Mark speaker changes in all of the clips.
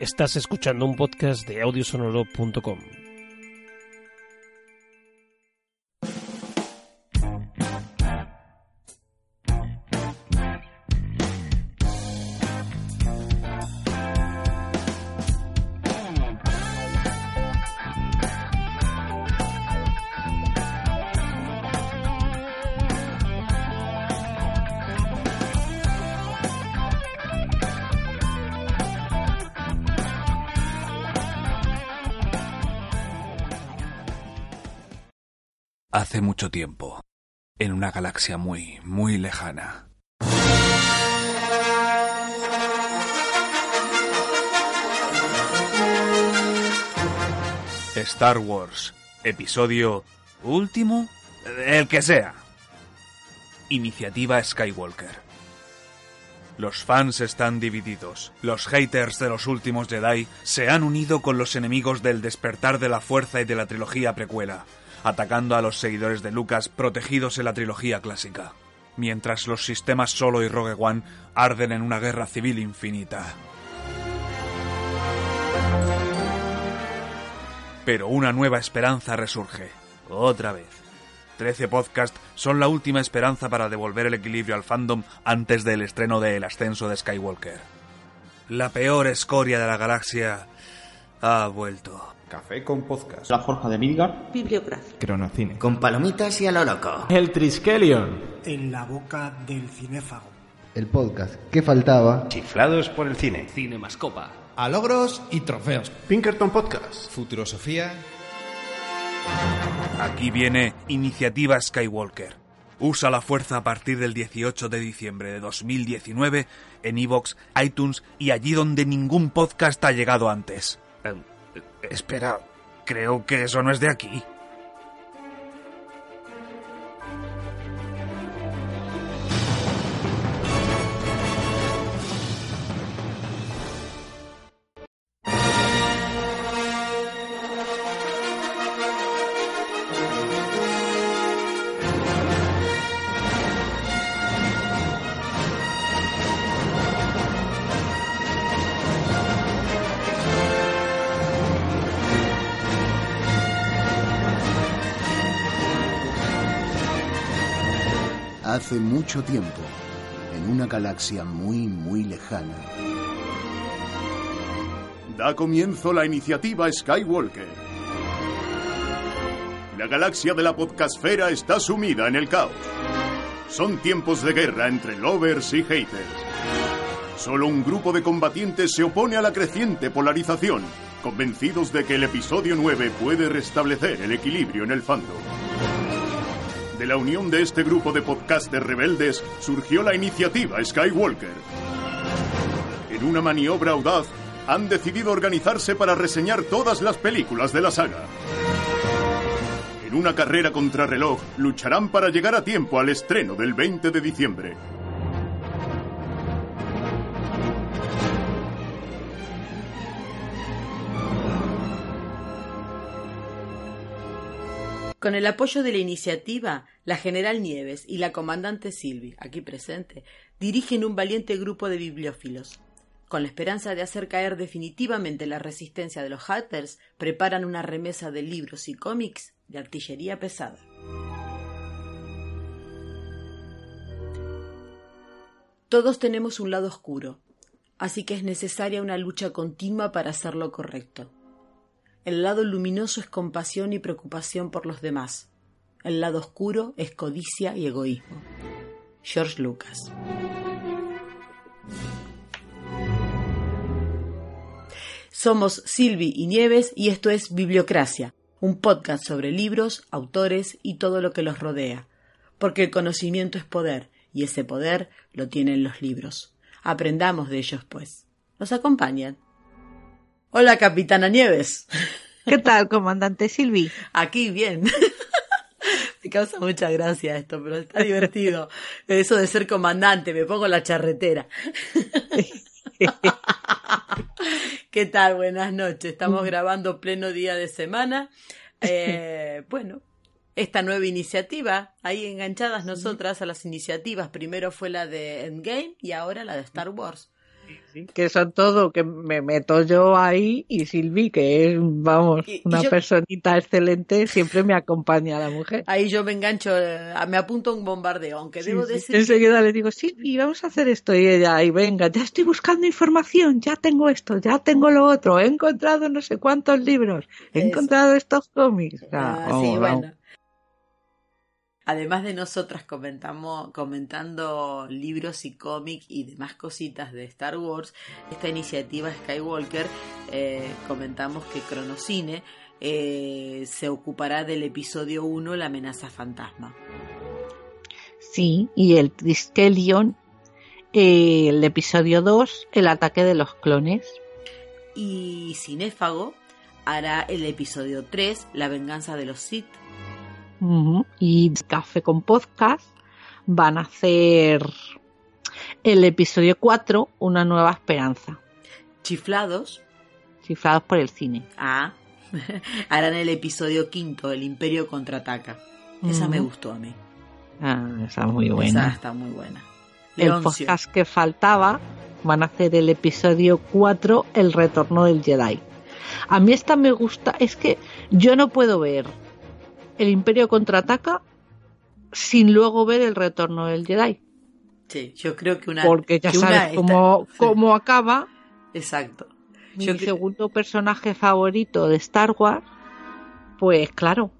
Speaker 1: Estás escuchando un podcast de audiosonoro.com.
Speaker 2: mucho tiempo, en una galaxia muy, muy lejana. Star Wars, episodio último, el que sea. Iniciativa Skywalker. Los fans están divididos. Los haters de los últimos Jedi se han unido con los enemigos del despertar de la fuerza y de la trilogía precuela, atacando a los seguidores de Lucas protegidos en la trilogía clásica, mientras los sistemas Solo y Rogue One arden en una guerra civil infinita. Pero una nueva esperanza resurge, otra vez. Trece podcasts son la última esperanza para devolver el equilibrio al fandom antes del estreno de El ascenso de Skywalker. La peor escoria de la galaxia ha vuelto.
Speaker 3: Café con podcast.
Speaker 4: La Forja de Midgard.
Speaker 5: Bibliografía.
Speaker 3: Cronocine.
Speaker 6: Con palomitas y a lo loco.
Speaker 7: El Triskelion.
Speaker 8: En la boca del cinéfago.
Speaker 9: El podcast que faltaba.
Speaker 10: Chiflados por el cine.
Speaker 11: Cinemascopa.
Speaker 12: A logros y trofeos.
Speaker 3: Pinkerton Podcast.
Speaker 12: Futurosofía.
Speaker 2: Aquí viene Iniciativa Skywalker. Usa la fuerza a partir del 18 de diciembre de 2019 en iVoox, iTunes y allí donde ningún podcast ha llegado antes. Espera, creo que eso no es de aquí.
Speaker 13: Hace mucho tiempo, en una galaxia muy, muy lejana.
Speaker 14: Da comienzo la iniciativa Skywalker. La galaxia de la podcastfera está sumida en el caos. Son tiempos de guerra entre lovers y haters. Solo un grupo de combatientes se opone a la creciente polarización, convencidos de que el episodio 9 puede restablecer el equilibrio en el fandom. De la unión de este grupo de podcasters rebeldes surgió la iniciativa Skywalker. En una maniobra audaz, han decidido organizarse para reseñar todas las películas de la saga. En una carrera contrarreloj, lucharán para llegar a tiempo al estreno del 20 de diciembre.
Speaker 5: Con el apoyo de la iniciativa, la general Nieves y la comandante Silvi, aquí presente, dirigen un valiente grupo de bibliófilos. Con la esperanza de hacer caer definitivamente la resistencia de los haters, preparan una remesa de libros y cómics de artillería pesada. Todos tenemos un lado oscuro, así que es necesaria una lucha continua para hacer lo correcto. El lado luminoso es compasión y preocupación por los demás. El lado oscuro es codicia y egoísmo. George Lucas. Somos Silvi y Nieves y esto es Bibliocracia, un podcast sobre libros, autores y todo lo que los rodea. Porque el conocimiento es poder y ese poder lo tienen los libros. Aprendamos de ellos, pues. ¿Nos acompañan? Hola, Capitana Nieves.
Speaker 15: ¿Qué tal, comandante Silvi?
Speaker 5: Aquí bien. me causa mucha gracia esto, pero está divertido. Eso de ser comandante, me pongo la charretera. ¿Qué tal? Buenas noches. Estamos grabando pleno día de semana. Eh, bueno, esta nueva iniciativa, ahí enganchadas nosotras a las iniciativas. Primero fue la de Endgame y ahora la de Star Wars.
Speaker 15: Que son todo, que me meto yo ahí y Silvi, que es, vamos, una yo, personita excelente, siempre me acompaña a la mujer.
Speaker 5: Ahí yo me engancho, eh, me apunto un bombardeo, aunque sí, debo
Speaker 15: sí.
Speaker 5: decir...
Speaker 15: Enseguida le digo, Silvi, vamos a hacer esto, y ella, y venga, ya estoy buscando información, ya tengo esto, ya tengo lo otro, he encontrado no sé cuántos libros, he Eso. encontrado estos cómics.
Speaker 5: Ah, sí,
Speaker 15: vamos.
Speaker 5: bueno. Además de nosotras comentamos, comentando libros y cómics y demás cositas de Star Wars, esta iniciativa Skywalker, eh, comentamos que Cronocine eh, se ocupará del episodio 1, La amenaza fantasma.
Speaker 15: Sí, y el Triskelion, eh, el episodio 2, El ataque de los clones.
Speaker 5: Y Cinéfago hará el episodio 3, La venganza de los Sith.
Speaker 15: Uh -huh. Y Café con Podcast van a hacer el episodio 4, Una nueva esperanza.
Speaker 5: Chiflados.
Speaker 15: Chiflados por el cine.
Speaker 5: Ah. Harán el episodio quinto, El Imperio contraataca. Uh -huh. Esa me gustó a mí.
Speaker 15: Ah, esa muy buena.
Speaker 5: Esa está muy buena.
Speaker 15: Leoncio. El podcast que faltaba van a hacer el episodio 4, El retorno del Jedi. A mí esta me gusta, es que yo no puedo ver el Imperio contraataca sin luego ver el retorno del Jedi.
Speaker 5: Sí, yo creo que una.
Speaker 15: Porque ya sabes cómo, cómo acaba.
Speaker 5: Exacto.
Speaker 15: Mi
Speaker 5: yo
Speaker 15: segundo personaje favorito de Star Wars, pues claro.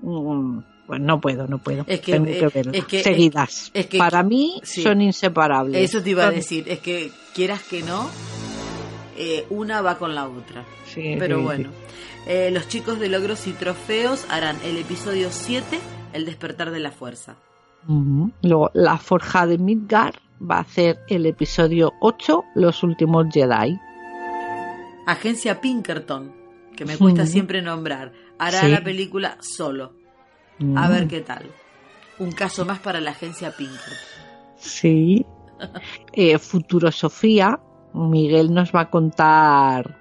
Speaker 15: Pues no puedo, no puedo.
Speaker 5: Es que,
Speaker 15: Tengo que es que, seguidas. Es Para mí sí. son inseparables.
Speaker 5: Eso te iba a decir. Es que quieras que no, eh, una va con la otra.
Speaker 15: Sí,
Speaker 5: Pero
Speaker 15: sí,
Speaker 5: bueno. Eh, los chicos de logros y trofeos harán el episodio 7, El despertar de la fuerza.
Speaker 15: Uh -huh. Luego, la forja de Midgar va a hacer el episodio 8, Los últimos Jedi.
Speaker 5: Agencia Pinkerton, que me cuesta uh -huh. siempre nombrar, hará la película solo. Uh -huh. A ver qué tal. Un caso más para la agencia Pinkerton.
Speaker 15: Sí. eh, Futuro Sofía, Miguel nos va a contar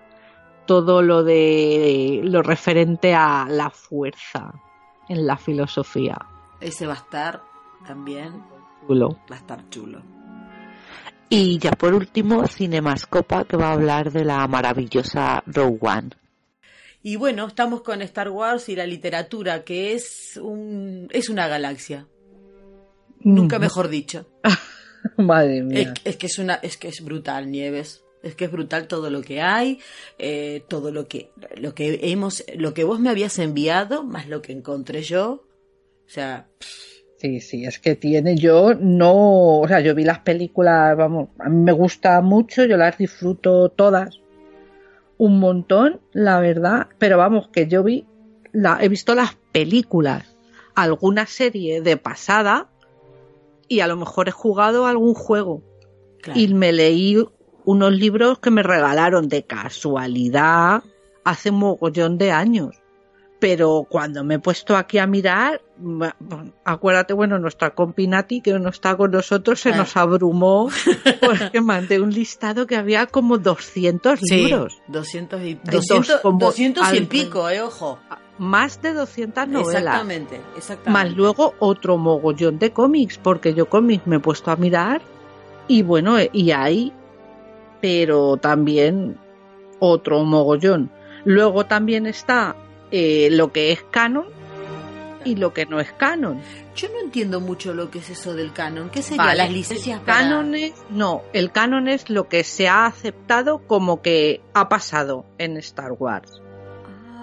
Speaker 15: todo lo de lo referente a la fuerza en la filosofía.
Speaker 5: Ese va a estar también
Speaker 15: chulo.
Speaker 5: Va a estar chulo.
Speaker 15: Y ya por último, Cinemascopa, que va a hablar de la maravillosa Rogue One.
Speaker 5: Y bueno, estamos con Star Wars y la literatura, que es un es una galaxia. Mm. Nunca mejor dicho.
Speaker 15: Madre mía.
Speaker 5: Es, es, que es una es que es brutal, Nieves. Es que es brutal todo lo que hay, eh, todo lo que, lo que hemos, lo que vos me habías enviado, más lo que encontré yo. O sea.
Speaker 15: Sí, sí, es que tiene, yo no, o sea, yo vi las películas, vamos, a mí me gusta mucho, yo las disfruto todas, un montón, la verdad, pero vamos, que yo vi, la, he visto las películas, alguna serie de pasada, y a lo mejor he jugado algún juego. Claro. Y me leí unos libros que me regalaron de casualidad hace un mogollón de años. Pero cuando me he puesto aquí a mirar, acuérdate, bueno, nuestra compi Nati, que no está con nosotros, se nos abrumó porque mandé un listado que había como 200
Speaker 5: sí,
Speaker 15: libros.
Speaker 5: 200 y, 200, como 200 y al, pico, eh, ojo.
Speaker 15: Más de 200 novelas.
Speaker 5: Exactamente, exactamente.
Speaker 15: Más luego otro mogollón de cómics, porque yo cómics me he puesto a mirar y bueno, y hay pero también otro mogollón. Luego también está eh, lo que es canon y lo que no es canon.
Speaker 5: Yo no entiendo mucho lo que es eso del canon. ¿Qué serían vale. las licencias?
Speaker 15: Para... No, el canon es lo que se ha aceptado como que ha pasado en Star Wars.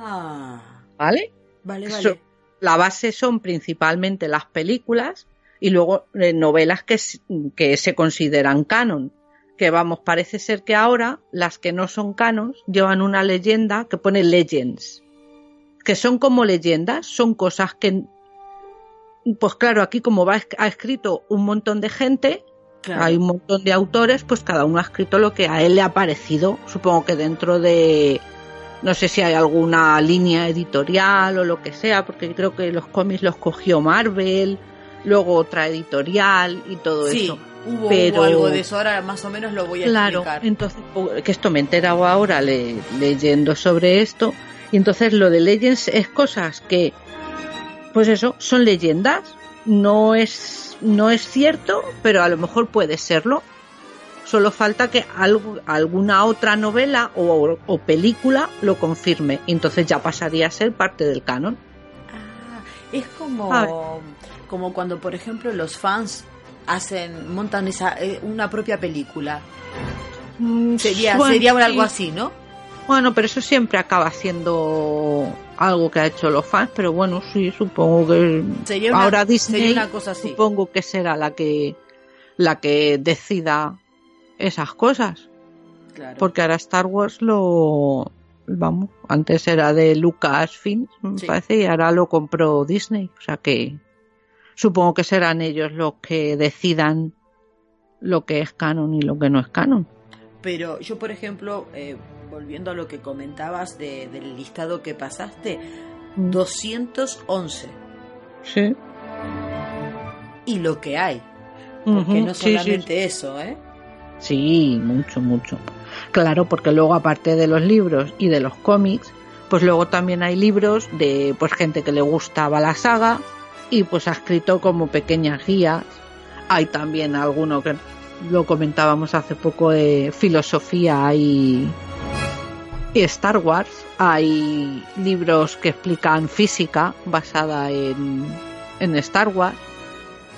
Speaker 5: Ah.
Speaker 15: ¿Vale?
Speaker 5: Vale, vale. So,
Speaker 15: la base son principalmente las películas y luego eh, novelas que, que se consideran canon que vamos, parece ser que ahora las que no son canos llevan una leyenda que pone legends, que son como leyendas, son cosas que, pues claro, aquí como va, ha escrito un montón de gente, claro. hay un montón de autores, pues cada uno ha escrito lo que a él le ha parecido, supongo que dentro de, no sé si hay alguna línea editorial o lo que sea, porque creo que los cómics los cogió Marvel, luego otra editorial y todo
Speaker 5: sí.
Speaker 15: eso.
Speaker 5: Hubo, pero, hubo algo de eso, ahora más o menos lo voy a
Speaker 15: claro,
Speaker 5: explicar.
Speaker 15: entonces, que esto me he enterado ahora le, leyendo sobre esto, y entonces lo de Legends es cosas que, pues eso, son leyendas, no es, no es cierto, pero a lo mejor puede serlo. Solo falta que algo, alguna otra novela o, o, película lo confirme. Entonces ya pasaría a ser parte del canon.
Speaker 5: Ah, es como, como cuando, por ejemplo, los fans hacen, montan esa, eh, una propia película. Mm, sería, bueno, sería algo así, ¿no?
Speaker 15: Bueno, pero eso siempre acaba siendo algo que ha hecho los fans, pero bueno, sí, supongo que
Speaker 5: sería una,
Speaker 15: ahora Disney
Speaker 5: sería una cosa así.
Speaker 15: supongo que será la que la que decida esas cosas.
Speaker 5: Claro.
Speaker 15: Porque ahora Star Wars lo vamos, antes era de Lucasfilm, me
Speaker 5: Sí.
Speaker 15: parece, y ahora lo compró Disney, o sea que supongo que serán ellos los que decidan lo que es canon y lo que no es canon.
Speaker 5: Pero yo, por ejemplo, eh, volviendo a lo que comentabas de- del listado que pasaste,
Speaker 15: Mm.
Speaker 5: 211.
Speaker 15: Sí.
Speaker 5: Y lo que hay. Porque no
Speaker 15: sí, sí,
Speaker 5: solamente eso, ¿eh?
Speaker 15: Sí, mucho, mucho. Claro, porque luego aparte de los libros y de los cómics, pues luego también hay libros de pues gente que le gustaba la saga y pues ha escrito como pequeñas guías. Hay también alguno que lo comentábamos hace poco de filosofía y, Star Wars. Hay libros que explican física basada en, en Star Wars.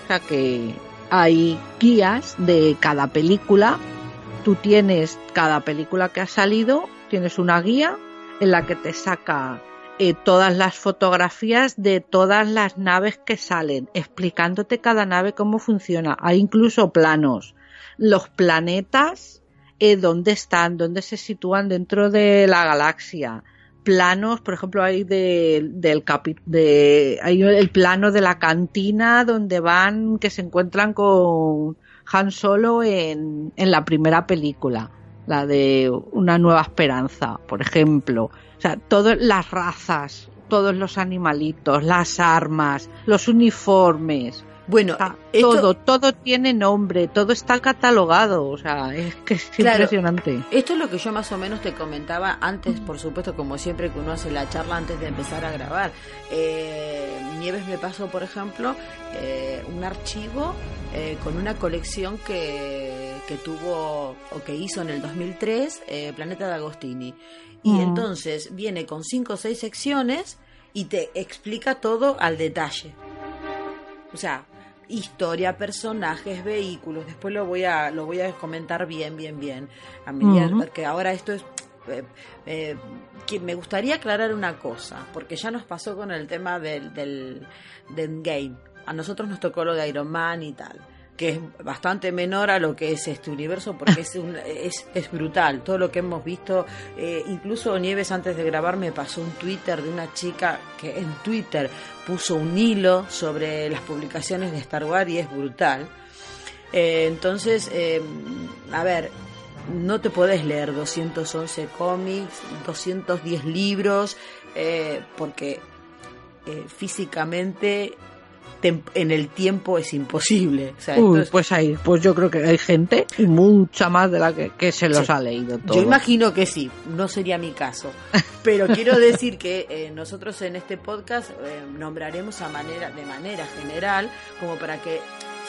Speaker 15: O sea que hay guías de cada película. Tú tienes cada película que ha salido, tienes una guía en la que te saca eh, todas las fotografías de todas las naves que salen, explicándote cada nave cómo funciona. Hay incluso planos, los planetas, eh, dónde están, dónde se sitúan dentro de la galaxia. Planos, por ejemplo, hay de, del capi, hay el plano de la cantina donde van, que se encuentran con Han Solo en, en la primera película, la de Una Nueva Esperanza, por ejemplo. O sea, todas las razas, todos los animalitos, las armas, los uniformes.
Speaker 5: Bueno, esto-
Speaker 15: todo, todo tiene nombre, todo está catalogado. O sea, es que es
Speaker 5: Claro.
Speaker 15: impresionante.
Speaker 5: Esto es lo que yo más o menos te comentaba antes, por supuesto, como siempre que uno hace la charla antes de empezar a grabar. Eh, Nieves me pasó, por ejemplo, eh, un archivo eh, con una colección que, que tuvo o que hizo en el 2003 eh, Planeta de Agostini. Y
Speaker 15: Mm.
Speaker 5: entonces viene con cinco o seis secciones y te explica todo al detalle. O sea, historia, personajes, vehículos. Después lo voy a lo voy a comentar bien, bien, bien. A medida
Speaker 15: Ujú.
Speaker 5: porque ahora esto es eh, eh, que me gustaría aclarar una cosa, porque ya nos pasó con el tema del del, del game. A nosotros nos tocó lo de Iron Man y tal que es bastante menor a lo que es este universo porque es, un- es, es brutal todo lo que hemos visto eh, incluso Nieves antes de grabar me pasó un Twitter de una chica que en Twitter puso un hilo sobre las publicaciones de Star Wars y es brutal. Eh, entonces eh, a ver no te podés leer 211 cómics 210 libros eh, porque físicamente en el tiempo es imposible o sea,
Speaker 15: Uy,
Speaker 5: es-
Speaker 15: pues hay, pues yo creo que hay gente y mucha más de la que, que se los
Speaker 5: Sí.
Speaker 15: ha leído todo.
Speaker 5: Yo imagino que sí, no sería mi caso. Pero quiero decir que eh, nosotros en este podcast eh, nombraremos a manera, de manera general, como para que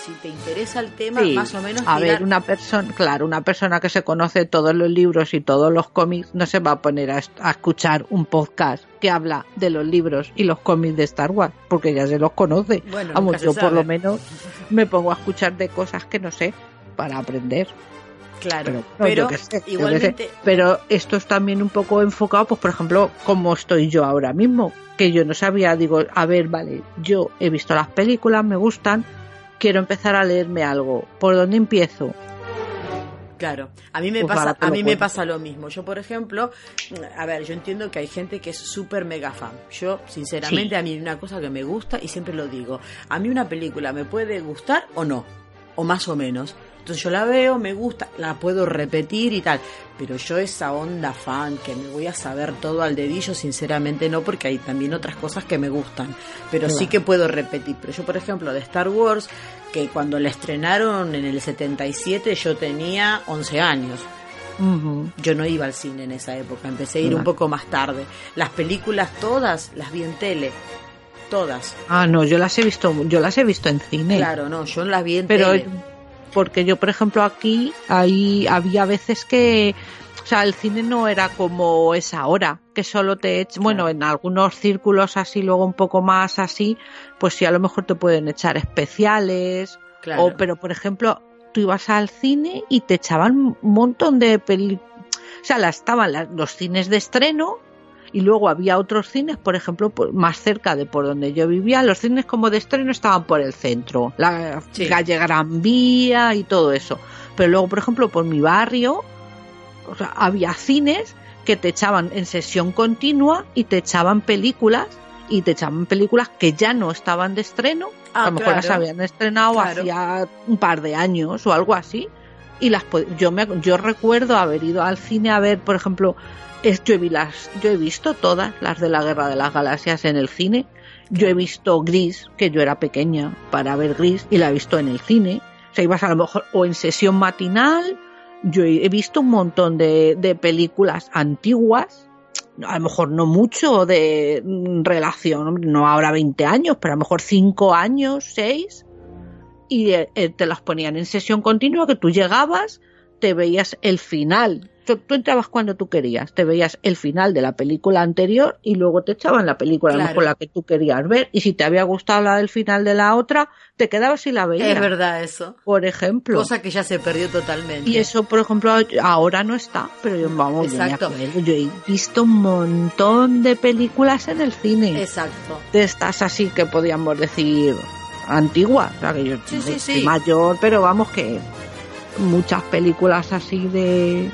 Speaker 5: si te interesa el tema,
Speaker 15: Sí.
Speaker 5: más o menos
Speaker 15: A ver, una persona, claro, una persona que se conoce todos los libros y todos los cómics no se va a poner a, escuchar un podcast que habla de los libros y los cómics de Star Wars, porque ya se los conoce.
Speaker 5: Bueno,
Speaker 15: Vamos, yo por lo menos me pongo a escuchar de cosas que no sé para aprender.
Speaker 5: Claro,
Speaker 15: Pero, sé.
Speaker 5: igualmente
Speaker 15: Pero esto es también un poco enfocado, pues por ejemplo, como estoy yo ahora mismo, que yo no sabía, digo, a ver, vale, yo he visto las películas, me gustan, quiero empezar a leerme algo. ¿Por dónde empiezo?
Speaker 5: Claro, a mí me
Speaker 15: Pues
Speaker 5: pasa, a mí me pasa lo mismo. Yo, por ejemplo, a ver, yo entiendo que hay gente que es súper mega fan. Yo, sinceramente,
Speaker 15: Sí.
Speaker 5: a mí una cosa que me gusta y siempre lo digo, a mí una película me puede gustar o no, o más o menos. Entonces yo la veo, me gusta, la puedo repetir y tal. Pero yo esa onda fan, que me voy a saber todo al dedillo, sinceramente no, porque hay también otras cosas que me gustan. Pero sí que puedo repetir. Pero yo, por ejemplo, de Star Wars, que cuando la estrenaron en el 77 yo tenía 11 años. Yo no iba al cine en esa época, empecé a ir un poco más tarde. Las películas todas las vi en tele, todas.
Speaker 15: Ah, no, yo las he visto, yo las he visto en cine.
Speaker 5: Claro, no, yo las vi en
Speaker 15: pero
Speaker 5: tele.
Speaker 15: Porque yo, por ejemplo, aquí ahí había veces que o sea, el cine no era como es ahora, que solo te echan, bueno, en algunos círculos así, luego un poco más así, pues sí, a lo mejor te pueden echar especiales,
Speaker 5: Claro.
Speaker 15: o, pero por ejemplo, tú ibas al cine y te echaban un montón de películas, o sea, las, estaban las- los cines de estreno, y luego había otros cines, por ejemplo, por- más cerca de por donde yo vivía, los cines como de estreno estaban por el centro, la
Speaker 5: Sí.
Speaker 15: calle Gran Vía y todo eso. Pero luego, por ejemplo, por mi barrio, o sea, había cines que te echaban en sesión continua y te echaban películas y te echaban películas que ya no estaban de estreno,
Speaker 5: Ah,
Speaker 15: a lo mejor las habían estrenado
Speaker 5: Claro.
Speaker 15: hacía un par de años o algo así y las yo me yo recuerdo haber ido al cine a ver, por ejemplo, es, yo, vi las, yo he visto todas las de la Guerra de las Galaxias en el cine. Yo he visto Gris, que yo era pequeña para ver Gris, y la he visto en el cine. O sea, ibas a lo mejor o en sesión matinal. Yo he he visto un montón de, de películas antiguas, a lo mejor no mucho de mm, relación, no ahora 20 años, pero a lo mejor 5 años, 6, y eh, te las ponían en sesión continua, que tú llegabas, te veías el final. Tú, tú entrabas cuando tú querías, te veías el final de la película anterior y luego te echaban la película
Speaker 5: Claro.
Speaker 15: mejor la que tú querías ver. Y si te había gustado la del final de la otra, te quedabas y la veías.
Speaker 5: Es verdad eso.
Speaker 15: Por ejemplo.
Speaker 5: Cosa que ya se perdió totalmente.
Speaker 15: Y eso, por ejemplo, ahora no está, pero yo, vamos,
Speaker 5: Exacto.
Speaker 15: yo he visto un montón de películas en el cine.
Speaker 5: Exacto.
Speaker 15: De estas así que podíamos decir antiguas. O sea, que yo
Speaker 5: Sí, sí,
Speaker 15: soy
Speaker 5: sí.
Speaker 15: mayor, pero vamos que muchas películas así de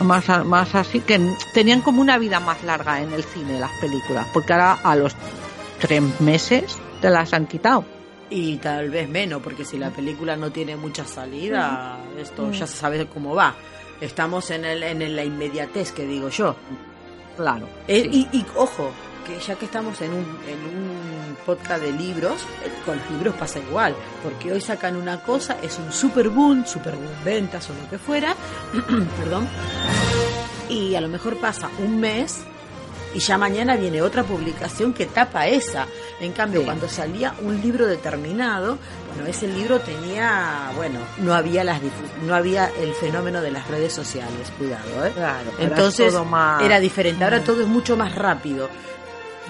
Speaker 15: más, más así que tenían como una vida más larga en el cine las películas porque ahora a los tres meses te las han quitado
Speaker 5: Y tal vez menos, porque si la película no tiene mucha salida, esto
Speaker 15: Mm.
Speaker 5: ya se sabe cómo va. Estamos en, el, en la inmediatez que digo yo.
Speaker 15: claro
Speaker 5: Eh,
Speaker 15: sí.
Speaker 5: y, y ojo, que ya que estamos en un, en un podcast de libros, eh, con los libros pasa igual, porque hoy sacan una cosa, es un super boom, super boom ventas o lo que fuera, perdón, y a lo mejor pasa un mes y ya mañana viene otra publicación que tapa esa. En cambio,
Speaker 15: Sí.
Speaker 5: cuando salía un libro determinado, bueno, ese libro tenía, bueno, no había las no había el fenómeno de las redes sociales, cuidado, ¿eh?
Speaker 15: Claro,
Speaker 5: Entonces
Speaker 15: todo más-
Speaker 5: era diferente, ahora
Speaker 15: Mm.
Speaker 5: todo es mucho más rápido.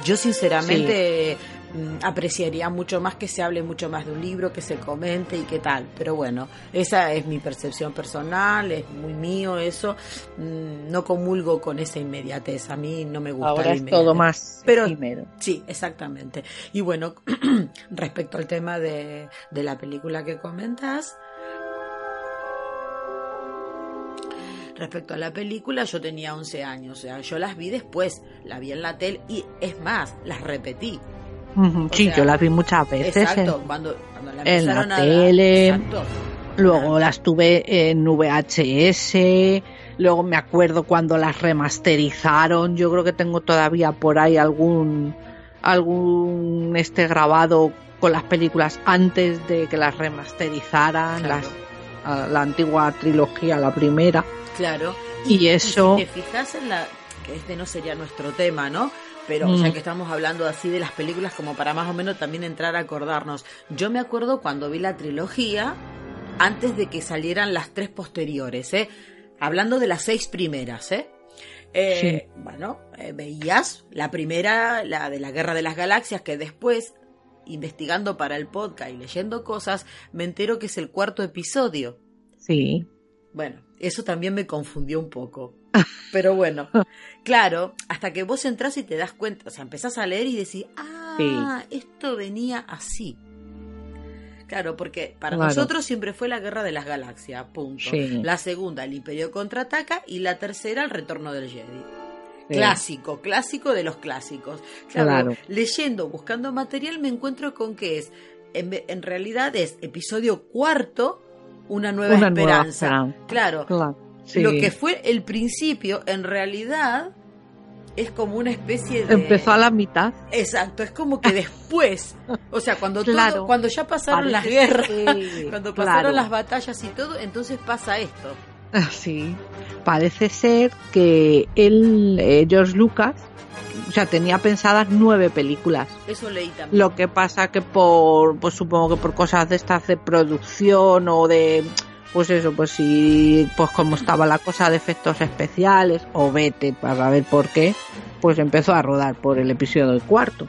Speaker 5: Yo sinceramente mm, apreciaría mucho más que se hable mucho más de un libro, que se comente y qué tal. Pero bueno, esa es mi percepción personal, es muy mío eso. Mm, No comulgo con esa inmediatez, a mí no me gusta.
Speaker 15: ahora
Speaker 5: la
Speaker 15: es todo más
Speaker 5: Pero
Speaker 15: efímero.
Speaker 5: Sí, exactamente. Y bueno, respecto al tema de, de la película que comentas, respecto a la película, yo tenía 11 años, o sea, yo las vi después, la vi en la tele y es más, las repetí.
Speaker 15: Sí
Speaker 5: sea,
Speaker 15: yo las vi muchas veces
Speaker 5: Exacto,
Speaker 15: en-
Speaker 5: cuando, cuando la
Speaker 15: en la
Speaker 5: dar,
Speaker 15: tele.
Speaker 5: exacto.
Speaker 15: Luego las tuve en VHS, luego me acuerdo cuando las remasterizaron, yo creo que tengo todavía por ahí algún algún este grabado con las películas antes de que las remasterizaran,
Speaker 5: Claro.
Speaker 15: las, la antigua trilogía, la primera.
Speaker 5: Claro.
Speaker 15: Y eso-
Speaker 5: si te fijas en la. que este no sería nuestro tema, ¿no? Pero
Speaker 15: Mm.
Speaker 5: ya que estamos hablando así de las películas, como para más o menos también entrar a acordarnos. Yo me acuerdo cuando vi la trilogía, antes de que salieran las tres posteriores, ¿eh? Hablando de las seis primeras, ¿eh? Eh, Bueno, eh, veías la primera, la de la Guerra de las Galaxias, que después, investigando para el podcast y leyendo cosas, me entero que es el cuarto episodio.
Speaker 15: Sí.
Speaker 5: Bueno, eso también me confundió un poco. Pero bueno, claro, hasta que vos entras y te das cuenta, o sea, empezás a leer y decís, ah, esto venía así. Claro, porque para
Speaker 15: Claro.
Speaker 5: nosotros siempre fue la guerra de las galaxias, punto.
Speaker 15: Sí.
Speaker 5: La segunda, el Imperio contraataca, y la tercera, el retorno del Jedi.
Speaker 15: Sí.
Speaker 5: Clásico, clásico de los clásicos. Claro,
Speaker 15: Claro.
Speaker 5: leyendo, buscando material, me encuentro con que es, en realidad es episodio cuarto, una nueva
Speaker 15: Una nueva
Speaker 5: esperanza. Claro,
Speaker 15: Claro, sí.
Speaker 5: lo que fue el principio, en realidad, es como una especie de...
Speaker 15: Empezó a la mitad.
Speaker 5: Exacto, es como que después, o sea, cuando todo-
Speaker 15: Claro.
Speaker 5: cuando ya pasaron las guerras, cuando
Speaker 15: claro.
Speaker 5: pasaron las batallas y todo, entonces pasa esto.
Speaker 15: Sí, parece ser que él, eh, George Lucas, sea, tenía pensadas nueve películas.
Speaker 5: Eso leí también.
Speaker 15: Lo que pasa que por, pues supongo que por cosas de estas de producción o de, pues eso, pues si, pues como estaba la cosa de efectos especiales, o vete para ver por qué, pues empezó a rodar por el episodio del cuarto.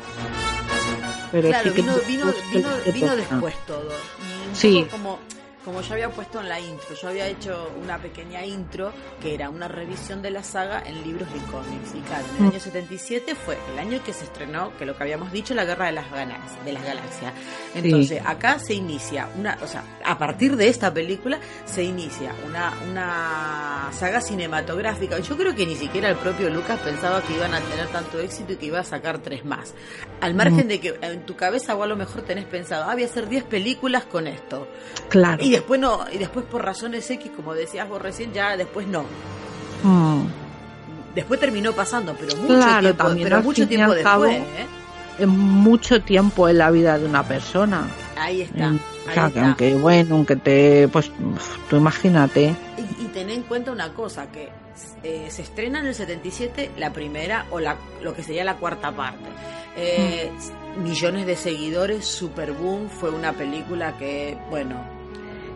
Speaker 5: Pero claro, sí que vino, vino, vino, vino después todo. Y un
Speaker 15: sí.
Speaker 5: poco como como yo había puesto en la intro, yo había hecho una pequeña intro que era una revisión de la saga en libros y cómics. Y claro, en el año 77 fue el año que se estrenó, que lo que habíamos dicho, la Guerra de las, Galaxias, de las Galaxias. Entonces, sí. acá se inicia una, o sea, a partir de esta película se inicia una, una saga cinematográfica. Yo creo que ni siquiera el propio Lucas pensaba que iban a tener tanto éxito y que iba a sacar tres más. Al margen mm. de que en tu cabeza o a lo mejor tenés pensado, ah, voy a hacer 10 películas con esto.
Speaker 15: Claro.
Speaker 5: Y después no, y después por razones X, como decías vos recién, ya después no.
Speaker 15: Mm.
Speaker 5: Después terminó pasando, pero mucho
Speaker 15: claro,
Speaker 5: tiempo,
Speaker 15: también
Speaker 5: pero mucho tiempo después,
Speaker 15: cabo,
Speaker 5: ¿eh?
Speaker 15: Es mucho tiempo en la vida de una persona.
Speaker 5: Ahí está.
Speaker 15: En,
Speaker 5: ahí
Speaker 15: o sea,
Speaker 5: está.
Speaker 15: aunque bueno, aunque te, pues, tú imagínate.
Speaker 5: Y, y ten en cuenta una cosa, que eh, se estrena en el 77 la primera o la, lo que sería la cuarta parte. Eh, mm. Millones de seguidores, Super Boom, fue una película que, bueno,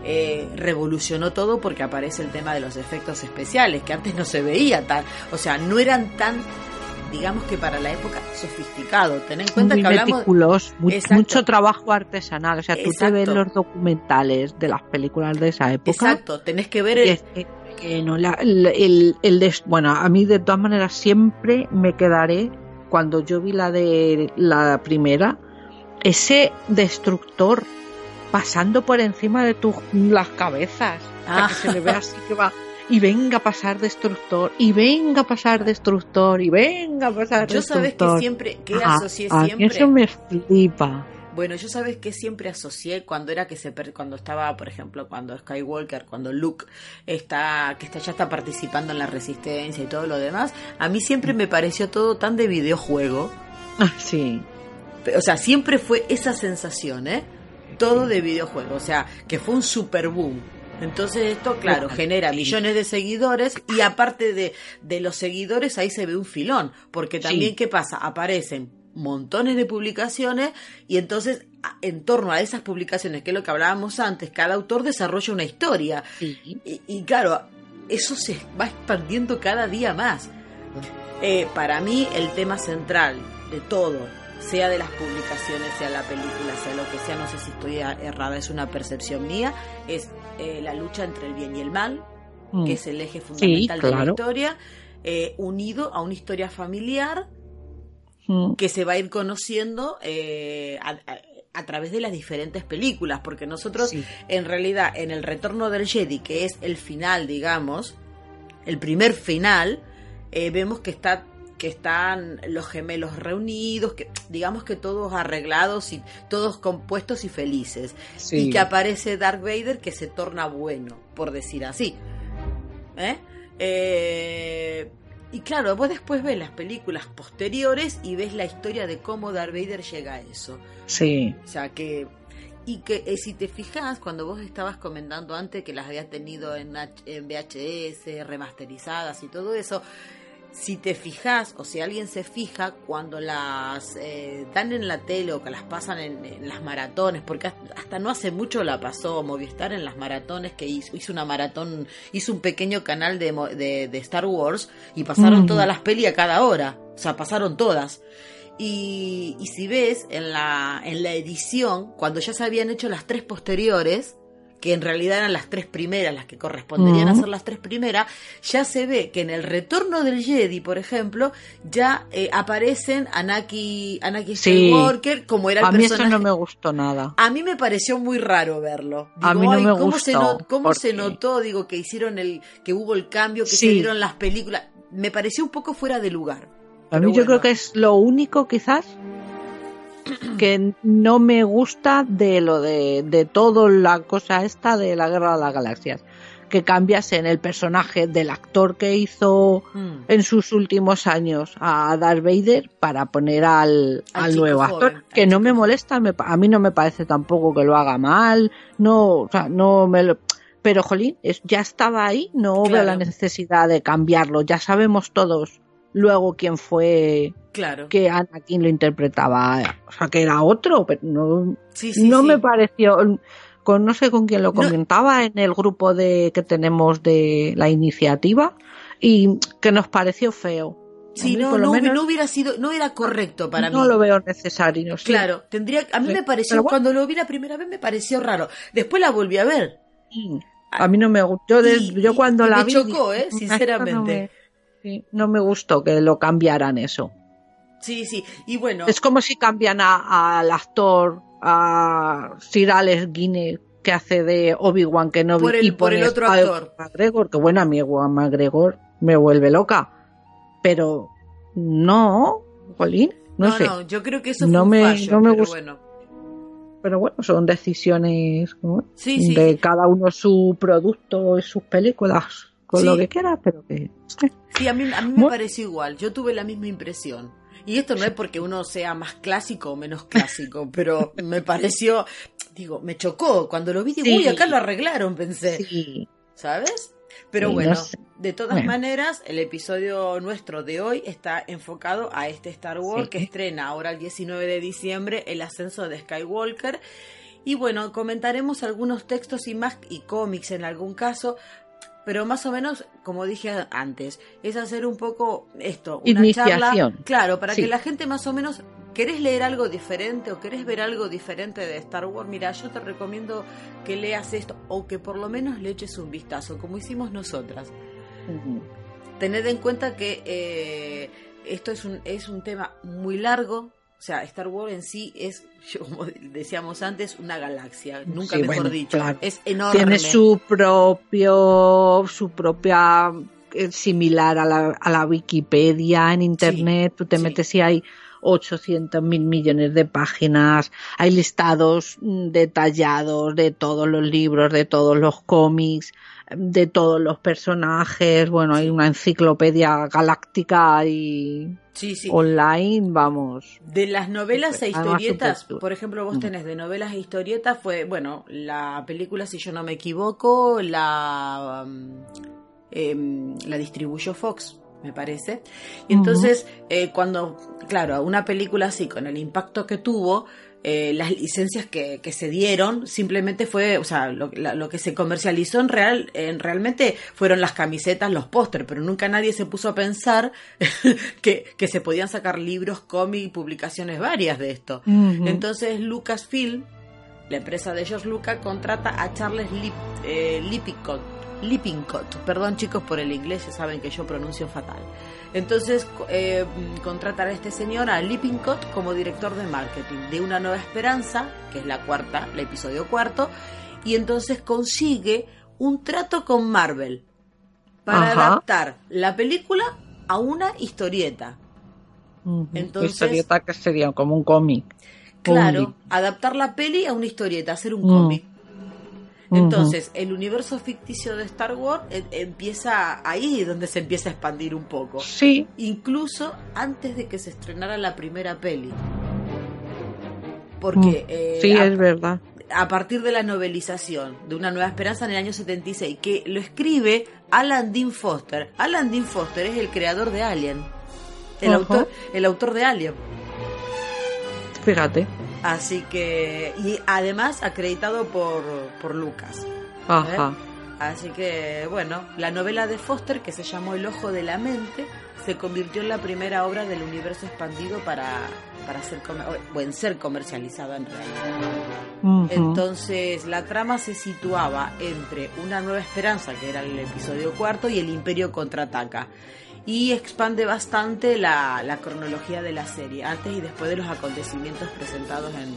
Speaker 5: eh, revolucionó todo porque aparece el tema de los efectos especiales, que antes no se veía tan, o sea, no eran tan, digamos que para la época, sofisticado. Ten en cuenta
Speaker 15: Muy
Speaker 5: que hablamos...
Speaker 15: meticuloso, mucho, trabajo artesanal, o sea, tú
Speaker 5: Exacto.
Speaker 15: te ves los documentales de las películas de esa época.
Speaker 5: Exacto, tenés que ver el...
Speaker 15: Que, que no, la, el, el, el de, bueno, a mí de todas maneras siempre me quedaré cuando yo vi la de la primera, ese destructor pasando por encima de tu, las cabezas.
Speaker 5: Ah.
Speaker 15: que se le ve así que va. Y venga a pasar destructor, y venga a pasar destructor, y venga a pasar
Speaker 5: Yo sabes
Speaker 15: destructor.
Speaker 5: que siempre, que
Speaker 15: Ah,
Speaker 5: asocié
Speaker 15: a mí
Speaker 5: siempre.
Speaker 15: Eso me flipa.
Speaker 5: Bueno, yo sabes que siempre asocié cuando era que se per- cuando estaba, por ejemplo, cuando Skywalker, cuando Luke está que está ya está participando en la resistencia y todo lo demás, a mí siempre me pareció todo tan de videojuego.
Speaker 15: Ah, sí.
Speaker 5: O sea, siempre fue esa sensación, ¿eh? Todo de videojuego, o sea, que fue un super boom. Entonces esto, claro, genera millones de seguidores y aparte de, de los seguidores ahí se ve un filón, porque también,
Speaker 15: Sí.
Speaker 5: ¿qué pasa? Aparecen montones de publicaciones y entonces en torno a esas publicaciones, que es lo que hablábamos antes, cada autor desarrolla una historia.
Speaker 15: Sí.
Speaker 5: Y, y claro, eso se va expandiendo cada día más. Eh, para mí el tema central de todo, sea de las publicaciones, sea la película, sea lo que sea, no sé si estoy errada, es una percepción mía, es eh, la lucha entre el bien y el mal,
Speaker 15: Mm.
Speaker 5: que es el eje fundamental de la historia, eh, unido a una historia familiar
Speaker 15: Mm.
Speaker 5: que se va a ir conociendo eh, a, a- a través de las diferentes películas, porque nosotros
Speaker 15: Sí.
Speaker 5: en realidad en el retorno del Jedi, que es el final, digamos, el primer final, eh, vemos que está que están los gemelos reunidos, que digamos que todos arreglados y todos compuestos y felices.
Speaker 15: Sí.
Speaker 5: Y que aparece Darth Vader que se torna bueno, por decir así. ¿Eh? Eh, y claro, vos después ves las películas posteriores y ves la historia de cómo Darth Vader llega a eso.
Speaker 15: Sí.
Speaker 5: O sea que. Y que eh, si te fijas, cuando vos estabas comentando antes que las habías tenido en, H- en VHS, remasterizadas y todo eso, si te fijas, o si alguien se fija, cuando las eh, dan en la tele o que las pasan en, en las maratones, porque hasta- no hace mucho la pasó Movistar en las maratones, que hizo, hizo una maratón, hizo un pequeño canal de, de, de Star Wars y pasaron
Speaker 15: Mm.
Speaker 5: todas las peli a cada hora, o sea, pasaron todas. Y, y si ves en la, en la edición, cuando ya se habían hecho las tres posteriores, que en realidad eran las tres primeras, las que corresponderían a ser las tres primeras, ya se ve que en el retorno del Jedi, por ejemplo, ya eh, aparecen Anaki, Anaki
Speaker 15: Sí.
Speaker 5: Skywalker, como era el
Speaker 15: A mí
Speaker 5: personaje.
Speaker 15: eso no me gustó nada.
Speaker 5: A mí me pareció muy raro verlo.
Speaker 15: A mí no
Speaker 5: "Ay,
Speaker 15: me
Speaker 5: ¿cómo Se ¿Cómo se notó? Digo, que hicieron el, que hubo el cambio, que
Speaker 15: Sí.
Speaker 5: se dieron las películas. Me pareció un poco fuera de lugar.
Speaker 15: A mí yo creo que es lo único quizás que no me gusta de lo de, de todo la cosa esta de la guerra de las galaxias. Que cambias en el personaje del actor que hizo
Speaker 5: Mm.
Speaker 15: en sus últimos años a Darth Vader para poner al,
Speaker 5: Al
Speaker 15: nuevo actor. Que no
Speaker 5: chico
Speaker 15: me molesta, me a mí no me parece tampoco que lo haga mal. No, o sea, no me lo. Pero, jolín, es, ya estaba ahí, no veo
Speaker 5: Claro.
Speaker 15: la necesidad de cambiarlo. Ya sabemos todos luego quién fue
Speaker 5: Claro.
Speaker 15: que Anakin lo interpretaba, o sea, que era otro, pero no,
Speaker 5: Sí, sí,
Speaker 15: no
Speaker 5: sí.
Speaker 15: me pareció, con no sé con quién lo comentaba en el grupo de que tenemos de la iniciativa y que nos pareció feo.
Speaker 5: Sí, no, no,
Speaker 15: menos,
Speaker 5: no hubiera sido, no era correcto para
Speaker 15: no
Speaker 5: mí.
Speaker 15: lo veo necesario. sí.
Speaker 5: Claro, tendría, a mí
Speaker 15: Sí,
Speaker 5: me pareció,
Speaker 15: bueno.
Speaker 5: cuando lo vi la primera vez me pareció raro. Después la volví a ver.
Speaker 15: A mí no me gustó. Yo,
Speaker 5: Y-
Speaker 15: yo cuando
Speaker 5: y
Speaker 15: la
Speaker 5: me
Speaker 15: vi.
Speaker 5: chocó, ¿eh?
Speaker 15: "Mm,
Speaker 5: Sinceramente.
Speaker 15: No sí, no me gustó que lo cambiaran eso.
Speaker 5: Sí, sí. Y bueno,
Speaker 15: Es como si cambian a- al actor, a Sir Alex Guinness, que hace de Obi-Wan Kenobi.
Speaker 5: Por el-
Speaker 15: y
Speaker 5: por el otro actor.
Speaker 15: McGregor, que bueno, a mí Ewan McGregor me vuelve loca. Pero no, Jolín, no,
Speaker 5: no,
Speaker 15: sé.
Speaker 5: no, yo creo que eso
Speaker 15: No
Speaker 5: fue un
Speaker 15: me-
Speaker 5: fallo,
Speaker 15: no me
Speaker 5: pero bueno.
Speaker 15: Pero bueno, son decisiones ¿no?
Speaker 5: Sí, sí,
Speaker 15: de cada uno su producto y sus películas, con
Speaker 5: Sí.
Speaker 15: lo que quiera, pero que...
Speaker 5: Sí, a mí, a mí me pareció igual. Yo tuve la misma impresión. Y esto no es porque uno sea más clásico o menos clásico, pero me pareció, digo, me chocó. Cuando lo vi, digo,
Speaker 15: Sí.
Speaker 5: uy, acá lo arreglaron, pensé.
Speaker 15: Sí.
Speaker 5: ¿Sabes? Pero
Speaker 15: Sí,
Speaker 5: bueno,
Speaker 15: no sé.
Speaker 5: de todas
Speaker 15: Bueno.
Speaker 5: maneras, el episodio nuestro de hoy está enfocado a este Star Wars
Speaker 15: Sí.
Speaker 5: que estrena ahora el 19 de diciembre el ascenso de Skywalker. Y bueno, comentaremos algunos textos y más y cómics en algún caso. Pero más o menos, como dije antes, es hacer un poco esto, una
Speaker 15: Iniciación.
Speaker 5: charla. Claro, para
Speaker 15: Sí.
Speaker 5: que la gente más o menos, ¿querés leer algo diferente o querés ver algo diferente de Star Wars? Mira, yo te recomiendo que leas esto o que por lo menos le eches un vistazo, como hicimos nosotras. Tened en cuenta que eh, esto es un, es un tema muy largo. O sea, Star Wars en sí es, como decíamos antes, una galaxia. Nunca
Speaker 15: Sí,
Speaker 5: mejor
Speaker 15: bueno,
Speaker 5: dicho.
Speaker 15: claro.
Speaker 5: Es enorme.
Speaker 15: Tiene su propio, su propia eh, similar a la, a la Wikipedia en internet. Tú te metes y hay 800 mil millones de páginas, hay listados mm, detallados de todos los libros, de todos los cómics, de todos los personajes. Bueno, hay una enciclopedia galáctica y
Speaker 5: Sí, sí.
Speaker 15: online, vamos.
Speaker 5: De las novelas e historietas, por ejemplo, vos
Speaker 15: Mm.
Speaker 5: tenés de novelas e historietas, fue, bueno, la película, si yo no me equivoco, la, um, em, la distribuyó Fox, me parece. Y entonces, eh, cuando, claro, una película así, con el impacto que tuvo, eh, las licencias que, que se dieron simplemente fue, o sea, lo, la- lo que se comercializó en real, en realmente fueron las camisetas, los póster, pero nunca nadie se puso a pensar que, que se podían sacar libros, cómics y publicaciones varias de esto. Entonces Lucasfilm, la empresa de George Lucas, contrata a Charles Lip, eh, Lippincott, Lippincott. Perdón chicos por el inglés, ya saben que yo pronuncio fatal. Entonces eh, mm, contratan a este señor, a Lippincott, como director de marketing de Una Nueva Esperanza, que es la cuarta, el episodio cuarto, y entonces consigue un trato con Marvel para
Speaker 15: Ajá.
Speaker 5: adaptar la película a una historieta. Entonces-
Speaker 15: Historieta que sería como un cómic.
Speaker 5: Claro, adaptar la peli a una historieta, hacer un
Speaker 15: Mm.
Speaker 5: cómic. Entonces, el universo ficticio de Star Wars eh, empieza ahí donde se empieza a expandir un poco.
Speaker 15: Sí.
Speaker 5: Incluso antes de que se estrenara la primera peli. Porque eh,
Speaker 15: Mm. sí,
Speaker 5: a,
Speaker 15: es verdad.
Speaker 5: a partir de la novelización de Una Nueva Esperanza en el año 76, que lo escribe Alan Dean Foster. Alan Dean Foster es el creador de Alien. El, autor, el autor de Alien.
Speaker 15: Fíjate.
Speaker 5: Así que, y además acreditado por, por Lucas.
Speaker 15: Ajá.
Speaker 5: ¿eh? Así que, bueno, la novela de Foster, que se llamó El Ojo de la Mente, se convirtió en la primera obra del universo expandido para, para ser, comer- o en ser comercializada en realidad. Entonces, la trama se situaba entre Una Nueva Esperanza, que era el episodio cuarto, y El Imperio contraataca. Y expande bastante la, la cronología de la serie, antes y después de los acontecimientos presentados en,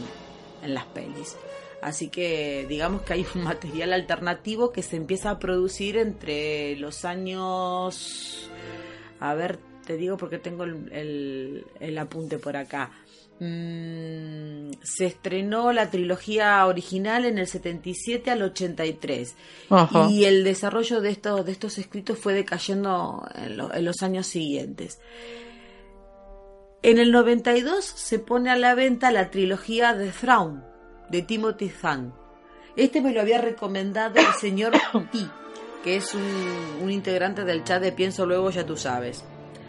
Speaker 5: en las pelis. Así que digamos que hay un material alternativo que se empieza a producir entre los años... A ver, te digo porque tengo el, el- el apunte por acá. Mm, se estrenó la trilogía original en el 77 al 83
Speaker 15: Ajá.
Speaker 5: y el desarrollo de estos, de estos escritos fue decayendo en, lo- en los años siguientes. En el 92 se pone a la venta la trilogía de Thrawn de Timothy Zahn. Este me lo había recomendado el señor Pi, que es un, un integrante del chat de Pienso Luego Ya Tú Sabes.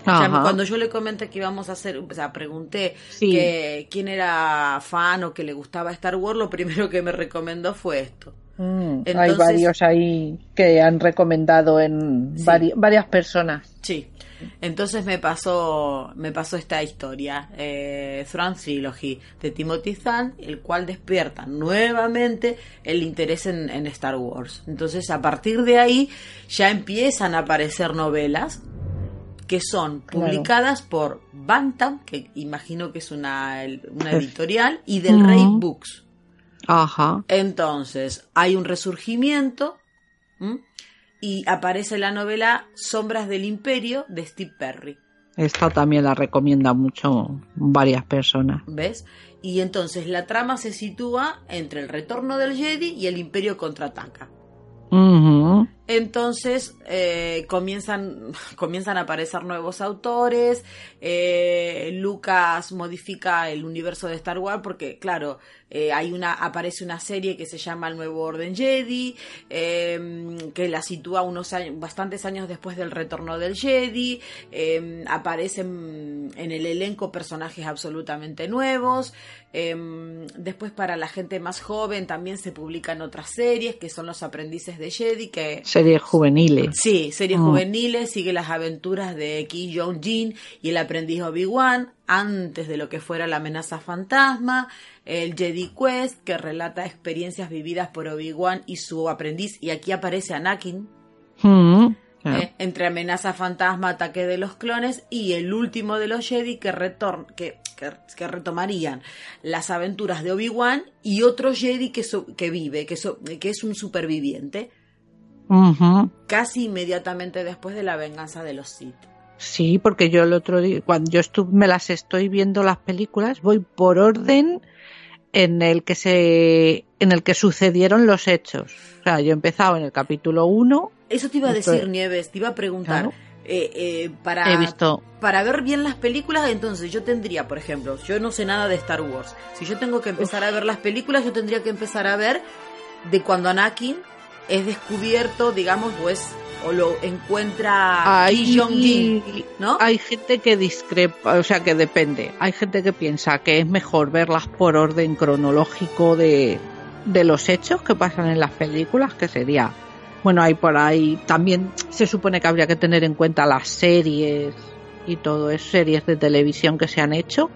Speaker 5: Cuando yo le comenté que íbamos a hacer, o sea, pregunté
Speaker 15: Sí.
Speaker 5: que quién era fan o que le gustaba Star Wars, lo primero que me recomendó fue esto.
Speaker 15: Mm, hay varios ahí que han recomendado en
Speaker 5: Sí.
Speaker 15: vari- varias personas.
Speaker 5: Sí. Entonces me pasó, me pasó esta historia, eh, Thrawn Trilogy de Timothy Zahn, el cual despierta nuevamente el interés en, en Star Wars. Entonces a partir de ahí ya empiezan a aparecer novelas que son
Speaker 15: Claro.
Speaker 5: publicadas por Bantam, que imagino que es una, una editorial, y del. Rey Books.
Speaker 15: Ajá.
Speaker 5: Entonces, hay un resurgimiento ¿m? y aparece la novela Sombras del Imperio de Steve Perry.
Speaker 15: Esta también la recomienda mucho varias personas.
Speaker 5: ¿Ves? Y entonces la trama se sitúa entre el retorno del Jedi y el Imperio contraataca.
Speaker 15: Ujú.
Speaker 5: Entonces eh, comienzan, comienzan a aparecer nuevos autores. eh, Lucas modifica el universo de Star Wars porque, claro, eh, hay una aparece una serie que se llama El Nuevo Orden Jedi, eh, que la sitúa unos años, bastantes años después del retorno del Jedi. eh, aparecen en el elenco personajes absolutamente nuevos. eh, después para la gente más joven también se publican otras series que son Los Aprendices de Jedi, que
Speaker 15: Series juveniles.
Speaker 5: Sí, series
Speaker 15: Mm.
Speaker 5: juveniles, sigue las aventuras de Ki Jong Jin y el aprendiz Obi-Wan antes de lo que fuera la amenaza fantasma, el Jedi Quest que relata experiencias vividas por Obi-Wan y su aprendiz y aquí aparece Anakin.
Speaker 15: Mm.
Speaker 5: ¿eh? entre amenaza fantasma, ataque de los clones y el último de los Jedi que, retor que, que, que retomarían las aventuras de Obi-Wan y otro Jedi que, so- que vive, que, so- que es un superviviente Casi inmediatamente después de la venganza de los Sith.
Speaker 15: Sí, porque yo el otro día, cuando yo estuve, me las estoy viendo las películas, voy por orden en el que se, en el que sucedieron los hechos. O sea, yo he empezado en el capítulo 1,
Speaker 5: Eso te iba a decir, Nieves, te iba a preguntar.
Speaker 15: Claro.
Speaker 5: eh, eh, para,
Speaker 15: he visto,
Speaker 5: para ver bien las películas, entonces yo tendría, por ejemplo, yo no sé nada de Star Wars. Si yo tengo que empezar a ver las películas, yo tendría que empezar a ver de cuando Anakin es descubierto, digamos, pues, o lo encuentra
Speaker 15: hay,
Speaker 5: ¿no?
Speaker 15: hay gente que discrepa, o sea, que depende. Hay gente que piensa que es mejor verlas por orden cronológico de, de los hechos que pasan en las películas, que sería, bueno, hay por ahí, también se supone que habría que tener en cuenta las series y todo eso, series de televisión que se han hecho.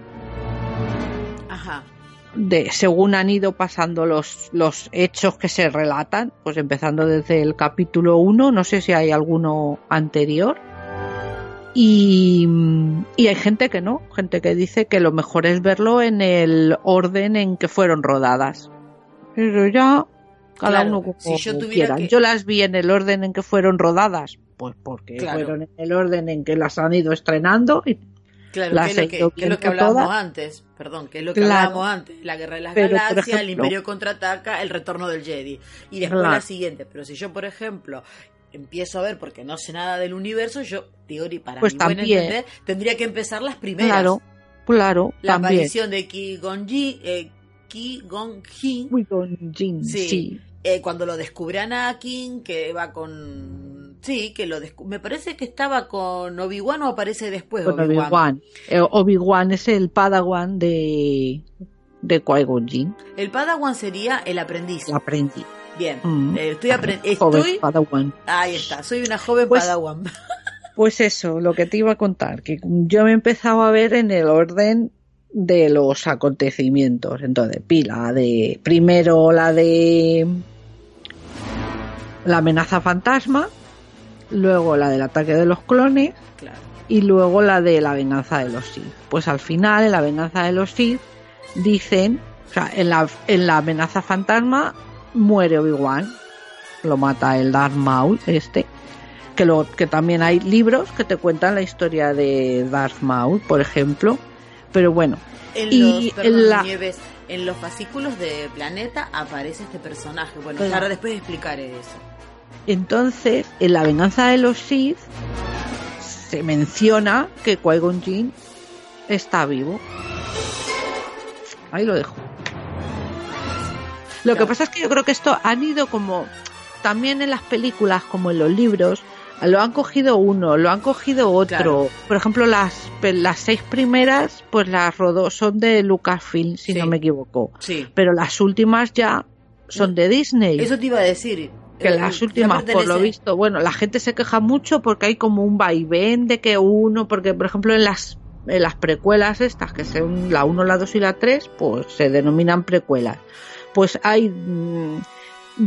Speaker 15: De según han ido pasando los, los hechos que se relatan, pues empezando desde el capítulo 1, no sé si hay alguno anterior. Y, y hay gente que no, gente que dice que lo mejor es verlo en el orden en que fueron rodadas. Pero ya, cada
Speaker 5: Claro,
Speaker 15: uno como
Speaker 5: si yo tuviera
Speaker 15: quiera.
Speaker 5: que-
Speaker 15: Yo las vi en el orden en que fueron rodadas, pues porque
Speaker 5: Claro.
Speaker 15: fueron en el orden en que las han ido estrenando y
Speaker 5: Claro, que es lo que,
Speaker 15: ido
Speaker 5: que es lo que
Speaker 15: viendo
Speaker 5: hablábamos antes, perdón, que es lo que
Speaker 15: Claro.
Speaker 5: hablábamos antes, la guerra de las
Speaker 15: Pero,
Speaker 5: galaxias, el imperio contraataca, el retorno del Jedi. Y después
Speaker 15: Claro.
Speaker 5: la siguiente, pero si yo, por ejemplo, empiezo a ver porque no sé nada del universo, yo, teoría, para
Speaker 15: Pues
Speaker 5: mi buen
Speaker 15: también.
Speaker 5: entender, tendría que empezar las primeras.
Speaker 15: claro, claro,
Speaker 5: la
Speaker 15: también.
Speaker 5: aparición de Ki Gong Ji, eh, Ki Gong Jin,
Speaker 15: Muy con Jin,
Speaker 5: Sí.
Speaker 15: sí.
Speaker 5: eh, cuando lo descubre Anakin, que va con... Sí, que lo Me parece que estaba con Obi-Wan o aparece después
Speaker 15: con
Speaker 5: Obi-Wan.
Speaker 15: Obi-Wan. Eh, Obi-Wan es el padawan de, de Qui-Gon Jinn,
Speaker 5: El Padawan sería el aprendiz.
Speaker 15: el aprendiz.
Speaker 5: Bien,
Speaker 15: Mm.
Speaker 5: eh, estoy aprendiendo.
Speaker 15: Joven
Speaker 5: Estoy.
Speaker 15: padawan.
Speaker 5: Ahí está, soy una joven
Speaker 15: Pues-
Speaker 5: Padawan.
Speaker 15: Pues eso, lo que te iba a contar, que yo me he empezado a ver en el orden de los acontecimientos. Entonces, pila de primero la de la amenaza fantasma, luego la del ataque de los clones
Speaker 5: Claro.
Speaker 15: y luego la de la venganza de los Sith. Pues al final, en la venganza de los Sith, dicen, o sea, en la, en la amenaza fantasma muere Obi-Wan, lo mata el Darth Maul, este, que, lo, que también hay libros que te cuentan la historia de Darth Maul, por ejemplo, pero bueno,
Speaker 5: En
Speaker 15: Y
Speaker 5: los, perdón,
Speaker 15: en la-
Speaker 5: Nieves, en los fascículos de Planeta aparece este personaje. Bueno,
Speaker 15: Claro.
Speaker 5: ahora después explicaré eso.
Speaker 15: Entonces en la venganza de los Sith se menciona que Qui-Gon Jinn está vivo. Ahí lo dejo. Lo que pasa es que yo creo que esto han ido como también en las películas como en los libros lo han cogido uno, lo han cogido otro. Por ejemplo, las, las seis primeras, pues las rodó, son de Lucasfilm, si no me equivoco.
Speaker 5: Sí.
Speaker 15: Pero las últimas ya son de Disney.
Speaker 5: Eso te iba a decir.
Speaker 15: Que las últimas, por lo visto, bueno, la gente se queja mucho porque hay como un vaivén de que uno, porque por ejemplo en las en las precuelas estas, que son la 1, la 2 y la 3, pues se denominan precuelas. Pues hay mm,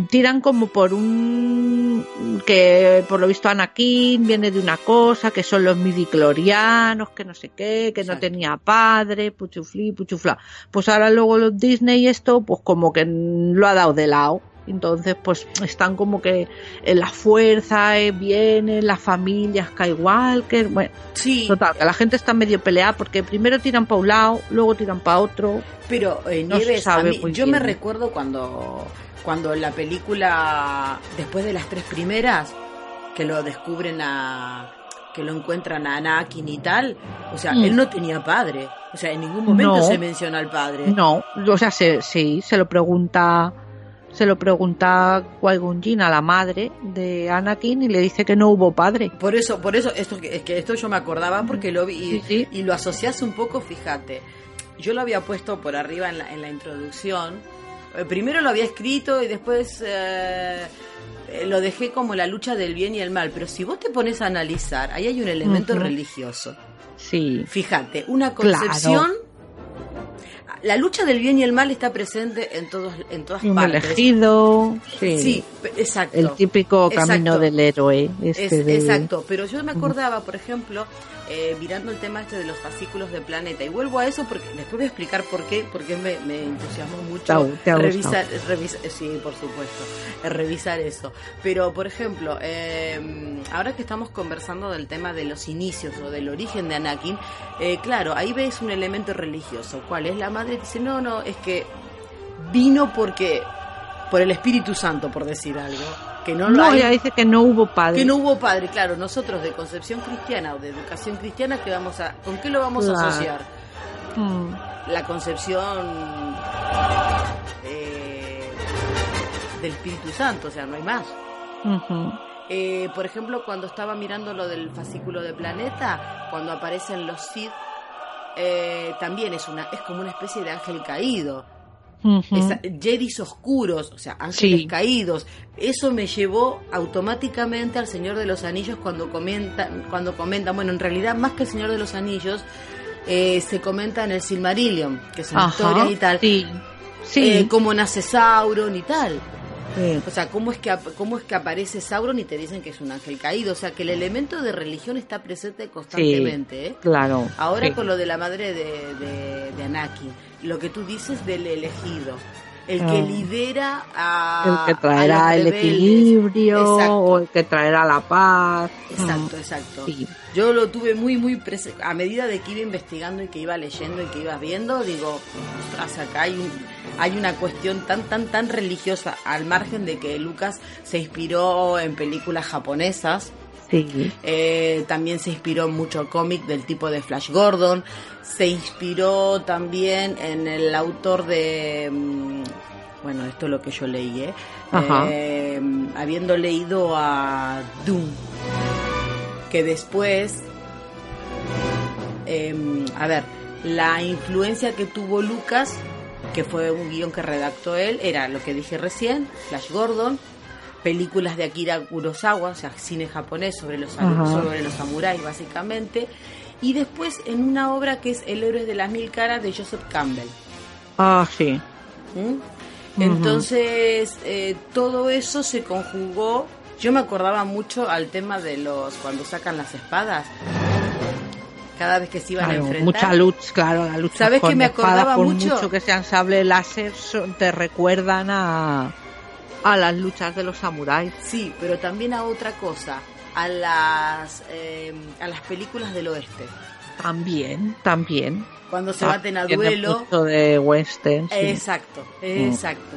Speaker 15: tiran como por un que por lo visto Anakin viene de una cosa, que son los midiclorianos, que no sé qué, que no tenía padre, puchufli, puchufla. Pues ahora luego los Disney y esto, pues como que lo ha dado de lado. Entonces, pues están como que en la fuerza eh, viene, la familia que igual, que bueno,
Speaker 5: sí.
Speaker 15: total, que la gente está medio peleada porque primero tiran para un lado, luego tiran para otro.
Speaker 5: Pero eh,
Speaker 15: No se
Speaker 5: Nieves,
Speaker 15: sabe
Speaker 5: mí- yo
Speaker 15: bien.
Speaker 5: me recuerdo cuando, cuando la película, después de las tres primeras, que lo descubren a que lo encuentran a Anakin y tal, o sea,
Speaker 15: Mm.
Speaker 5: él no tenía padre, o sea, en ningún momento
Speaker 15: No.
Speaker 5: se menciona al padre.
Speaker 15: No, o sea, se, sí, se lo pregunta, se lo pregunta Jinn a la madre de Anakin y le dice que no hubo padre.
Speaker 5: Por eso, por eso, esto es que esto yo me acordaba porque lo vi y, y lo asocias un poco, fíjate. Yo lo había puesto por arriba en la, en la introducción. Eh, primero lo había escrito y después eh, eh, lo dejé como la lucha del bien y el mal. Pero si vos te pones a analizar, ahí hay un elemento religioso.
Speaker 15: Sí.
Speaker 5: Fíjate, una
Speaker 15: Claro.
Speaker 5: La lucha del bien y el mal está presente en todos en todas
Speaker 15: Un
Speaker 5: partes.
Speaker 15: elegido, sí.
Speaker 5: Exacto.
Speaker 15: El típico camino
Speaker 5: Exacto.
Speaker 15: del héroe. Este
Speaker 5: Es-
Speaker 15: de-
Speaker 5: Exacto, pero yo me acordaba, por ejemplo, eh, mirando el tema este de los fascículos de Planeta, y vuelvo a eso porque después voy a explicar por qué, porque me, me entusiasmó mucho
Speaker 15: Te te
Speaker 5: revisar, revisar, sí, por supuesto, eh, revisar eso. Pero, por ejemplo, eh, ahora que estamos conversando del tema de los inicios o del origen de Anakin, eh, claro, ahí ves un elemento religioso, ¿cuál es? La madre dice, no, no, es que vino porque por el Espíritu Santo, por decir algo, que no lo
Speaker 15: No,
Speaker 5: hay-
Speaker 15: ella dice que no hubo padre.
Speaker 5: que no hubo padre, claro, nosotros de concepción cristiana o de educación cristiana, ¿qué vamos a, ¿con qué lo vamos
Speaker 15: Claro.
Speaker 5: a asociar?
Speaker 15: Mm.
Speaker 5: La concepción eh, del Espíritu Santo, o sea, no hay más. Eh, por ejemplo, cuando estaba mirando lo del fascículo de Planeta, cuando aparecen los Sith, eh, también es, una, es como una especie de ángel caído. Esa- Jedis oscuros, o sea, ángeles
Speaker 15: Sí.
Speaker 5: caídos. Eso me llevó automáticamente al Señor de los Anillos cuando comenta, cuando comentan, bueno, en realidad más que el Señor de los Anillos, eh, se comenta en el Silmarillion, que son
Speaker 15: Ajá,
Speaker 5: historias y tal.
Speaker 15: Sí. Sí.
Speaker 5: Eh, cómo nace Sauron y tal.
Speaker 15: Sí.
Speaker 5: O sea, cómo es, que, cómo es que aparece Sauron y te dicen que es un ángel caído. O sea, que el elemento de religión está presente constantemente. ¿eh?
Speaker 15: Claro.
Speaker 5: Ahora con lo de la madre de, de, de Anakin, lo que tú dices del elegido, el
Speaker 15: Ah.
Speaker 5: que lidera a.
Speaker 15: el que traerá
Speaker 5: a
Speaker 15: el equilibrio
Speaker 5: Exacto.
Speaker 15: o el que traerá la paz.
Speaker 5: Exacto,
Speaker 15: Mm.
Speaker 5: exacto.
Speaker 15: Sí.
Speaker 5: Yo lo tuve muy, muy presente. A medida de que iba investigando y que iba leyendo y que iba viendo, digo, ostras, acá hay, un, hay una cuestión tan, tan, tan religiosa, al margen de que Lucas se inspiró en películas japonesas.
Speaker 15: Sí.
Speaker 5: Eh, también se inspiró en mucho cómic del tipo de Flash Gordon. Se inspiró también en el autor de. mm, Bueno, esto es lo que yo leí, ¿eh?
Speaker 15: Ajá.
Speaker 5: Eh, habiendo leído a Doom. Que después. eh, a ver, la influencia que tuvo Lucas, que fue un guion que redactó él, era lo que dije recién: Flash Gordon, películas de Akira Kurosawa, o sea, cine japonés sobre los, sobre los samuráis básicamente, y después en una obra que es El héroe de las mil caras de Joseph Campbell.
Speaker 15: Ah, sí.
Speaker 5: ¿Mm? Entonces, eh, todo eso se conjugó. Yo me acordaba mucho al tema de los cuando sacan las espadas. Cada vez que se iban a enfrentar.
Speaker 15: mucha lucha, claro, la lucha
Speaker 5: ¿Sabes
Speaker 15: con
Speaker 5: que me
Speaker 15: espada,
Speaker 5: acordaba
Speaker 15: por
Speaker 5: mucho?
Speaker 15: que sean sable láser, te recuerdan a, a las luchas de los samuráis.
Speaker 5: Sí, pero también a otra cosa, a las eh, a las películas del oeste.
Speaker 15: También, también.
Speaker 5: Cuando se baten a duelo.
Speaker 15: de western. sí.
Speaker 5: Exacto, exacto,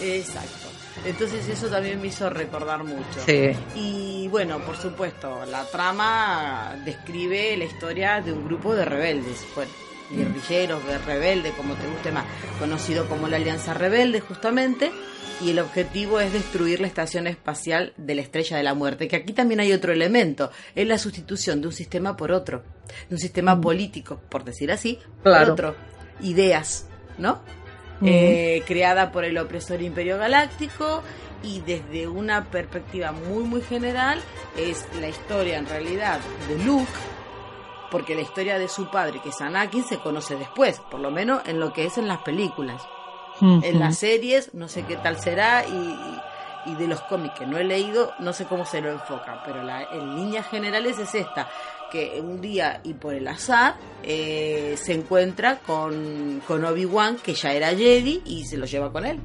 Speaker 5: exacto. Entonces eso también me hizo recordar mucho.
Speaker 15: Sí.
Speaker 5: Y bueno, por supuesto, la trama describe la historia de un grupo de rebeldes. Bueno, guerrilleros, rebelde, como te guste más, conocido como la Alianza Rebelde justamente, y el objetivo es destruir la estación espacial de la Estrella de la Muerte, que aquí también hay otro elemento, es la sustitución de un sistema por otro, de un sistema político, por decir así,
Speaker 15: Claro.
Speaker 5: por otro, ideas, ¿no?
Speaker 15: Ujú.
Speaker 5: Eh, creada por el opresor Imperio Galáctico y desde una perspectiva muy muy general es la historia en realidad de Luke porque la historia de su padre que es Anakin se conoce después por lo menos en lo que es en las películas en las series no sé qué tal será y, y de los cómics que no he leído no sé cómo se lo enfoca pero la, en líneas generales es esta que un día y por el azar eh, se encuentra con, con Obi-Wan que ya era Jedi y se lo lleva con él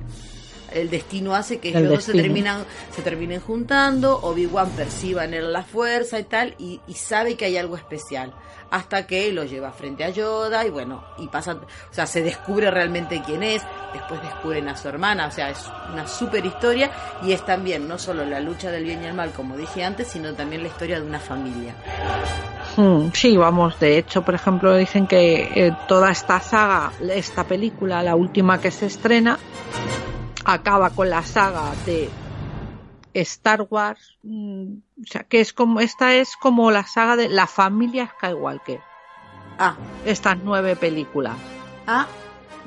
Speaker 5: el destino hace que
Speaker 15: El
Speaker 5: luego se terminan se terminen juntando Obi-Wan perciba en él la fuerza y tal y, y sabe que hay algo especial hasta que lo lleva frente a Yoda y bueno y pasa o sea se descubre realmente quién es después descubren a su hermana o sea es una super historia y es también no solo la lucha del bien y el mal como dije antes sino también la historia de una familia.
Speaker 15: Mm, Sí, vamos, de hecho, por ejemplo, dicen que eh, toda esta saga, esta película, la última que se estrena, acaba con la saga de Star Wars, mm, o sea, que es como, esta es como la saga de la familia Skywalker,
Speaker 5: ah.
Speaker 15: Estas nueve películas,
Speaker 5: ah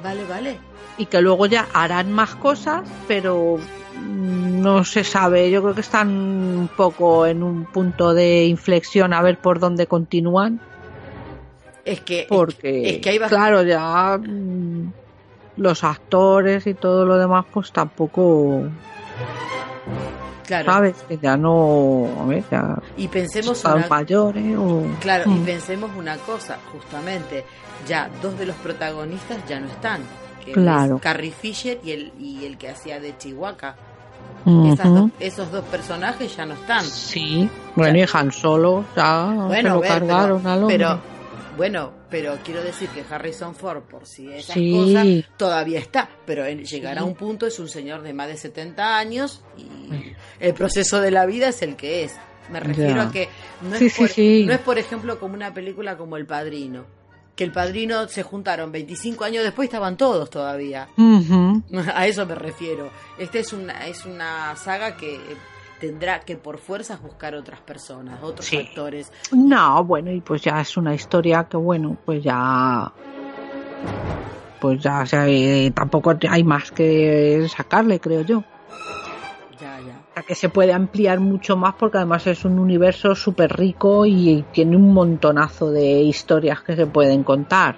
Speaker 5: vale vale.
Speaker 15: Y que luego ya harán más cosas, pero mm, no se sabe, yo creo que están un poco en un punto de inflexión a ver por dónde continúan.
Speaker 5: es que
Speaker 15: porque
Speaker 5: es que hay
Speaker 15: claro ya mm, los actores y todo lo demás pues tampoco
Speaker 5: claro
Speaker 15: sabes que ya no a ver ya
Speaker 5: y pensemos
Speaker 15: están
Speaker 5: una,
Speaker 15: mayores o
Speaker 5: Claro, y
Speaker 15: Mm.
Speaker 5: pensemos una cosa, justamente, ya dos de los protagonistas ya no están, que
Speaker 15: Claro.
Speaker 5: es Carrie Fisher y el, y el que hacía de Chihuahua. Esas dos- esos dos personajes ya no están.
Speaker 15: sí bueno y Han Solo ya se
Speaker 5: Bueno, a
Speaker 15: lo
Speaker 5: ver,
Speaker 15: cargaron
Speaker 5: pero,
Speaker 15: al hombre
Speaker 5: pero, bueno, pero quiero decir que Harrison Ford, por si esas
Speaker 15: Sí.
Speaker 5: cosas, todavía está, pero en, llegar a un punto es un señor de más de 70 años y el proceso de la vida es el que es. Me refiero a que no es,
Speaker 15: Sí, sí,
Speaker 5: por,
Speaker 15: sí.
Speaker 5: no es, por ejemplo, como una película como El Padrino. Que El Padrino se juntaron 25 años después y estaban todos todavía. A eso me refiero. Esta es una, es una saga que tendrá que por fuerzas buscar otras personas, otros
Speaker 15: Sí.
Speaker 5: actores.
Speaker 15: no bueno y pues ya es una historia que bueno pues ya pues ya o sea, eh, tampoco hay más que sacarle creo yo
Speaker 5: Ya, ya.
Speaker 15: a que se puede ampliar mucho más porque además es un universo súper rico y tiene un montonazo de historias que se pueden contar.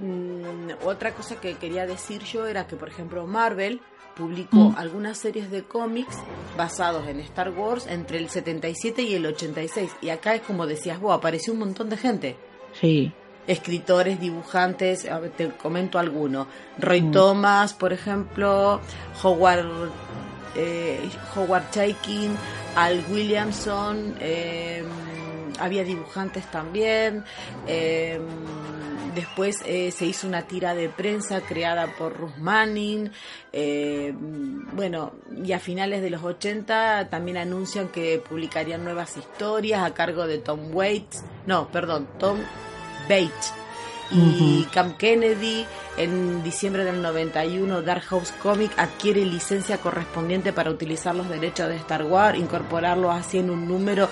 Speaker 5: Mm, otra cosa que quería decir yo era que, por ejemplo, Marvel publicó
Speaker 15: Mm.
Speaker 5: algunas series de cómics basados en Star Wars entre el 77 y el 86. Y acá es como decías vos, apareció un montón de gente.
Speaker 15: Sí.
Speaker 5: Escritores, dibujantes, te comento alguno. Roy
Speaker 15: Mm.
Speaker 5: Thomas, por ejemplo, Howard, eh, Howard Chaykin, Al Williamson, eh, había dibujantes también. eh, después eh, se hizo una tira de prensa creada por Ruth Manning. eh, bueno, y a finales de los 80 también anuncian que publicarían nuevas historias a cargo de Tom Waits. No, perdón, Tom Bates y
Speaker 15: Ujú.
Speaker 5: Cam Kennedy. En diciembre del 91, Dark House Comic adquiere licencia correspondiente para utilizar los derechos de Star Wars, incorporarlos así en un número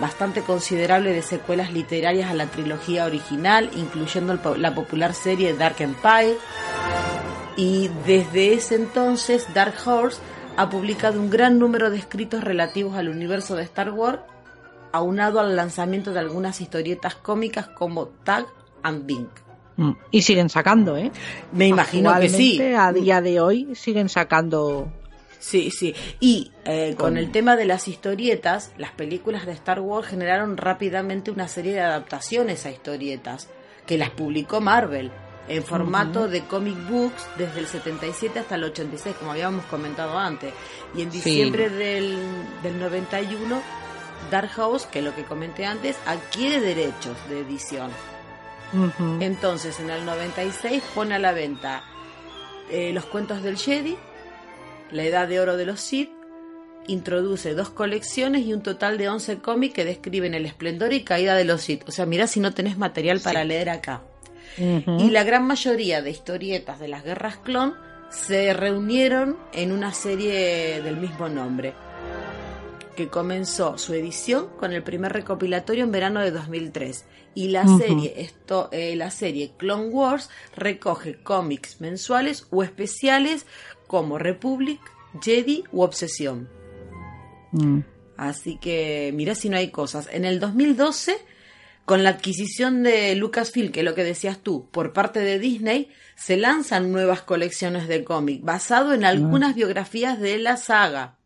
Speaker 5: bastante considerable de secuelas literarias a la trilogía original, incluyendo la popular serie Dark Empire. Y desde ese entonces, Dark Horse ha publicado un gran número de escritos relativos al universo de Star Wars, aunado al lanzamiento de algunas historietas cómicas como Tag and Bink.
Speaker 15: Mm. Y siguen sacando, ¿eh?
Speaker 5: Me imagino que sí.
Speaker 15: A día de hoy siguen sacando.
Speaker 5: Sí, sí. Y eh, con
Speaker 15: Con-
Speaker 5: el tema de las historietas, las películas de Star Wars generaron rápidamente una serie de adaptaciones a historietas, que las publicó Marvel en formato de comic books desde el 77 hasta el 86, como habíamos comentado antes. Y en
Speaker 15: Sí.
Speaker 5: diciembre del, del 91, Dark House, que es lo que comenté antes, adquiere derechos de edición. Entonces, en el 96 pone a la venta eh, los cuentos del Jedi, la edad de oro de los Sith, introduce dos colecciones y un total de 11 cómics que describen el esplendor y caída de los Sith. O sea, mirá si no tenés material para leer acá. Y la gran mayoría de historietas de las guerras clon se reunieron en una serie del mismo nombre, que comenzó su edición con el primer recopilatorio en verano de 2003. Y la serie, esto, eh, la serie Clone Wars recoge cómics mensuales o especiales como Republic, Jedi u Obsesión.
Speaker 15: Mm.
Speaker 5: Así que mira si no hay cosas. En el 2012, con la adquisición de Lucasfilm, que es lo que decías tú, por parte de Disney, se lanzan nuevas colecciones de cómic basado en algunas biografías de la saga.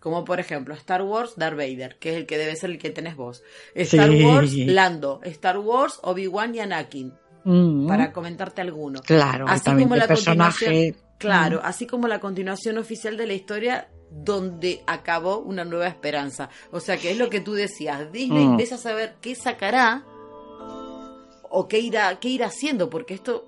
Speaker 5: Como por ejemplo Star Wars Darth Vader, que es el que debe ser el que tenés vos. Star
Speaker 15: Sí.
Speaker 5: Wars Lando, Star Wars Obi-Wan y Anakin,
Speaker 15: Mm.
Speaker 5: para comentarte alguno.
Speaker 15: Claro,
Speaker 5: Así como la
Speaker 15: personaje.
Speaker 5: continuación, claro, así como la continuación oficial de la historia donde acabó una nueva esperanza. O sea que es lo que tú decías, Disney
Speaker 15: Mm.
Speaker 5: empieza a saber qué sacará o qué irá, qué irá haciendo, porque esto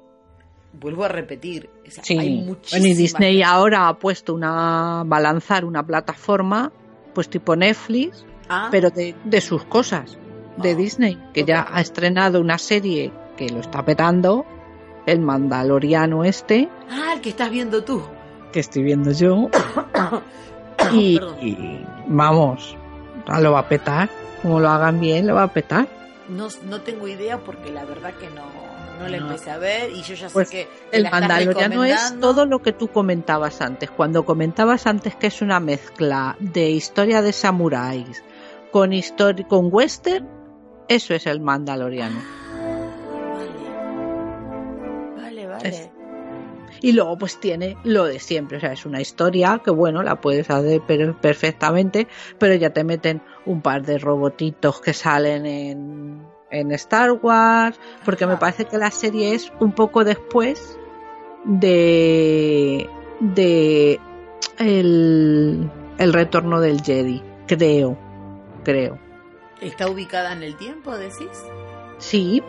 Speaker 5: vuelvo a repetir, o sea,
Speaker 15: Sí.
Speaker 5: hay
Speaker 15: Bueno, y
Speaker 5: muchísimas
Speaker 15: Disney ahora ha puesto una. va a lanzar una plataforma, pues tipo Netflix,
Speaker 5: Ah,
Speaker 15: pero de, de sus cosas, de
Speaker 5: Ah,
Speaker 15: Disney, que ya ha estrenado una serie que lo está petando, el Mandaloriano este,
Speaker 5: ah, el que estás viendo tú.
Speaker 15: que estoy viendo yo, y, y vamos, lo va a petar, como lo hagan bien, lo va a petar.
Speaker 5: No, no tengo idea porque la verdad que no, no la empecé a ver y yo ya
Speaker 15: Pues
Speaker 5: sé que, que
Speaker 15: El Mandaloriano es todo lo que tú comentabas antes. Cuando comentabas antes que es una mezcla de historia de samuráis con histori- con western, eso es el Mandaloriano.
Speaker 5: Vale, vale.
Speaker 15: Es- Y luego pues tiene lo de siempre, o sea, es una historia que bueno, la puedes hacer per- perfectamente, pero ya te meten un par de robotitos que salen en, en Star Wars, porque me parece que la serie es un poco después de de el, el retorno del Jedi, creo, creo.
Speaker 5: ¿Está ubicada en el tiempo, decís?
Speaker 15: Sí,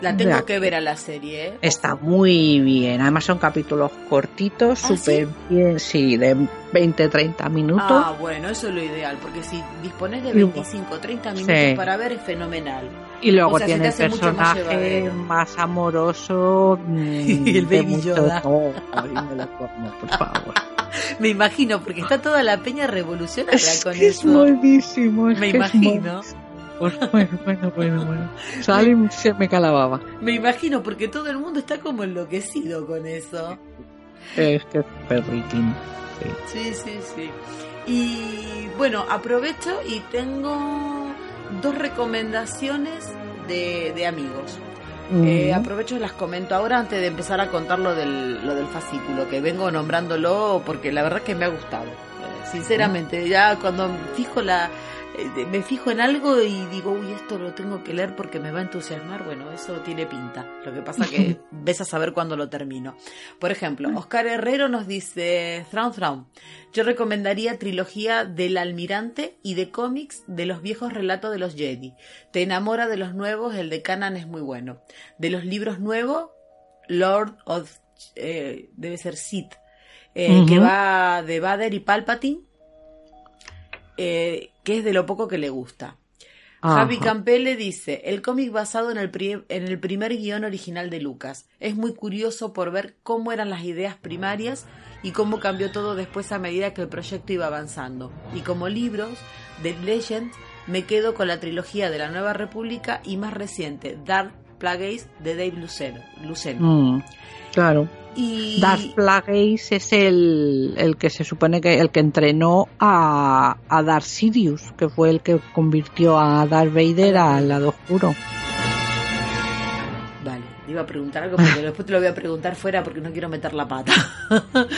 Speaker 5: La tengo
Speaker 15: Ya.
Speaker 5: que ver a la serie, ¿eh?
Speaker 15: Está muy bien. Además son capítulos cortitos,
Speaker 5: ¿Ah,
Speaker 15: súper bien, sí, de 20-30 minutos.
Speaker 5: Ah, bueno, eso es lo ideal, porque si dispones de
Speaker 15: Y bueno.
Speaker 5: 25 30 minutos
Speaker 15: Sí.
Speaker 5: para ver es fenomenal.
Speaker 15: y luego
Speaker 5: o sea, se
Speaker 15: tiene el
Speaker 5: más
Speaker 15: personaje
Speaker 5: llevadero.
Speaker 15: más, amoroso. mm,
Speaker 5: El
Speaker 15: de
Speaker 5: Baby Yoda.
Speaker 15: No, me por favor.
Speaker 5: Me imagino, porque está toda la peña revolucionaria
Speaker 15: es
Speaker 5: con
Speaker 15: que es
Speaker 5: eso.
Speaker 15: es
Speaker 5: Me
Speaker 15: que es
Speaker 5: imagino.
Speaker 15: buenísimo. Bueno, bueno, bueno, bueno. Sale y se me calababa.
Speaker 5: Me imagino, porque todo el mundo está como enloquecido con eso.
Speaker 15: Es que es perritín.
Speaker 5: Sí, sí, sí. Y bueno, aprovecho y tengo dos recomendaciones de, de amigos. Eh, aprovecho y las comento ahora antes de empezar a contar lo del, lo del fascículo, que vengo nombrándolo porque la verdad que me ha gustado. Eh, sinceramente, ya cuando fijo la, me fijo en algo y digo, uy, esto lo tengo que leer porque me va a entusiasmar, bueno, eso tiene pinta. Lo que pasa que ves a saber cuándo lo termino. Por ejemplo, Oscar Herrero nos dice, Thrawn Thrawn, yo recomendaría trilogía del almirante y de cómics de los viejos relatos de los Jedi. Te enamora de los nuevos, el de Canan es muy bueno. De los libros nuevos, Lord of, eh, debe ser Sith, eh, que va de Vader y Palpatine, eh, que es de lo poco que le gusta. Javi. Campele dice, el cómic basado en el, pri- en el primer guion original de Lucas. Es muy curioso por ver cómo eran las ideas primarias y cómo cambió todo después a medida que el proyecto iba avanzando. Y como libros de Legend, me quedo con la trilogía de la Nueva República y más reciente, Dark Plagueis de Dave Luceno. Luceno.
Speaker 15: Mm, claro.
Speaker 5: Y
Speaker 15: Darth Plagueis es el, el que se supone que el que entrenó a, a Darth Sidious, que fue el que convirtió a Darth Vader al lado oscuro.
Speaker 5: Vale, te iba a preguntar algo, pero después te lo voy a preguntar fuera porque no quiero meter la pata.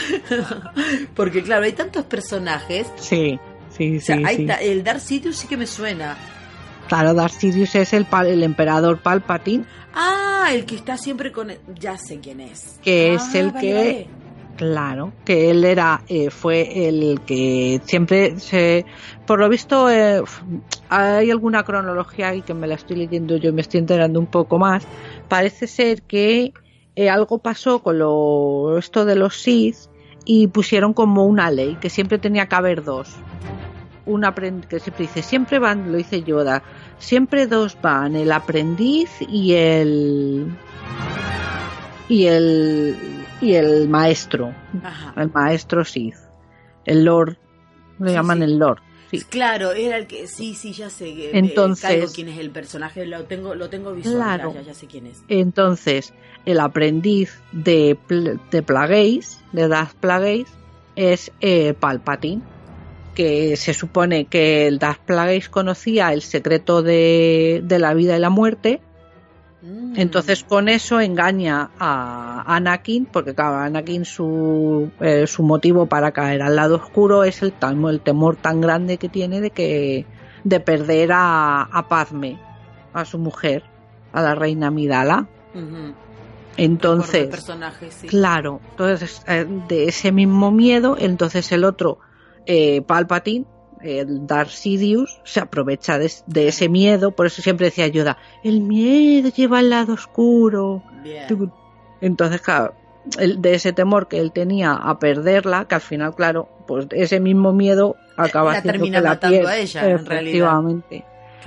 Speaker 5: porque claro, hay tantos personajes.
Speaker 15: Sí, sí,
Speaker 5: O sea,
Speaker 15: sí.
Speaker 5: hay
Speaker 15: sí.
Speaker 5: el Dark Sidious sí que me suena.
Speaker 15: Claro, Darth Sidious es el, pal- el emperador Palpatine,
Speaker 5: Ah, el que está siempre con... Ya sé quién es.
Speaker 15: que
Speaker 5: Ah,
Speaker 15: es el
Speaker 5: vale,
Speaker 15: que
Speaker 5: vale.
Speaker 15: Claro, que él era, eh, fue el que siempre se, por lo visto, eh, hay alguna cronología ahí que me la estoy leyendo yo y me estoy enterando un poco más. Parece ser que eh, algo pasó con lo, esto de los Sith y pusieron como una ley que siempre tenía que haber dos. Un aprendiz, que siempre dice, siempre van, lo dice Yoda, siempre dos van, el aprendiz y el y el y el maestro, el maestro Sith, el Lord, lo llaman el Lord. Sí.
Speaker 5: Claro, era el que sí, sí, ya sé. eh,
Speaker 15: Entonces-
Speaker 5: caigo quién es el personaje, lo tengo, lo tengo visual,
Speaker 15: Claro.
Speaker 5: ya, sé quién es.
Speaker 15: Entonces, el aprendiz de, de Plagueis, de Darth Plagueis, es eh, Palpatine, que se supone que el Darth Plagueis conocía el secreto de, de la vida y la muerte.
Speaker 5: Mm.
Speaker 15: Entonces con eso engaña a Anakin, porque claro, Anakin su, eh, su motivo para caer al lado oscuro es el, el temor tan grande que tiene de que de perder a, a Padme, a su mujer, a la reina Midala. Entonces,
Speaker 5: sí.
Speaker 15: Claro, entonces eh, de ese mismo miedo, entonces el otro, eh, Palpatine, el Darth Sidious, se aprovecha de, de ese miedo, por eso siempre decía Yoda, el miedo lleva al lado oscuro.
Speaker 5: Bien.
Speaker 15: Entonces, claro, el- de ese temor que él tenía a perderla, que al final, claro, pues ese mismo miedo acaba
Speaker 5: La
Speaker 15: haciendo
Speaker 5: termina
Speaker 15: que la
Speaker 5: matando
Speaker 15: piel-
Speaker 5: a ella, en realidad.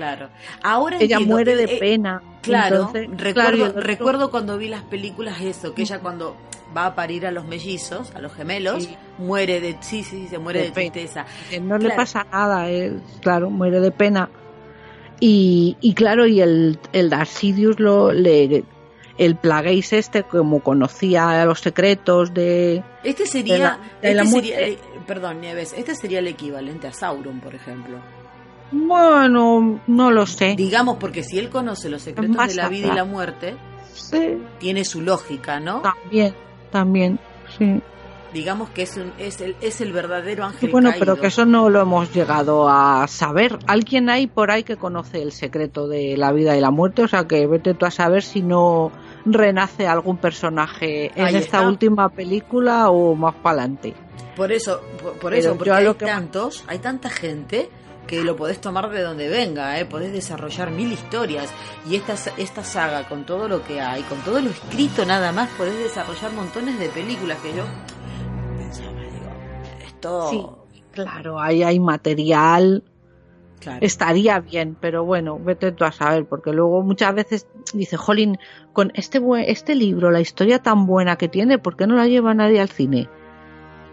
Speaker 5: Claro. Ahora
Speaker 15: Ella
Speaker 5: entiendo,
Speaker 15: muere de
Speaker 5: eh,
Speaker 15: pena.
Speaker 5: Claro,
Speaker 15: Entonces,
Speaker 5: recuerdo,
Speaker 15: claro,
Speaker 5: recuerdo cuando vi las películas eso, que ella cuando va a parir a los mellizos, a los gemelos,
Speaker 15: Sí.
Speaker 5: muere de, sí, sí, se muere
Speaker 15: De
Speaker 5: tristeza.
Speaker 15: no le pasa nada, claro, muere de pena. Y, y claro, y el, el Darth Sidious lo, le, el Plagueis este, como conocía los secretos de...
Speaker 5: Este sería,
Speaker 15: De la- de
Speaker 5: este
Speaker 15: la
Speaker 5: sería eh, perdón, Nieves, este sería el equivalente a Sauron, por ejemplo.
Speaker 15: Bueno, no lo sé.
Speaker 5: Digamos, porque si él conoce los secretos
Speaker 15: Más
Speaker 5: de la vida y la muerte,
Speaker 15: Sí,
Speaker 5: tiene su lógica, ¿no?
Speaker 15: también, también, sí.
Speaker 5: Digamos que es, un, es, el, es el verdadero ángel
Speaker 15: Bueno,
Speaker 5: caído.
Speaker 15: pero que eso no lo hemos llegado a saber. Alguien hay por ahí que conoce el secreto de la vida y la muerte, o sea que vete tú a saber si no renace algún personaje en
Speaker 5: Ahí
Speaker 15: esta
Speaker 5: está.
Speaker 15: última película o más para adelante.
Speaker 5: Por eso, por, eso, porque hay
Speaker 15: lo que-
Speaker 5: tantos, hay tanta gente que lo podés tomar de donde venga, ¿eh? podés desarrollar mil historias y esta, esta saga con todo lo que hay, con todo lo escrito nada más, podés desarrollar montones de películas que yo pensaba, digo, esto...
Speaker 15: Sí, claro, ahí hay material,
Speaker 5: claro.
Speaker 15: estaría bien, pero bueno, vete tú a saber, porque luego muchas veces dice, Jolín, con este, este libro, la historia tan buena que tiene, ¿por qué no la lleva nadie al cine?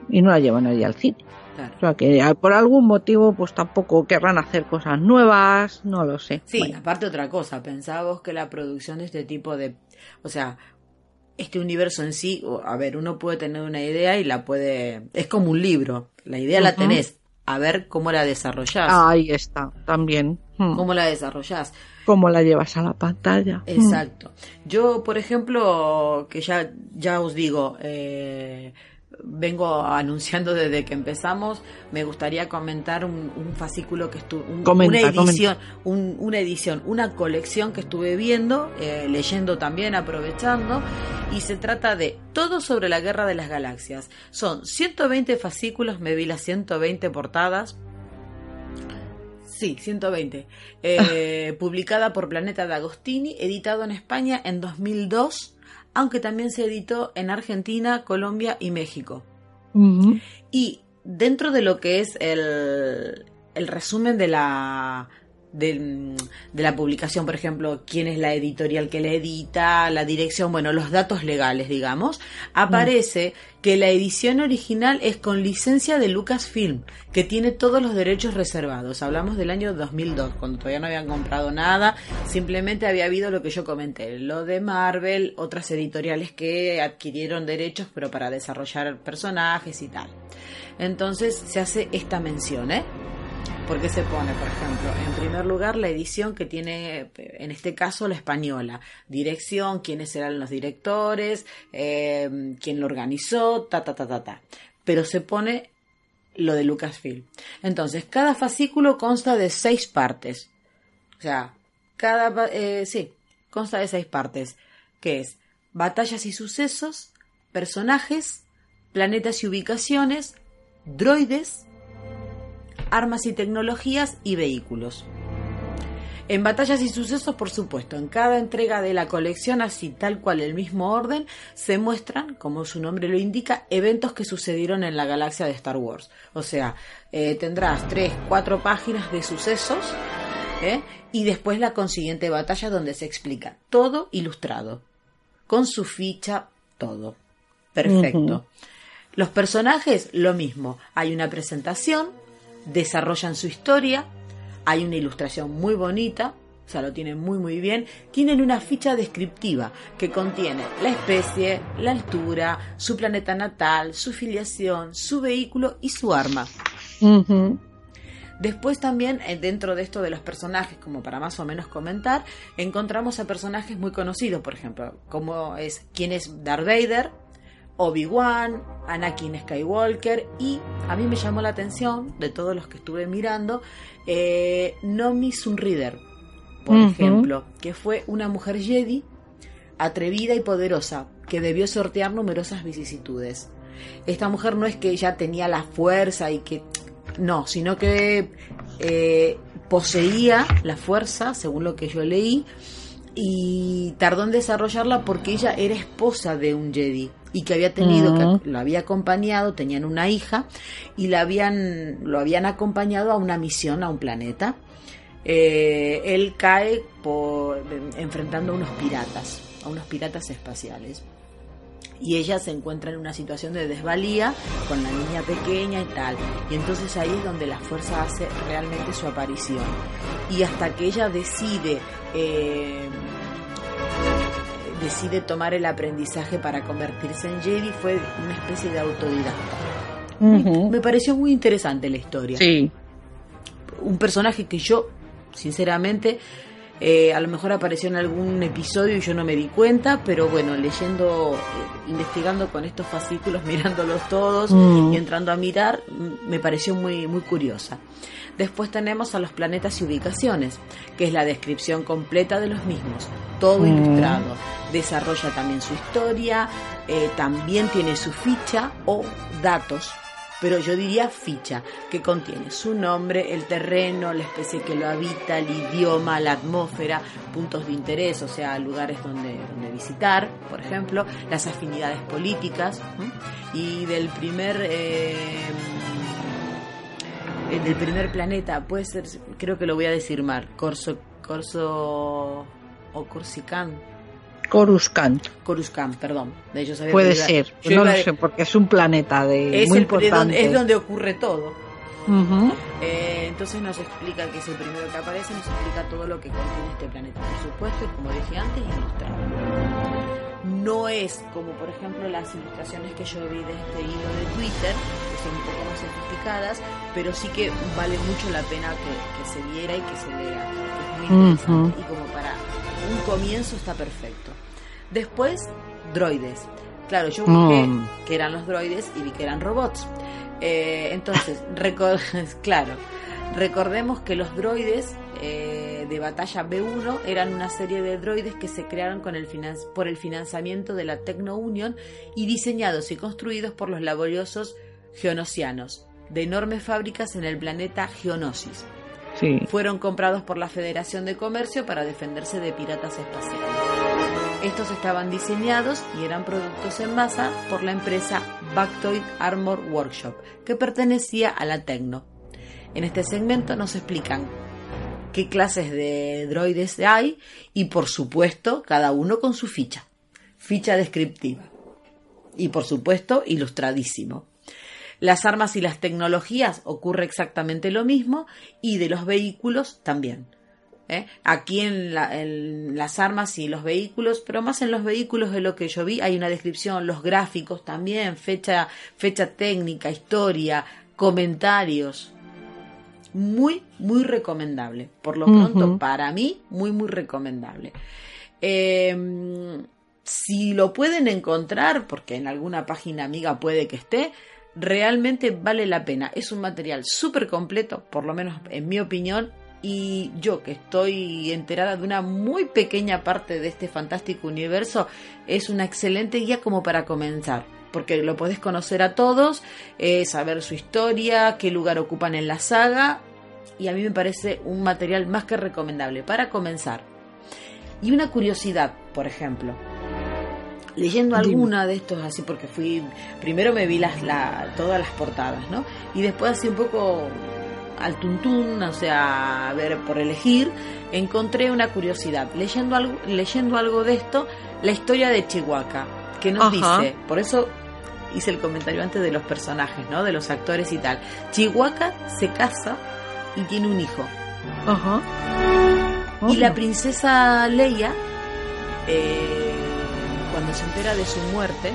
Speaker 15: Y no la lleva nadie al cine.
Speaker 5: Claro.
Speaker 15: O sea que por algún motivo pues tampoco querrán hacer cosas nuevas, no lo sé.
Speaker 5: Sí,
Speaker 15: Bueno,
Speaker 5: aparte otra cosa, pensábamos que la producción de este tipo de, o sea, este universo en sí, a ver, uno puede tener una idea y la puede, es como un libro, la idea la tenés, a ver cómo la desarrollás,
Speaker 15: ahí está, también. Hmm.
Speaker 5: cómo la desarrollás.
Speaker 15: ¿Cómo la llevas a la pantalla? Hmm.
Speaker 5: Exacto. Yo, por ejemplo, que ya, ya os digo, eh, vengo anunciando desde que empezamos, me gustaría comentar un, un fascículo que estuve, un- una edición, un- una edición, una colección que estuve viendo, eh, leyendo también, aprovechando, y se trata de todo sobre la guerra de las galaxias. Son 120 fascículos, me vi las 120 portadas. Sí, 120. Eh, publicada por Planeta de Agostini, editado en España en 2002, aunque también se editó en Argentina, Colombia y México. Y dentro de lo que es el, el resumen de la, de la publicación, por ejemplo, quién es la editorial que la edita, la dirección, bueno, los datos legales, digamos, aparece que la edición original es con licencia de Lucasfilm, que tiene todos los derechos reservados. Hablamos del año 2002, cuando todavía no habían comprado nada, simplemente había habido lo que yo comenté, lo de Marvel, otras editoriales que adquirieron derechos, pero para desarrollar personajes y tal. Entonces se hace esta mención, ¿eh? Porque se pone, por ejemplo, en primer lugar la edición que tiene, en este caso, la española. Dirección, quiénes serán los directores, eh, quién lo organizó, ta, ta, ta, ta, ta. Pero se pone lo de Lucasfilm. Entonces, cada fascículo consta de seis partes. O sea, cada, eh, sí, consta de seis partes. Que es batallas y sucesos, personajes, planetas y ubicaciones, droides, armas y tecnologías y vehículos. En batallas y sucesos, por supuesto, en cada entrega de la colección, así tal cual el mismo orden, se muestran, como su nombre lo indica, eventos que sucedieron en la galaxia de Star Wars. O sea, eh, tendrás tres, cuatro páginas de sucesos ¿eh? y después la consiguiente batalla donde se explica todo ilustrado, con su ficha, todo. Perfecto. Los personajes, lo mismo. Hay una presentación, desarrollan su historia, hay una ilustración muy bonita, o sea, lo tienen muy muy bien. Tienen una ficha descriptiva que contiene la especie, la altura, su planeta natal, su filiación, su vehículo y su arma. Después también, eh, dentro de esto de los personajes, como para más o menos comentar, encontramos a personajes muy conocidos, por ejemplo, como es quién es Darth Vader, Obi-Wan, Anakin Skywalker y a mí me llamó la atención de todos los que estuve mirando, eh, Nomi Sunrider, por ejemplo, que fue una mujer Jedi atrevida y poderosa que debió sortear numerosas vicisitudes. Esta mujer no es que ya tenía la fuerza y que no, sino que eh, poseía la fuerza, según lo que yo leí, y tardó en desarrollarla porque ella era esposa de un Jedi y que había tenido, que lo había acompañado, tenían una hija y la habían, lo habían acompañado a una misión a un planeta. Eh, él cae por, enfrentando a unos piratas, a unos piratas espaciales y ella se encuentra en una situación de desvalía con la niña pequeña y tal. Y entonces ahí es donde la fuerza hace realmente su aparición. Y hasta que ella decide... Eh, decide tomar el aprendizaje para convertirse en Jedi fue una especie de autodidacta. Me pareció muy interesante la historia.
Speaker 15: Sí.
Speaker 5: Un personaje que yo, sinceramente, eh, a lo mejor apareció en algún episodio y yo no me di cuenta, pero bueno, leyendo, eh, investigando con estos fascículos, mirándolos todos
Speaker 15: Mm.
Speaker 5: y entrando a mirar, mm, me pareció muy, muy curiosa. Después tenemos a los planetas y ubicaciones, que es la descripción completa de los mismos, todo
Speaker 15: Mm.
Speaker 5: ilustrado. Desarrolla también su historia, eh, también tiene su ficha o datos pero yo diría ficha, que contiene su nombre, el terreno, la especie que lo habita, el idioma, la atmósfera, puntos de interés, o sea, lugares donde, donde visitar, por ejemplo, las afinidades políticas, y del primer... Eh, eh, del primer planeta, puede ser, creo que lo voy a decir mal, Corso, Corso o Corsicán,
Speaker 15: Coruscant.
Speaker 5: Coruscant, perdón. De ellos
Speaker 15: Puede ser.
Speaker 5: yo
Speaker 15: No lo sé, porque es un planeta de
Speaker 5: es,
Speaker 15: muy
Speaker 5: el- de donde,
Speaker 15: importante.
Speaker 5: es donde ocurre todo. Eh, entonces nos explica que es el primero que aparece, nos explica todo lo que contiene este planeta, por supuesto, y como dije antes, ilustrado. No es como, por ejemplo, las ilustraciones que yo vi de este hilo de Twitter, que son un poco más sofisticadas, pero sí que vale mucho la pena que, que se viera y que se lea. Es muy interesante. Y como para un comienzo está perfecto. Después, droides. Claro, yo busqué
Speaker 15: Mm.
Speaker 5: que eran los droides y vi que eran robots. Eh, entonces, recor- claro, recordemos que los droides eh, de batalla B1 eran una serie de droides que se crearon con el finan- por el financiamiento de la Tecno Union y diseñados y construidos por los laboriosos geonosianos de enormes fábricas en el planeta Geonosis. Fueron comprados por la Federación de Comercio para defenderse de piratas espaciales. Estos estaban diseñados y eran productos en masa por la empresa Bactoid Armor Workshop, que pertenecía a la Tecno. En este segmento nos explican qué clases de droides hay y por supuesto cada uno con su ficha. Ficha descriptiva. Y por supuesto ilustradísimo. Las armas y las tecnologías ocurre exactamente lo mismo y de los vehículos también. ¿eh? Aquí en, la- en las armas y los vehículos, pero más en los vehículos de lo que yo vi, hay una descripción, los gráficos también, fecha, fecha técnica, historia, comentarios. Muy, muy recomendable. Por lo pronto, para mí, muy, muy recomendable. Eh, si lo pueden encontrar, porque en alguna página amiga puede que esté, realmente vale la pena. Es un material súper completo, por lo menos en mi opinión, y yo que estoy enterada de una muy pequeña parte de este fantástico universo, es una excelente guía como para comenzar. Porque lo podés conocer a todos, eh, saber su historia, qué lugar ocupan en la saga, y a mí me parece un material más que recomendable para comenzar. Y una curiosidad, por ejemplo, leyendo alguna de estos así, porque fui, primero me vi las, la, todas las portadas, ¿no? Y después así un poco al tuntún, o sea, a ver, por elegir, encontré una curiosidad. Leyendo algo, leyendo algo de esto, la historia de Chihuahua, que nos
Speaker 15: Ajá.
Speaker 5: dice, por eso hice el comentario antes de los personajes, ¿no? De los actores y tal. Chihuahua se casa y tiene un hijo.
Speaker 15: Ajá.
Speaker 5: Y la princesa Leia, eh, cuando se entera de su muerte,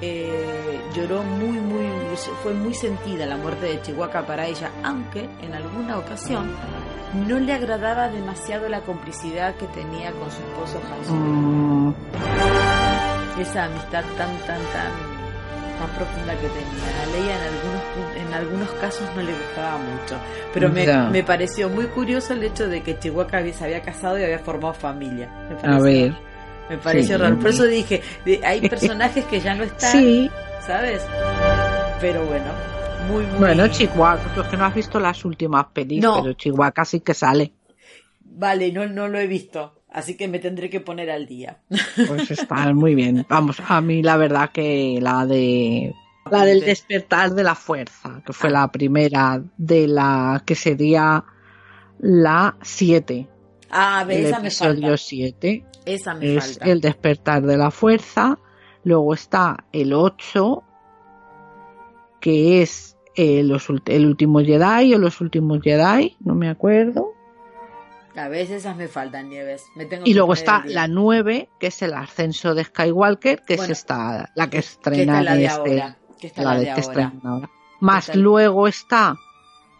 Speaker 5: eh, lloró muy, muy, fue muy sentida la muerte de Chihuahua para ella, aunque en alguna ocasión no le agradaba demasiado la complicidad que tenía con su esposo Han Solo.
Speaker 15: Mm,
Speaker 5: Esa amistad tan, tan, tan, tan profunda que tenía. A Leia en algunos, en algunos casos no le gustaba mucho, pero me, me pareció muy curioso el hecho de que Chihuahua se había casado y había formado familia. Me
Speaker 15: a ver.
Speaker 5: Me pareció
Speaker 15: Sí.
Speaker 5: raro. Por eso dije, hay personajes que ya no están,
Speaker 15: Sí.
Speaker 5: ¿sabes? Pero bueno, muy, muy...
Speaker 15: Bueno, Chihuahua, tú es que no has visto las últimas pelis,
Speaker 5: No.
Speaker 15: pero Chihuahua sí que sale.
Speaker 5: Vale, no, no lo he visto, así que me tendré que poner al día.
Speaker 15: Pues está muy bien. Vamos, a mí la verdad que la de la del despertar de la fuerza, que fue la primera de la que sería la 7.
Speaker 5: Ah, ve,
Speaker 15: El
Speaker 5: esa me
Speaker 15: episodio
Speaker 5: falta.
Speaker 15: 7
Speaker 5: Esa me
Speaker 15: es
Speaker 5: falta.
Speaker 15: el despertar de la fuerza. Luego está el 8, que es eh, los el último Jedi o los últimos Jedi, no me acuerdo.
Speaker 5: A veces esas me faltan, Nieves. Me tengo
Speaker 15: Y luego está la 9, que es el ascenso de Skywalker, que
Speaker 5: Bueno,
Speaker 15: es esta, la que estrena
Speaker 5: la de ahora.
Speaker 15: Más luego está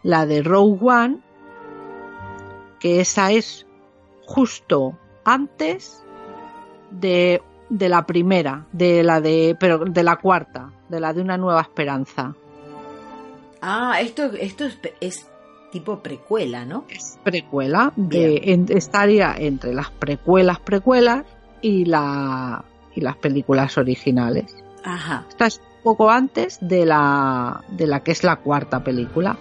Speaker 15: la de Rogue One, que esa es justo antes de, de la primera, de la de, pero de la cuarta, de la de una nueva esperanza.
Speaker 5: Ah, esto, esto es, es tipo precuela, ¿no?
Speaker 15: Es precuela, de, en- estaría entre las precuelas, precuelas y la y las películas originales.
Speaker 5: Ajá.
Speaker 15: Esta es un poco antes de la de la que es la cuarta película,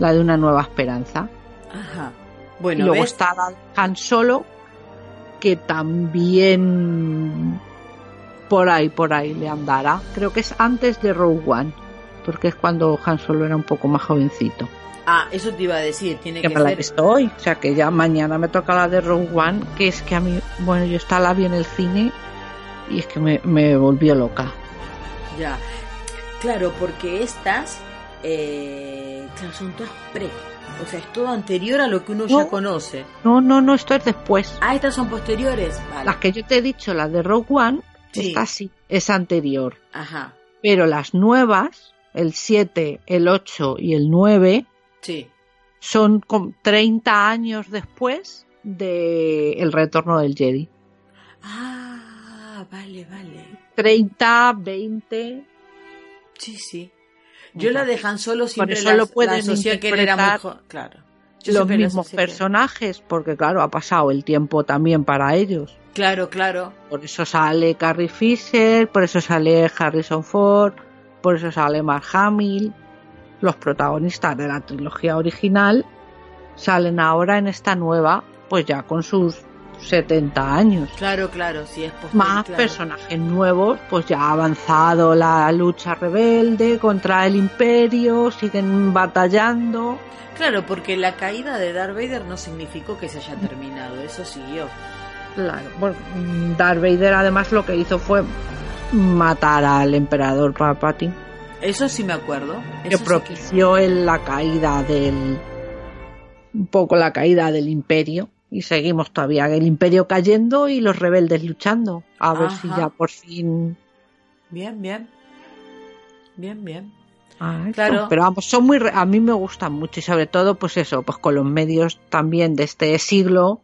Speaker 15: la de una nueva esperanza.
Speaker 5: Ajá.
Speaker 15: y
Speaker 5: Bueno,
Speaker 15: luego
Speaker 5: ¿ves?
Speaker 15: está Han Solo, que también por ahí, por ahí le andará. Creo que es antes de Rogue One, porque es cuando Han Solo era un poco más jovencito.
Speaker 5: Ah, eso te iba a decir. Tiene
Speaker 15: Que
Speaker 5: que
Speaker 15: me la
Speaker 5: ser...
Speaker 15: visto hoy, o sea que ya mañana me toca la de Rogue One, que es que a mí, bueno, yo esta la vi en el cine y es que me, me volvió loca.
Speaker 5: Ya. Claro, porque estas... Eh, claro, son todas pre. O sea, es todo anterior a lo que uno
Speaker 15: No.
Speaker 5: ya conoce.
Speaker 15: No, no, no, esto es después.
Speaker 5: Ah, estas son posteriores. Vale.
Speaker 15: Las que yo te he dicho, las de Rogue One,
Speaker 5: Sí.
Speaker 15: esta sí, es anterior.
Speaker 5: Ajá.
Speaker 15: Pero las nuevas, el 7, el 8 y el 9,
Speaker 5: Sí.
Speaker 15: son con 30 años después de El retorno del Jedi.
Speaker 5: Ah, vale, vale.
Speaker 15: 30, 20.
Speaker 5: Sí, sí. Yo la dejan solo siempre
Speaker 15: eso
Speaker 5: la,
Speaker 15: lo pueden
Speaker 5: la que él era muy jo- Claro. Yo
Speaker 15: Los mismos personajes, porque claro, ha pasado el tiempo también para ellos.
Speaker 5: Claro, claro.
Speaker 15: Por eso sale Carrie Fisher, por eso sale Harrison Ford, por eso sale Mark Hamill. Los protagonistas de la trilogía original salen ahora en esta nueva, pues ya con sus 70 años.
Speaker 5: Claro, claro, sí es posterior,
Speaker 15: Más
Speaker 5: claro.
Speaker 15: personajes nuevos, pues ya ha avanzado la lucha rebelde contra el imperio, siguen batallando.
Speaker 5: Claro, porque la caída de Darth Vader no significó que se haya terminado, eso siguió.
Speaker 15: Claro, bueno, Darth Vader además lo que hizo fue matar al emperador Palpatine,
Speaker 5: Eso sí me acuerdo.
Speaker 15: que
Speaker 5: Eso sí
Speaker 15: propició el- la caída del un poco la caída del imperio y seguimos todavía el imperio cayendo y los rebeldes luchando a ver si ya por fin
Speaker 5: Bien, bien. Bien, bien.
Speaker 15: Ah.
Speaker 5: Claro.
Speaker 15: Pero vamos, son muy, re- a mí me gustan mucho y sobre todo, pues eso, pues con los medios también de este siglo,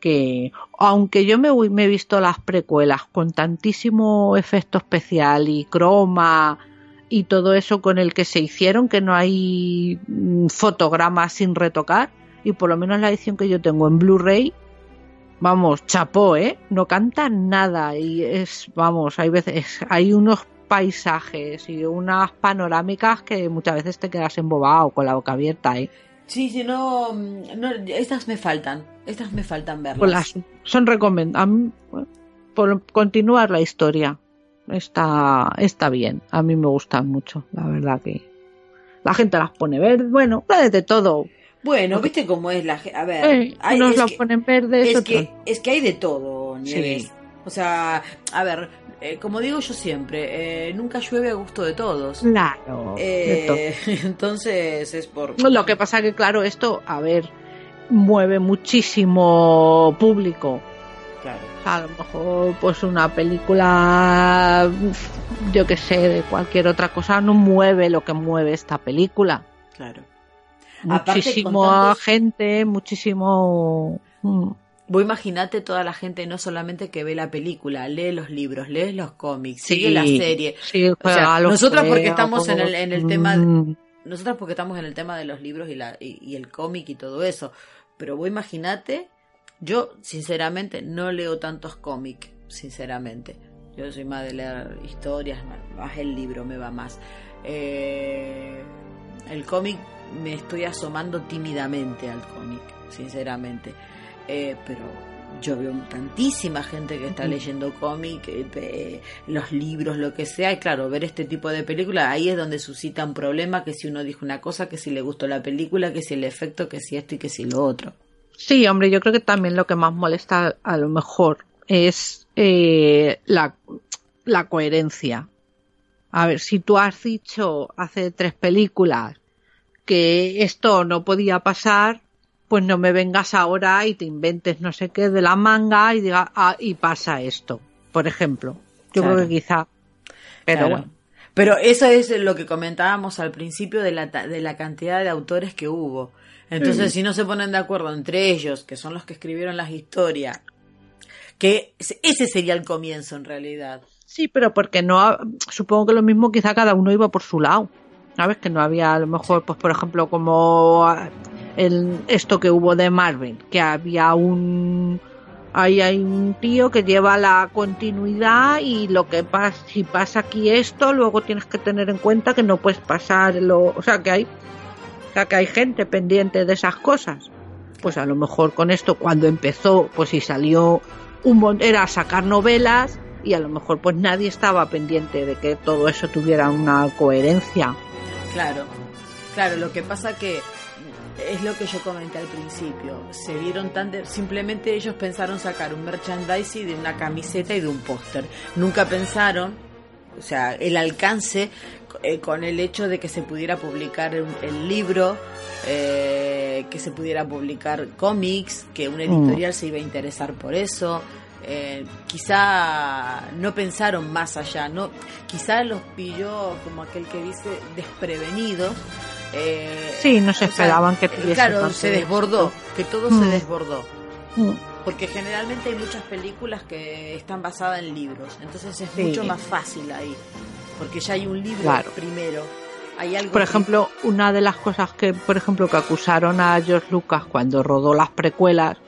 Speaker 15: que aunque yo me, me he visto las precuelas con tantísimo efecto especial y croma y todo eso con el que se hicieron, que no hay mm, fotogramas sin retocar, y por lo menos la edición que yo tengo en Blu-ray, vamos, chapó, ¿eh? No canta nada y es, vamos, hay veces, hay unos paisajes y unas panorámicas que muchas veces te quedas embobado con la boca abierta. ¿eh?
Speaker 5: Sí, sí, no, no, estas me faltan, estas me faltan verlas.
Speaker 15: Pues las, son recomendadas. Por continuar la historia está, está bien. A mí me gustan mucho, la verdad que la gente las pone ver, bueno, de todo.
Speaker 5: Bueno, viste cómo es la gente. A ver,
Speaker 15: eh,
Speaker 5: hay,
Speaker 15: unos las ponen verdes.
Speaker 5: Es que, es que hay de todo, Nieves. Sí. O sea, a ver, eh, como digo yo siempre, eh, nunca llueve a gusto de todos.
Speaker 15: Claro.
Speaker 5: Eh, entonces es por.
Speaker 15: Lo que pasa que, claro, esto, a ver, mueve muchísimo público.
Speaker 5: Claro.
Speaker 15: A lo mejor, pues una película, yo que sé, de cualquier otra cosa, no mueve lo que mueve esta película.
Speaker 5: Claro.
Speaker 15: Muchísimo tantos... gente, muchísimo. Mm.
Speaker 5: Vos imaginate toda la gente, no solamente que ve la película, lee los libros, lee los cómics, sí, sigue la serie.
Speaker 15: Sí,
Speaker 5: o sea, nosotros porque estamos en el, en el tema, de, nosotros porque estamos en el tema de los libros y, la, y, y el cómic y todo eso. Pero vos imaginate, yo sinceramente no leo tantos cómics, sinceramente. Yo soy más de leer historias, más el libro me va más. Eh, el cómic me estoy asomando tímidamente al cómic, sinceramente. Eh, pero yo veo tantísima gente que está leyendo cómic, eh, los libros, lo que sea, y claro, ver este tipo de películas, ahí es donde suscita un problema, que si uno dijo una cosa, que si le gustó la película, que si el efecto, que si esto y que si lo otro.
Speaker 15: Sí, hombre, yo creo que también lo que más molesta a lo mejor es eh, la, la coherencia. A ver, si tú has dicho hace tres películas que esto no podía pasar, pues no me vengas ahora y te inventes no sé qué de la manga y diga, ah, y pasa esto, por ejemplo. Yo claro. creo que quizá. Pero
Speaker 5: claro.
Speaker 15: bueno.
Speaker 5: Pero eso es lo que comentábamos al principio de la, de la cantidad de autores que hubo. Entonces, si no se ponen de acuerdo entre ellos, que son los que escribieron las historias, que ese sería el comienzo en realidad.
Speaker 15: Sí, pero porque no, supongo que lo mismo quizá cada uno iba por su lado. ¿Sabes? Que no había a lo mejor, pues por ejemplo, como el, esto que hubo de Marvel, que había un ahí hay un tío que lleva la continuidad y lo que pasa si pasa aquí esto luego tienes que tener en cuenta que no puedes pasar lo o sea que hay o sea que hay gente pendiente de esas cosas pues a lo mejor con esto cuando empezó pues si salió un era sacar novelas y a lo mejor pues nadie estaba pendiente de que todo eso tuviera una coherencia
Speaker 5: claro claro lo que pasa que es lo que yo comenté al principio. Se vieron tan de... simplemente ellos pensaron sacar un merchandising de una camiseta y de un póster. Nunca pensaron, o sea, el alcance eh, con el hecho de que se pudiera publicar el, el libro, eh, que se pudiera publicar cómics, que editorial mm. se iba a interesar por eso. Eh, quizá no pensaron más allá, no, quizá los pilló como aquel que dice desprevenidos eh,
Speaker 15: sí, no se esperaban
Speaker 5: sea,
Speaker 15: que tuviese
Speaker 5: Claro, se desbordó, que todo mm. se desbordó. Mm. Porque generalmente hay muchas películas que están basadas en libros, entonces es sí. mucho más fácil ahí. Porque ya hay un libro claro. primero. Hay algo
Speaker 15: por
Speaker 5: que...
Speaker 15: ejemplo, una de las cosas que, por ejemplo, que acusaron a George Lucas cuando rodó las precuelas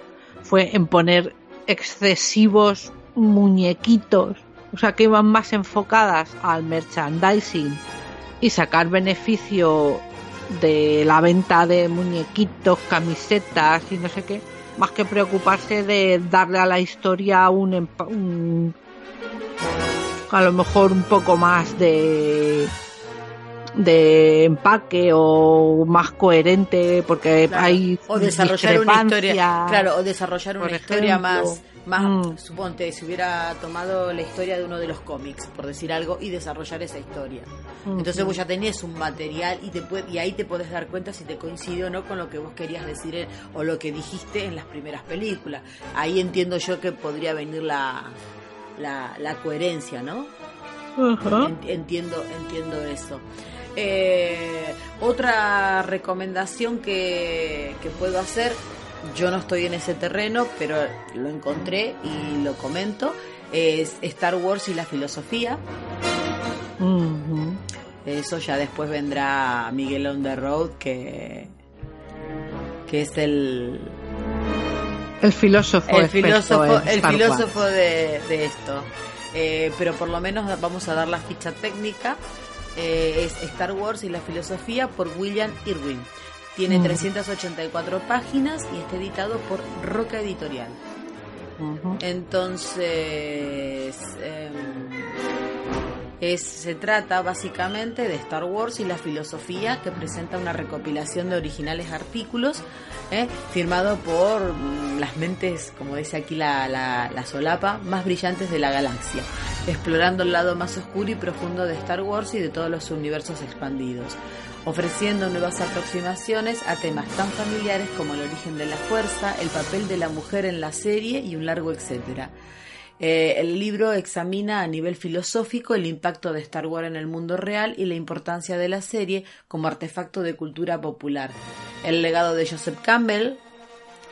Speaker 15: fue en poner excesivos muñequitos, o sea, que iban más enfocadas al merchandising y sacar beneficio de la venta de muñequitos, camisetas y no sé qué, más que preocuparse de darle a la historia un, un a lo mejor un poco más de de empaque o más coherente porque
Speaker 5: claro.
Speaker 15: hay
Speaker 5: o desarrollar una historia claro o desarrollar una ejemplo, historia más más mm. suponte si hubiera tomado la historia de uno de los cómics por decir algo y desarrollar esa historia mm. entonces vos ya tenés un material y te puede, y ahí te podés dar cuenta si te coincide o no con lo que vos querías decir en, o lo que dijiste en las primeras películas ahí entiendo yo que podría venir la la, la coherencia no
Speaker 15: uh -huh.
Speaker 5: entiendo entiendo eso eh, otra recomendación que, que puedo hacer yo no estoy en ese terreno, pero lo encontré y lo comento, es Star Wars y la filosofía.
Speaker 15: Uh -huh.
Speaker 5: Eso ya después vendrá Miguel on the Road, que, que es el...
Speaker 15: El filósofo,
Speaker 5: el filósofo, el filósofo de, de, esto. Eh, pero por lo menos vamos a dar la ficha técnica. Eh, es Star Wars y la filosofía por William Irwin. Tiene
Speaker 15: Mm.
Speaker 5: 384 páginas y está editado por Roca Editorial. Entonces, em, se trata básicamente de Star Wars y la filosofía que presenta una recopilación de originales artículos ¿eh? firmado por mm, las mentes, como dice aquí la, la, la solapa, más brillantes de la galaxia, explorando el lado más oscuro y profundo de Star Wars y de todos los universos expandidos ofreciendo nuevas aproximaciones a temas tan familiares como el origen de la fuerza, el papel de la mujer en la serie y un largo etcétera. Eh, el libro examina a nivel filosófico el impacto de Star Wars en el mundo real y la importancia de la serie como artefacto de cultura popular. El legado de Joseph Campbell,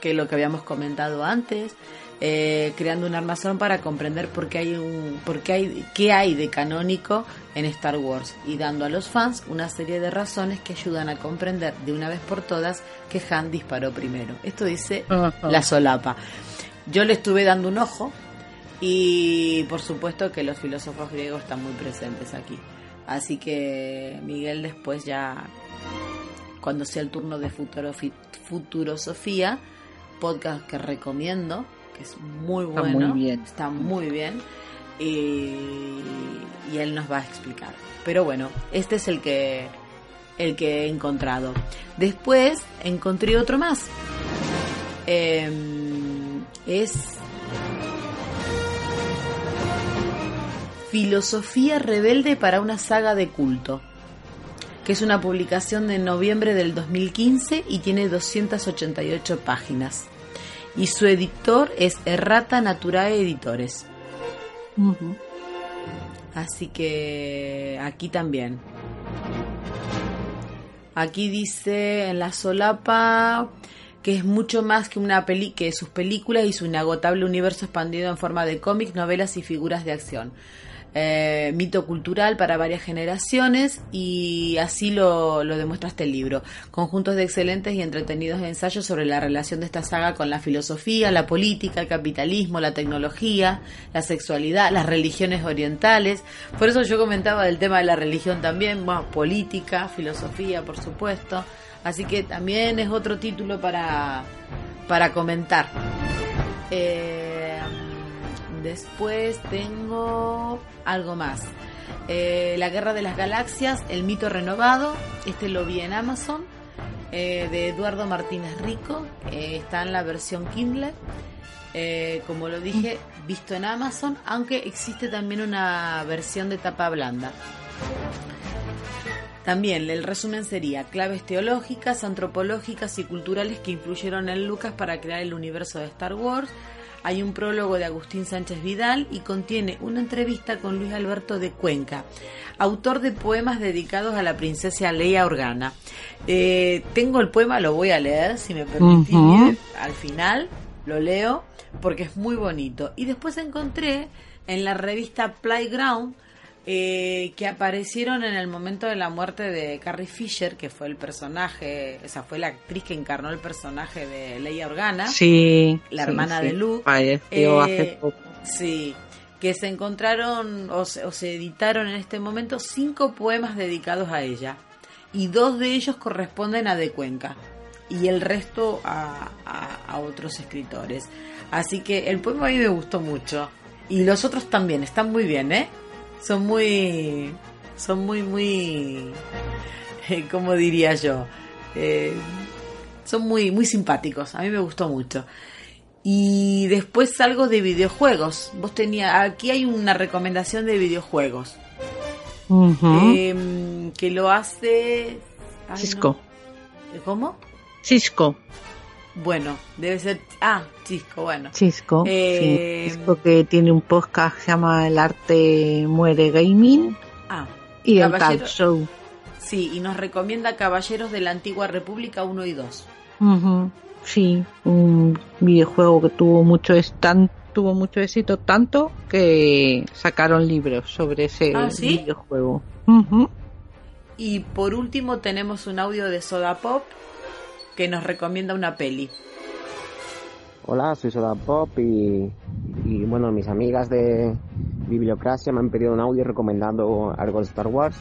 Speaker 5: que es lo que habíamos comentado antes, eh, creando un armazón para comprender por qué hay un, por qué hay, qué hay de canónico en Star Wars y dando a los fans una serie de razones que ayudan a comprender de una vez por todas que Han disparó primero. Esto dice la solapa. Yo le estuve dando un ojo y por supuesto que los filósofos griegos están muy presentes aquí. Así que Miguel después ya, cuando sea el turno de Futuro, Futurosofía, podcast que recomiendo, que es muy
Speaker 15: Está
Speaker 5: bueno,
Speaker 15: muy bien.
Speaker 5: está muy bien, y, y él nos va a explicar. Pero bueno, este es el que el que he encontrado. Después encontré otro más. Em, es Filosofía rebelde para una saga de culto, que es una publicación de noviembre del 2015 y tiene 288 páginas. Y su editor es Errata Naturae Editores. Así que aquí también. Aquí dice en la solapa que es mucho más que una peli que sus películas y su inagotable universo expandido en forma de cómics, novelas y figuras de acción. Eh, mito cultural para varias generaciones y así lo, lo demuestra este libro. Conjuntos de excelentes y entretenidos ensayos sobre la relación de esta saga con la filosofía, la política, el capitalismo, la tecnología, la sexualidad, las religiones orientales. Por eso yo comentaba del tema de la religión también, bueno, política, filosofía, por supuesto. Así que también es otro título para, para comentar. Eh, después tengo algo más. Eh, la Guerra de las Galaxias, El mito renovado. Este lo vi en Amazon. eh, de Eduardo Martínez Rico. está en la versión Kindle. Eh, como lo dije, visto en Amazon. Aunque existe también una versión de tapa blanda. También el resumen sería claves teológicas, antropológicas y culturales que influyeron en Lucas para crear el universo de Star Wars. Hay un prólogo de Agustín Sánchez Vidal y contiene una entrevista con Luis Alberto de Cuenca, autor de poemas dedicados a la princesa Leia Organa. Eh, tengo el poema, lo voy a leer, si me permitís, al final lo leo porque es muy bonito. Y después encontré en la revista Playground eh, que aparecieron en el momento de la muerte de Carrie Fisher, que fue el personaje, esa fue la actriz que encarnó el personaje de Leia Organa,
Speaker 15: Sí.
Speaker 5: la
Speaker 15: sí,
Speaker 5: hermana
Speaker 15: sí.
Speaker 5: de Luke.
Speaker 15: Falleció
Speaker 5: Eh,
Speaker 15: hace poco.
Speaker 5: Sí, que se encontraron o se, o se editaron en este momento cinco poemas dedicados a ella. Y dos de ellos corresponden a De Cuenca. Y el resto a, a- a otros escritores. Así que el poema a mí me gustó mucho. Y los otros también, están muy bien, ¿eh? Son muy... Son muy, muy... ¿Cómo diría yo? Eh, son muy, muy simpáticos. A mí me gustó mucho. Y después algo de videojuegos. Vos tenía, aquí hay una recomendación de videojuegos. Em, que lo hace... ay,
Speaker 15: Cisco.
Speaker 5: no. ¿Cómo?
Speaker 15: Cisco.
Speaker 5: Bueno, debe ser... Ah, Cisco, bueno.
Speaker 15: Cisco.
Speaker 5: Eh,
Speaker 15: sí. Cisco que tiene un podcast que se llama El arte muere gaming
Speaker 5: Ah,
Speaker 15: y el talk show.
Speaker 5: sí, y nos recomienda Caballeros de la Antigua República 1 y 2.
Speaker 15: Ujú. Sí, un videojuego que tuvo mucho tuvo mucho éxito tanto que sacaron libros sobre ese
Speaker 5: Ah, ¿sí?
Speaker 15: videojuego.
Speaker 5: Y por último tenemos un audio de Soda Pop que nos recomienda una peli.
Speaker 4: Hola, soy Soda Pop y, bueno, mis amigas de, Bibliocracia me han pedido un audio recomendando algo de Star Wars.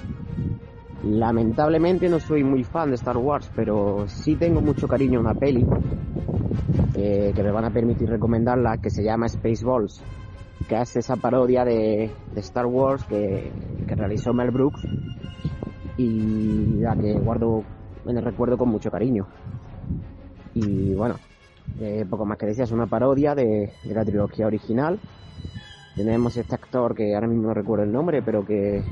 Speaker 4: Lamentablemente no soy muy fan de Star Wars, pero sí tengo mucho cariño a una peli eh, que me van a permitir recomendarla, que se llama Spaceballs, que hace esa parodia de, Star Wars que, realizó Mel Brooks y la que guardo en el recuerdo con mucho cariño. Y bueno, eh, poco más que decir, es una parodia de, de la trilogía original. Tenemos este actor que ahora mismo no recuerdo el nombre, pero que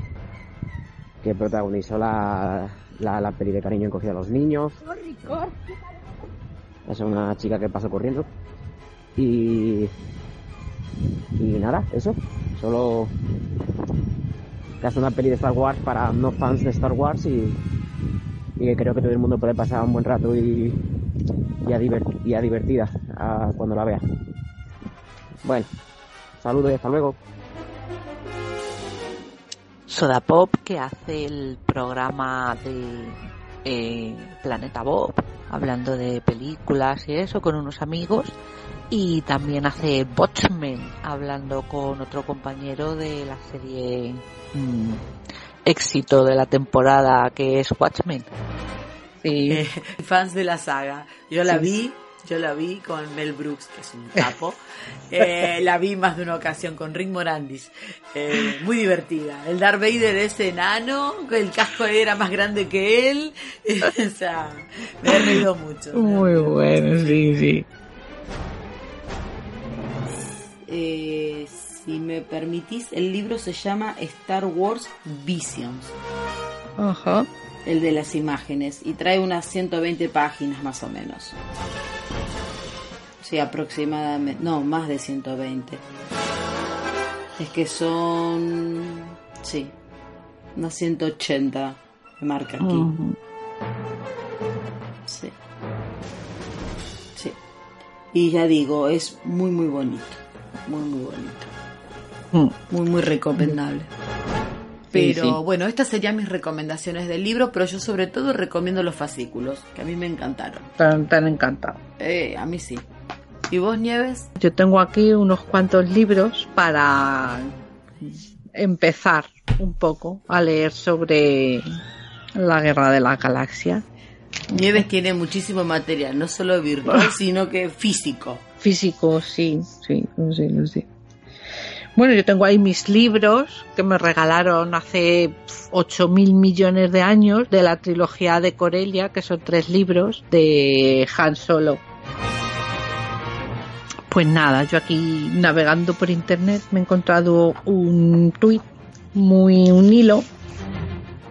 Speaker 4: que protagonizó la, la, la peli de cariño encogida a los niños. Es una chica que pasó corriendo. Y. Y nada, eso. Solo. Que es una peli de Star Wars para no fans de Star Wars y. Y creo que todo el mundo puede pasar un buen rato y. Y a, divertida cuando la vea. Bueno, saludos y hasta luego.
Speaker 7: Soda Pop que hace el programa de eh, Planeta Bob hablando de películas y eso con unos amigos y también hace Watchmen hablando con otro compañero de la serie mmm, éxito de la temporada que es Watchmen.
Speaker 5: Sí. Eh, fans de la saga. Yo la sí. vi yo la vi con Mel Brooks, que es un capo. Eh, la vi más de una ocasión con Rick Morandis. Eh, muy divertida. El Darth Vader es enano, el casco era más grande que él. o sea, me he reído mucho.
Speaker 15: Muy bueno, sí, sí.
Speaker 5: Si me permitís, el libro se llama Star Wars Visions.
Speaker 15: Ajá.
Speaker 5: El de las imágenes. Y trae unas 120 páginas más o menos. Sí, aproximadamente. No, más de 120. Es que son. Sí. Unas 180 me marca aquí. Uh -huh. Sí. Sí. Y ya digo, es muy, muy bonito. Muy, muy bonito. Muy, muy recomendable. Pero sí, sí. bueno, estas serían mis recomendaciones del libro, pero yo sobre todo recomiendo los fascículos, que a mí me encantaron.
Speaker 15: Tan, tan encantado.
Speaker 5: Eh, a mí sí. ¿Y vos, Nieves?
Speaker 15: Yo tengo aquí unos cuantos libros para empezar un poco a leer sobre la guerra de la galaxia.
Speaker 5: Nieves tiene muchísimo material, no solo virtual, sino que físico.
Speaker 15: Físico, sí, sí, sí, sí. Bueno, yo tengo ahí mis libros que me regalaron hace 8 mil millones de años de la trilogía de Corelia, que son tres libros de Han Solo. Pues nada, yo aquí navegando por internet me he encontrado un tuit, muy un hilo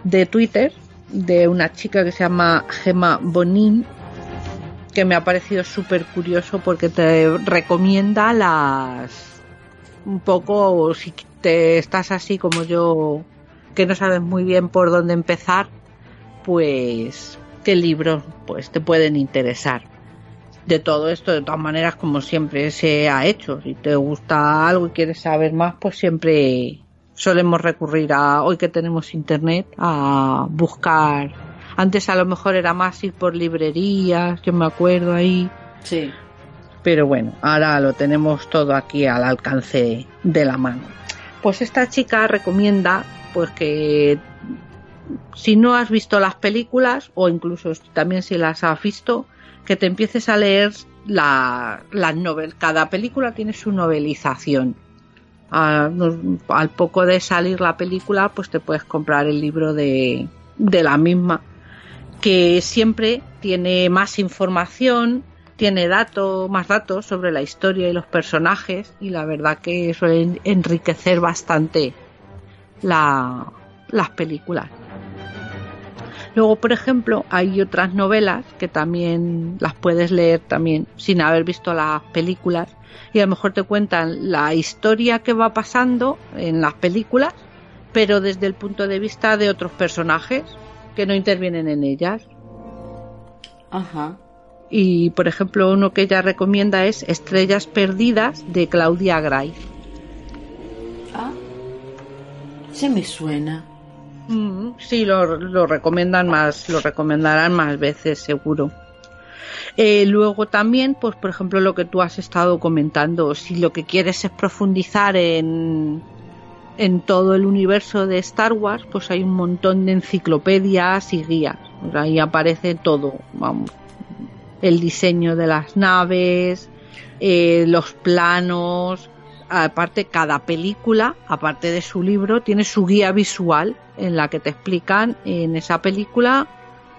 Speaker 15: de Twitter de una chica que se llama Gemma Bonin que me ha parecido súper curioso porque te recomienda las un poco si te estás así como yo que no sabes muy bien por dónde empezar pues qué libros pues te pueden interesar de todo esto de todas maneras como siempre se ha hecho. Si te gusta algo y quieres saber más pues siempre solemos recurrir a hoy que tenemos internet a buscar. Antes a lo mejor era más ir por librerías yo me acuerdo ahí.
Speaker 5: Sí
Speaker 15: pero bueno, ahora lo tenemos todo aquí al alcance de la mano. Pues esta chica recomienda pues que si no has visto las películas o incluso también si las has visto, que te empieces a leer la, las novelas. Cada película tiene su novelización. Al, al, poco de salir la película, pues te puedes comprar el libro de, de la misma, que siempre tiene más información, tiene datos, más datos sobre la historia y los personajes y la verdad que suele enriquecer bastante la, las películas. Luego, por ejemplo, hay otras novelas que también las puedes leer también sin haber visto las películas y a lo mejor te cuentan la historia que va pasando en las películas, pero desde el punto de vista de otros personajes que no intervienen en ellas.
Speaker 5: Ajá.
Speaker 15: Y, por ejemplo, uno que ella recomienda es Estrellas Perdidas de Claudia Gray.
Speaker 5: Ah, se me suena.
Speaker 15: Mm, sí, lo, lo, recomiendan más, lo recomendarán más veces, seguro. Eh, luego también, pues por ejemplo, lo que tú has estado comentando, si lo que quieres es profundizar en, en todo el universo de Star Wars, pues hay un montón de enciclopedias y guías. ahí aparece todo, vamos, el diseño de las naves, eh, los planos, aparte cada película, aparte de su libro, tiene su guía visual en la que te explican en esa película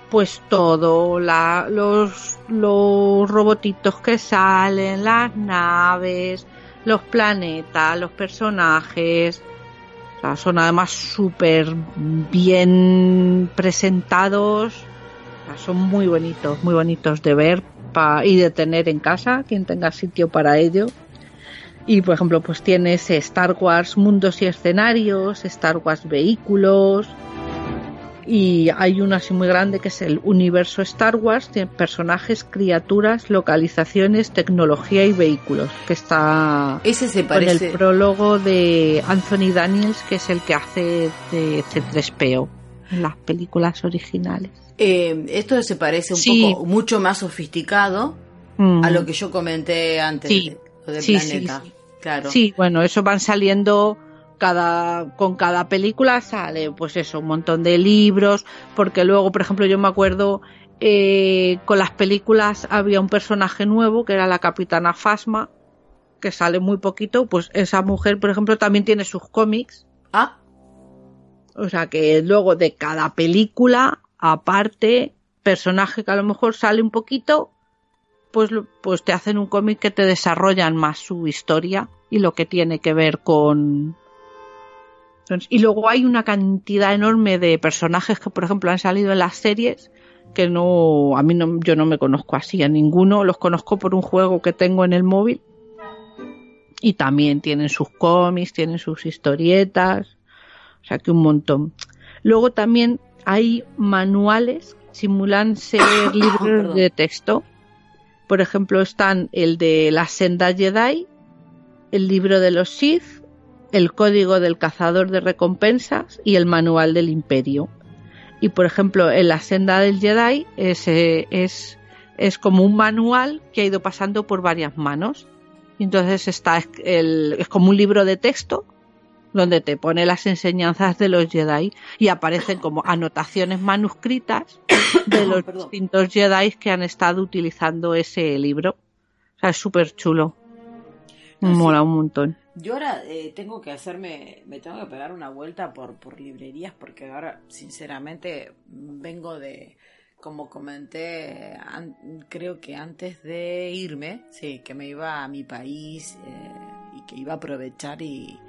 Speaker 15: pues todo, los, los robotitos que salen, las naves, los planetas, los personajes. son además súper bien presentados. Son muy bonitos, muy bonitos de ver y de tener en casa, quien tenga sitio para ello. Y por ejemplo, pues tienes Star Wars Mundos y Escenarios, Star Wars Vehículos, y hay uno así muy grande que es el universo Star Wars, tiene personajes, criaturas, localizaciones, tecnología y vehículos, que está
Speaker 5: Ese se parece...
Speaker 15: con el prólogo de Anthony Daniels, que es el que hace de C3PO en las películas originales.
Speaker 5: Eh, esto se parece un poco, mucho más sofisticado
Speaker 15: Mm.
Speaker 5: a lo que yo comenté antes,
Speaker 15: Sí.
Speaker 5: lo del
Speaker 15: Sí,
Speaker 5: planeta. Claro.
Speaker 15: Sí, bueno, eso van saliendo cada con cada película sale pues eso un montón de libros porque luego por ejemplo yo me acuerdo eh, con las películas había un personaje nuevo que era la capitana Fasma que sale muy poquito pues esa mujer por ejemplo también tiene sus cómics
Speaker 5: ah
Speaker 15: o sea que luego de cada película aparte personaje que a lo mejor sale un poquito pues, pues te hacen un cómic que te desarrollan más su historia y lo que tiene que ver con... Y luego hay una cantidad enorme de personajes que, por ejemplo, han salido en las series que no, a mí no, yo no me conozco así a ninguno, los conozco por un juego que tengo en el móvil y también tienen sus cómics, tienen sus historietas, o sea que un montón. Luego también hay manuales que simulan ser libros de texto. Por ejemplo, están el de la senda Jedi, el libro de los Sith, el código del cazador de recompensas y el manual del imperio. Y por ejemplo, en la senda del Jedi es, es, es como un manual que ha ido pasando por varias manos. Entonces está es- el, es como un libro de texto donde te pone las enseñanzas de los Jedi y aparecen como anotaciones manuscritas de los distintos Jedi que han estado utilizando ese libro. O sea, es súper chulo. Mola un montón.
Speaker 5: Yo ahora eh, tengo que hacerme, me tengo que pegar una vuelta por, por librerías porque ahora, sinceramente, vengo de, como comenté, an- creo que antes de irme, sí, que me iba a mi país eh, y que iba a aprovechar y,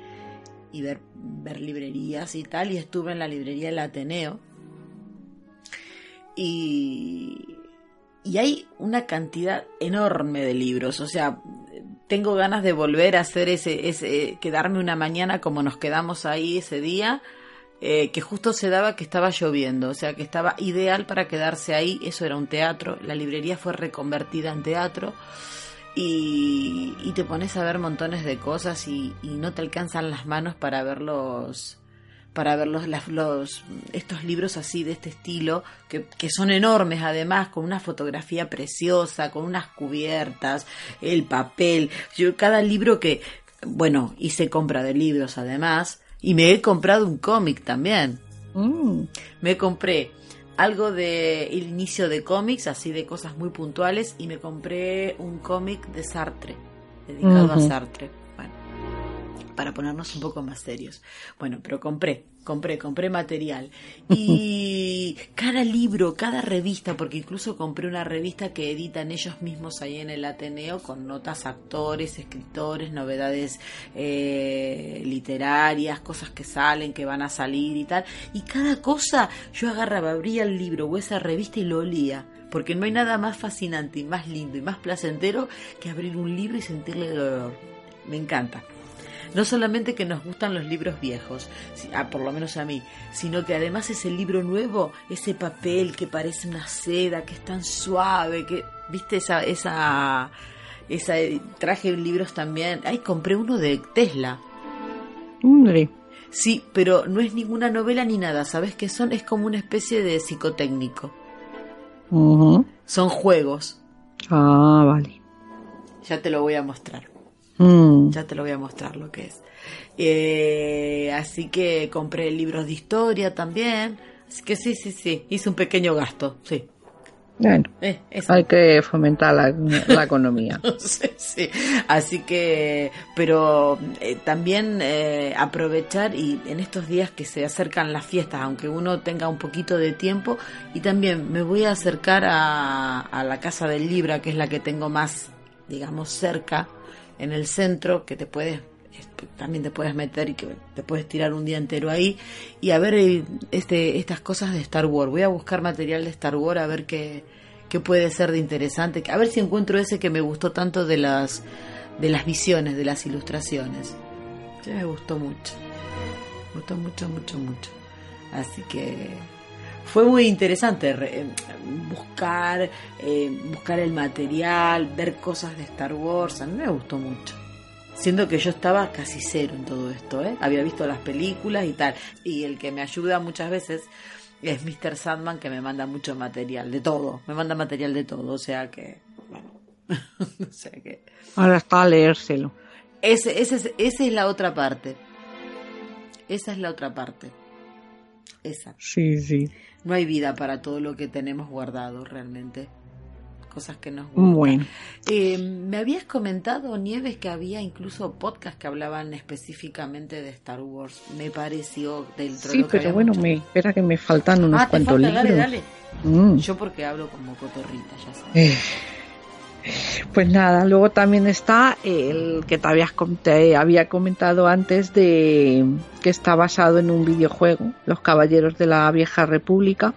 Speaker 5: y ver, ver librerías y tal, y estuve en la librería del Ateneo. Y, y hay una cantidad enorme de libros, o sea, tengo ganas de volver a hacer ese, ese quedarme una mañana como nos quedamos ahí ese día, eh, que justo se daba que estaba lloviendo, o sea que estaba ideal para quedarse ahí, eso era un teatro, la librería fue reconvertida en teatro y, y te pones a ver montones de cosas y, y no te alcanzan las manos para ver los para ver los, las- los- estos libros así de este estilo que, que son enormes además con una fotografía preciosa con unas cubiertas el papel. Yo cada libro que bueno hice compra de libros además y me he comprado un cómic también. Me compré algo de el inicio de cómics, así de cosas muy puntuales, y me compré un cómic de Sartre, dedicado a. Sartre. Bueno, para ponernos un poco más serios. Bueno, pero compré, compré, compré material. Y cada libro, cada revista, porque incluso compré una revista que editan ellos mismos ahí en el Ateneo con notas actores, escritores, novedades eh, literarias, cosas que salen, que van a salir y tal. Y cada cosa yo agarraba, abría el libro o esa revista y lo olía. Porque no hay nada más fascinante y más lindo y más placentero que abrir un libro y sentirle el olor. Me encanta. No solamente que nos gustan los libros viejos, ah, por lo menos a mí, sino que además ese libro nuevo, ese papel que parece una seda, que es tan suave, que, viste, esa, esa, esa, traje libros también. Ay, compré uno de Tesla.
Speaker 15: Hombre.
Speaker 5: Sí, pero no es ninguna novela ni nada, ¿sabes qué son? Es como una especie de psicotécnico. Son juegos.
Speaker 15: Ah, vale.
Speaker 5: Ya te lo voy a mostrar.
Speaker 15: Mm.
Speaker 5: Ya te lo voy a mostrar lo que es. Eh, así que compré libros de historia también. Así que sí, sí, sí. Hice un pequeño gasto, sí.
Speaker 15: Bueno,
Speaker 5: Eh,
Speaker 15: hay que fomentar la, la economía.
Speaker 5: Sí, sí. Así que, pero eh, también eh, aprovechar y en estos días que se acercan las fiestas, aunque uno tenga un poquito de tiempo, y también me voy a acercar a, a la Casa del Libra, que es la que tengo más, digamos, cerca, en el centro, que te puedes también te puedes meter y que te puedes tirar un día entero ahí y a ver eh, este estas cosas de Star Wars. Voy a buscar material de Star Wars a ver qué, qué puede ser de interesante, a ver si encuentro ese que me gustó tanto de las de las visiones, de las ilustraciones. Sí, me gustó mucho. Me gustó mucho, mucho, mucho. Así que fue muy interesante re- eh, buscar eh, buscar el material, ver cosas de Star Wars. A mí me gustó mucho. Siendo que yo estaba casi cero en todo esto, ¿eh? Había visto las películas y tal. Y el que me ayuda muchas veces es Mr. Sandman, que me manda mucho material, de todo. Me manda material de todo, o sea que... Bueno, o sea que...
Speaker 15: Ahora está a leérselo.
Speaker 5: Ese, ese, es- esa es la otra parte. Esa es la otra parte. Esa.
Speaker 15: Sí, sí.
Speaker 5: No hay vida para todo lo que tenemos guardado realmente. Cosas que nos gustan.
Speaker 15: Bueno.
Speaker 5: Eh, me habías comentado, Nieves, que había incluso podcasts que hablaban específicamente de Star Wars. Me pareció dentro de
Speaker 15: Sí,
Speaker 5: que
Speaker 15: pero
Speaker 5: habíamos
Speaker 15: bueno, me, espera que me faltan unos
Speaker 5: Ah, te
Speaker 15: cuantos
Speaker 5: falta,
Speaker 15: libros.
Speaker 5: dale, dale.
Speaker 15: Mm.
Speaker 5: Yo porque hablo como cotorrita, ya sabes.
Speaker 15: Eh, Pues nada, luego también está el que te habías te había comentado antes de que está basado en un videojuego, Los Caballeros de la Vieja República,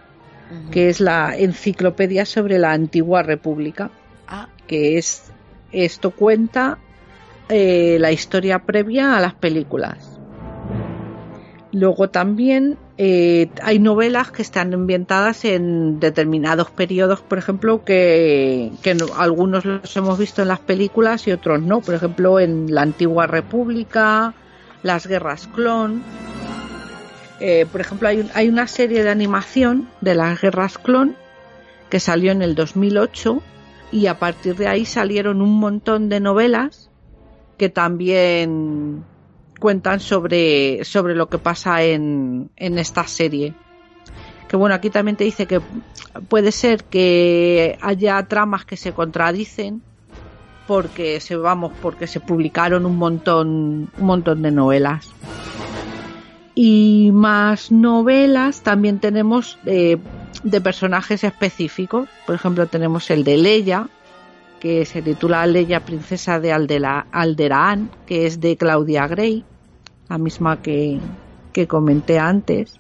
Speaker 15: que es la enciclopedia sobre la antigua república,
Speaker 5: Ah,
Speaker 15: que es esto cuenta eh, la historia previa a las películas. Luego también eh, hay novelas que están ambientadas en determinados periodos, por ejemplo, que, que no- algunos los hemos visto en las películas y otros no. Por ejemplo, en la antigua república, las guerras clon. Eh, por ejemplo, hay, hay una serie de animación de las guerras clon que salió en el 2008 y a partir de ahí salieron un montón de novelas que también cuentan sobre, sobre lo que pasa en, en esta serie. Que bueno, aquí también te dice que puede ser que haya tramas que se contradicen porque se vamos, porque se publicaron un montón, un montón de novelas. Y más novelas también tenemos eh, de personajes específicos. Por ejemplo, tenemos el de Leia, que se titula Leia, princesa de Aldela- que es de Claudia Gray, la misma que, que comenté antes.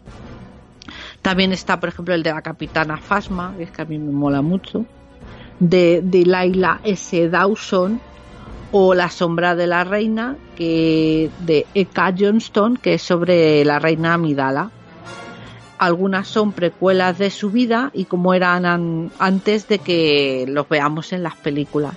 Speaker 15: También está, por ejemplo, el de la capitana Fasma, que es que a mí me mola mucho, de, de Laila S. Dawson, o La sombra de la reina, que de Eka Johnston, que es sobre la reina Amidala. Algunas son precuelas de su vida y como eran an- antes de que los veamos en las películas.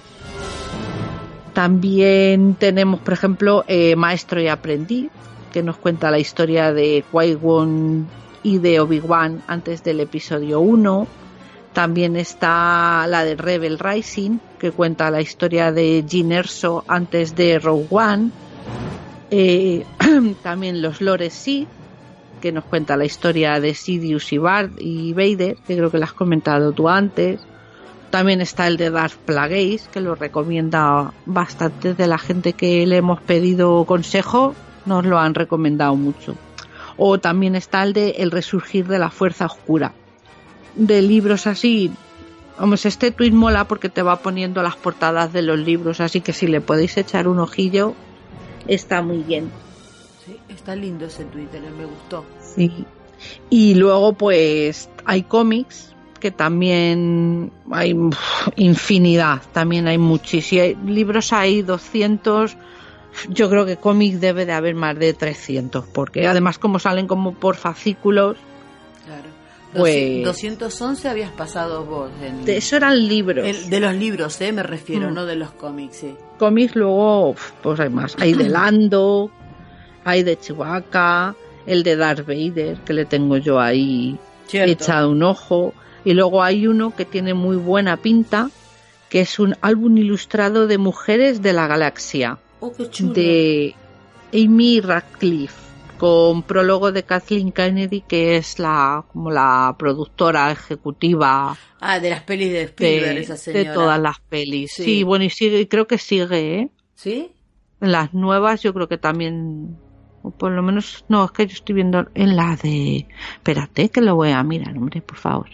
Speaker 15: También tenemos, por ejemplo, eh, Maestro y Aprendiz, que nos cuenta la historia de Qui-Gon y de Obi-Wan antes del episodio 1. También está la de Rebel Rising, que cuenta la historia de Jyn Erso antes de Rogue One. Eh, también los Lores Sith, que nos cuenta la historia de Sidious y Bard y Vader, que creo que lo has comentado tú antes. También está el de Darth Plagueis, que lo recomienda bastante de la gente que le hemos pedido consejo, nos lo han recomendado mucho. O también está el de El resurgir de la fuerza oscura. De libros así, vamos, este tweet mola porque te va poniendo las portadas de los libros, así que si le podéis echar un ojillo, está muy bien.
Speaker 5: Sí, está lindo ese Twitter, me gustó.
Speaker 15: Sí. Y luego pues hay cómics que también hay infinidad, también hay muchísimos libros, hay 200, yo creo que cómics debe de haber más de 300, porque además como salen como por fascículos,
Speaker 5: Claro.
Speaker 15: Pues-
Speaker 5: 211 habías pasado vos. En...
Speaker 15: de eso eran libros.
Speaker 5: El- de los libros, ¿eh? Me refiero,
Speaker 15: Mm.
Speaker 5: no de los cómics, sí.
Speaker 15: cómics luego pues hay más hay de Lando hay de Chewbacca el de Darth Vader que le tengo yo ahí
Speaker 5: Cierto.
Speaker 15: echado un ojo y luego hay uno que tiene muy buena pinta que es un álbum ilustrado de mujeres de la galaxia
Speaker 5: Oh, qué chulo.
Speaker 15: de Amy Radcliffe con prólogo de Kathleen Kennedy que es la como la productora ejecutiva
Speaker 5: Ah, de las pelis de Spielberg,
Speaker 15: de,
Speaker 5: esa
Speaker 15: de
Speaker 5: señora.
Speaker 15: todas las pelis.
Speaker 5: Sí.
Speaker 15: Sí. bueno, y sigue, creo que sigue, ¿eh?
Speaker 5: ¿Sí?
Speaker 15: En las nuevas yo creo que también, o por lo menos, no, es que yo estoy viendo en la de... Espérate, que lo voy a mirar, hombre, por favor.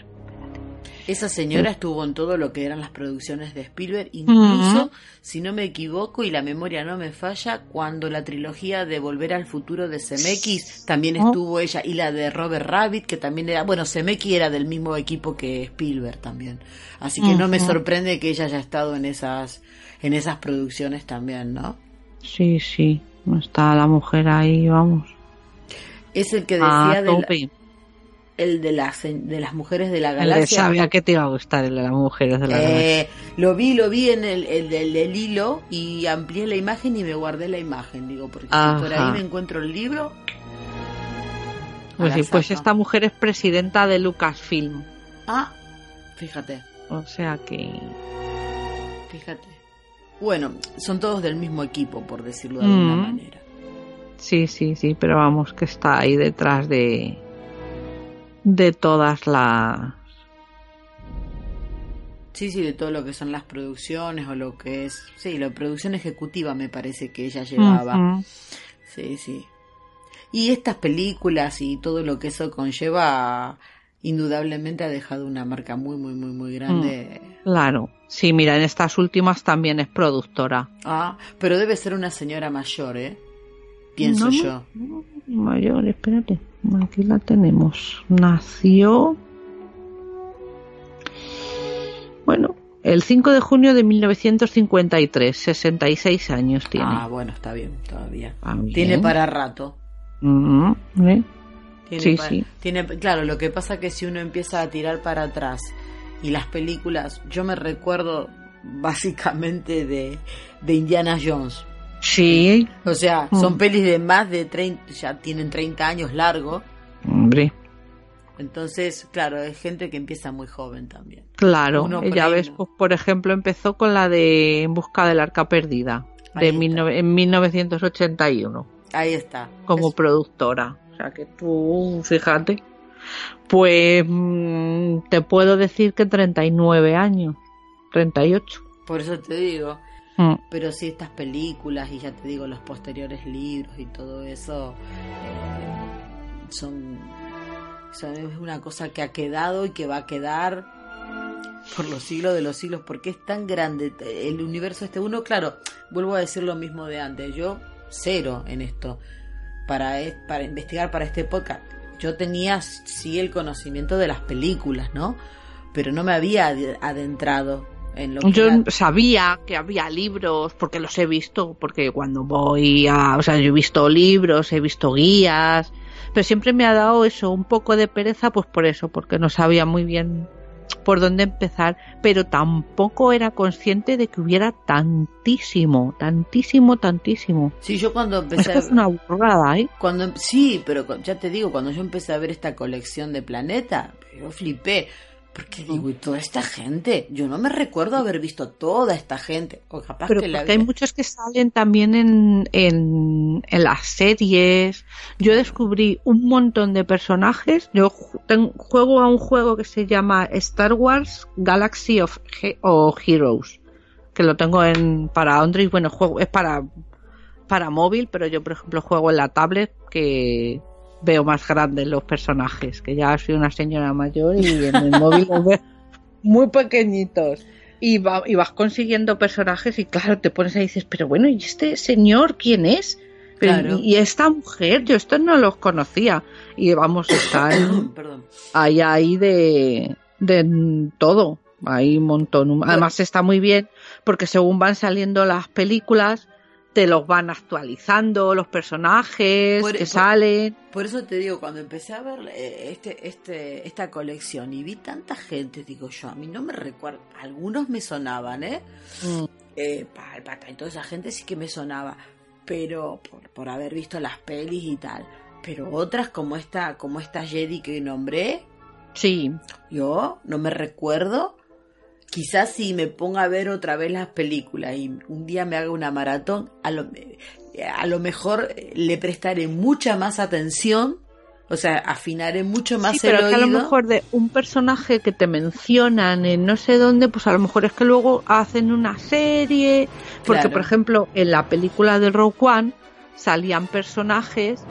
Speaker 5: Esa señora estuvo en todo lo que eran las producciones de Spielberg, incluso, si no me equivoco y la memoria no me falla, cuando la trilogía de Volver al Futuro de Zemeckis también
Speaker 15: Oh.
Speaker 5: estuvo ella, y la de Robert Rabbit, que también era, bueno, Zemeckis era del mismo equipo que Spielberg también. Así que no me sorprende que ella haya estado en esas, en esas producciones también, ¿no?
Speaker 15: Sí, sí, no está la mujer ahí, vamos.
Speaker 5: Es el que decía
Speaker 15: tope.
Speaker 5: el de las, de las mujeres de la
Speaker 15: El de
Speaker 5: galaxia.
Speaker 15: sabía que te iba a gustar, el de las mujeres de la
Speaker 5: Eh, lo vi, lo vi en el, el del del hilo y amplié la imagen y me guardé la imagen, digo, porque si por ahí me encuentro el libro.
Speaker 15: Pues, sí, pues esta mujer es presidenta de Lucasfilm.
Speaker 5: Ah, fíjate,
Speaker 15: O sea que...
Speaker 5: fíjate. Bueno, son todos del mismo equipo, por decirlo de alguna
Speaker 15: Mm.
Speaker 5: manera.
Speaker 15: Sí, sí, sí, pero vamos, que está ahí detrás de... De todas las...
Speaker 5: Sí, sí, de todo lo que son las producciones o lo que es. Sí, la producción ejecutiva me parece que ella llevaba. Sí, sí. Y estas películas y todo lo que eso conlleva, indudablemente ha dejado una marca muy, muy, muy, muy grande.
Speaker 15: Claro. Sí, mira, en estas últimas también es productora.
Speaker 5: Ah, pero debe ser una señora mayor, ¿eh? Pienso
Speaker 15: No,
Speaker 5: yo.
Speaker 15: no, Mayor, espérate. Aquí la tenemos. Nació. Bueno, el 5 de junio de 1953. 66 años tiene.
Speaker 5: Ah, bueno, está bien, todavía.
Speaker 15: Ah, bien.
Speaker 5: Tiene para rato.
Speaker 15: Mm, ¿eh?
Speaker 5: Tiene
Speaker 15: Sí,
Speaker 5: pa-
Speaker 15: sí.
Speaker 5: Tiene, claro, lo que pasa que si uno empieza a tirar para atrás y las películas, yo me recuerdo básicamente de, de Indiana Jones.
Speaker 15: Sí.
Speaker 5: O sea,
Speaker 15: Mm.
Speaker 5: son pelis de más de 30, ya tienen 30 años largo.
Speaker 15: Hombre,
Speaker 5: Entonces, claro, es gente que empieza muy joven también.
Speaker 15: claro. Ya ves, pues, por ejemplo, empezó con la de En busca del arca perdida. De mil en 1981.
Speaker 5: Ahí está.
Speaker 15: como productora. O sea que tú, fíjate, pues mm, te puedo decir que 39 años, 38.
Speaker 5: por eso te digo.
Speaker 15: Mm.
Speaker 5: Pero sí, estas películas y ya te digo, los posteriores libros y todo eso eh, son, son es una cosa que ha quedado y que va a quedar por los siglos de los siglos porque es tan grande el universo este uno claro vuelvo a decir lo mismo de antes yo cero en esto para es- para investigar para este podcast yo tenía sí el conocimiento de las películas no pero no me había ade- adentrado en lo que
Speaker 15: Yo
Speaker 5: era-
Speaker 15: sabía que había libros, porque los he visto, porque cuando voy a, o sea, yo he visto libros, he visto guías, pero siempre me ha dado eso, un poco de pereza, pues por eso, porque no sabía muy bien por dónde empezar, pero tampoco era consciente de que hubiera tantísimo, tantísimo, tantísimo.
Speaker 5: Sí, yo cuando empecé
Speaker 15: que es una burrada, ¿eh?
Speaker 5: Cuando sí, pero ya te digo, cuando yo empecé a ver esta colección de Planeta, yo flipé. Porque digo, ¿y toda esta gente? Yo no me recuerdo haber visto toda esta gente. O capaz
Speaker 15: Pero
Speaker 5: que la
Speaker 15: porque hay muchos que salen también en, en, en las series. Yo descubrí un montón de personajes. Yo juego a un juego que se llama Star Wars Galaxy of He- o Heroes. Que lo tengo en para Android. Bueno, juego es para, para móvil, pero yo, por ejemplo, juego en la tablet que veo más grandes los personajes. Que ya soy una señora mayor y en el móvil los veo muy pequeñitos. Y, va- y vas consiguiendo personajes y claro, te pones ahí y dices, pero bueno, ¿y este señor quién es? Pero,
Speaker 5: Claro.
Speaker 15: y, y esta mujer, yo esto no los conocía. Y vamos, están ahí, ahí de, de todo. Hay un montón. Además está muy bien porque según van saliendo las películas, te los van actualizando, los personajes
Speaker 5: Por-
Speaker 15: que
Speaker 5: por-
Speaker 15: salen.
Speaker 5: Por eso te digo, cuando empecé a ver eh, este, este, esta colección y vi tanta gente, digo yo, a mí no me recuerdo, algunos me sonaban, ¿eh?
Speaker 15: Mm.
Speaker 5: eh, y toda esa gente sí que me sonaba, pero por, por haber visto las pelis y tal. Pero otras como esta, como esta Jedi que nombré,
Speaker 15: Sí,
Speaker 5: yo no me recuerdo. Quizás si me ponga a ver otra vez las películas y un día me haga una maratón, a lo, a lo mejor le prestaré mucha más atención o sea, afinaré mucho más
Speaker 15: sí, pero
Speaker 5: el
Speaker 15: que a lo mejor de un personaje que te mencionan en no sé dónde, pues a lo mejor es que luego hacen una serie. Porque,
Speaker 5: Claro.
Speaker 15: por ejemplo, en la película de Rogue One salían personajes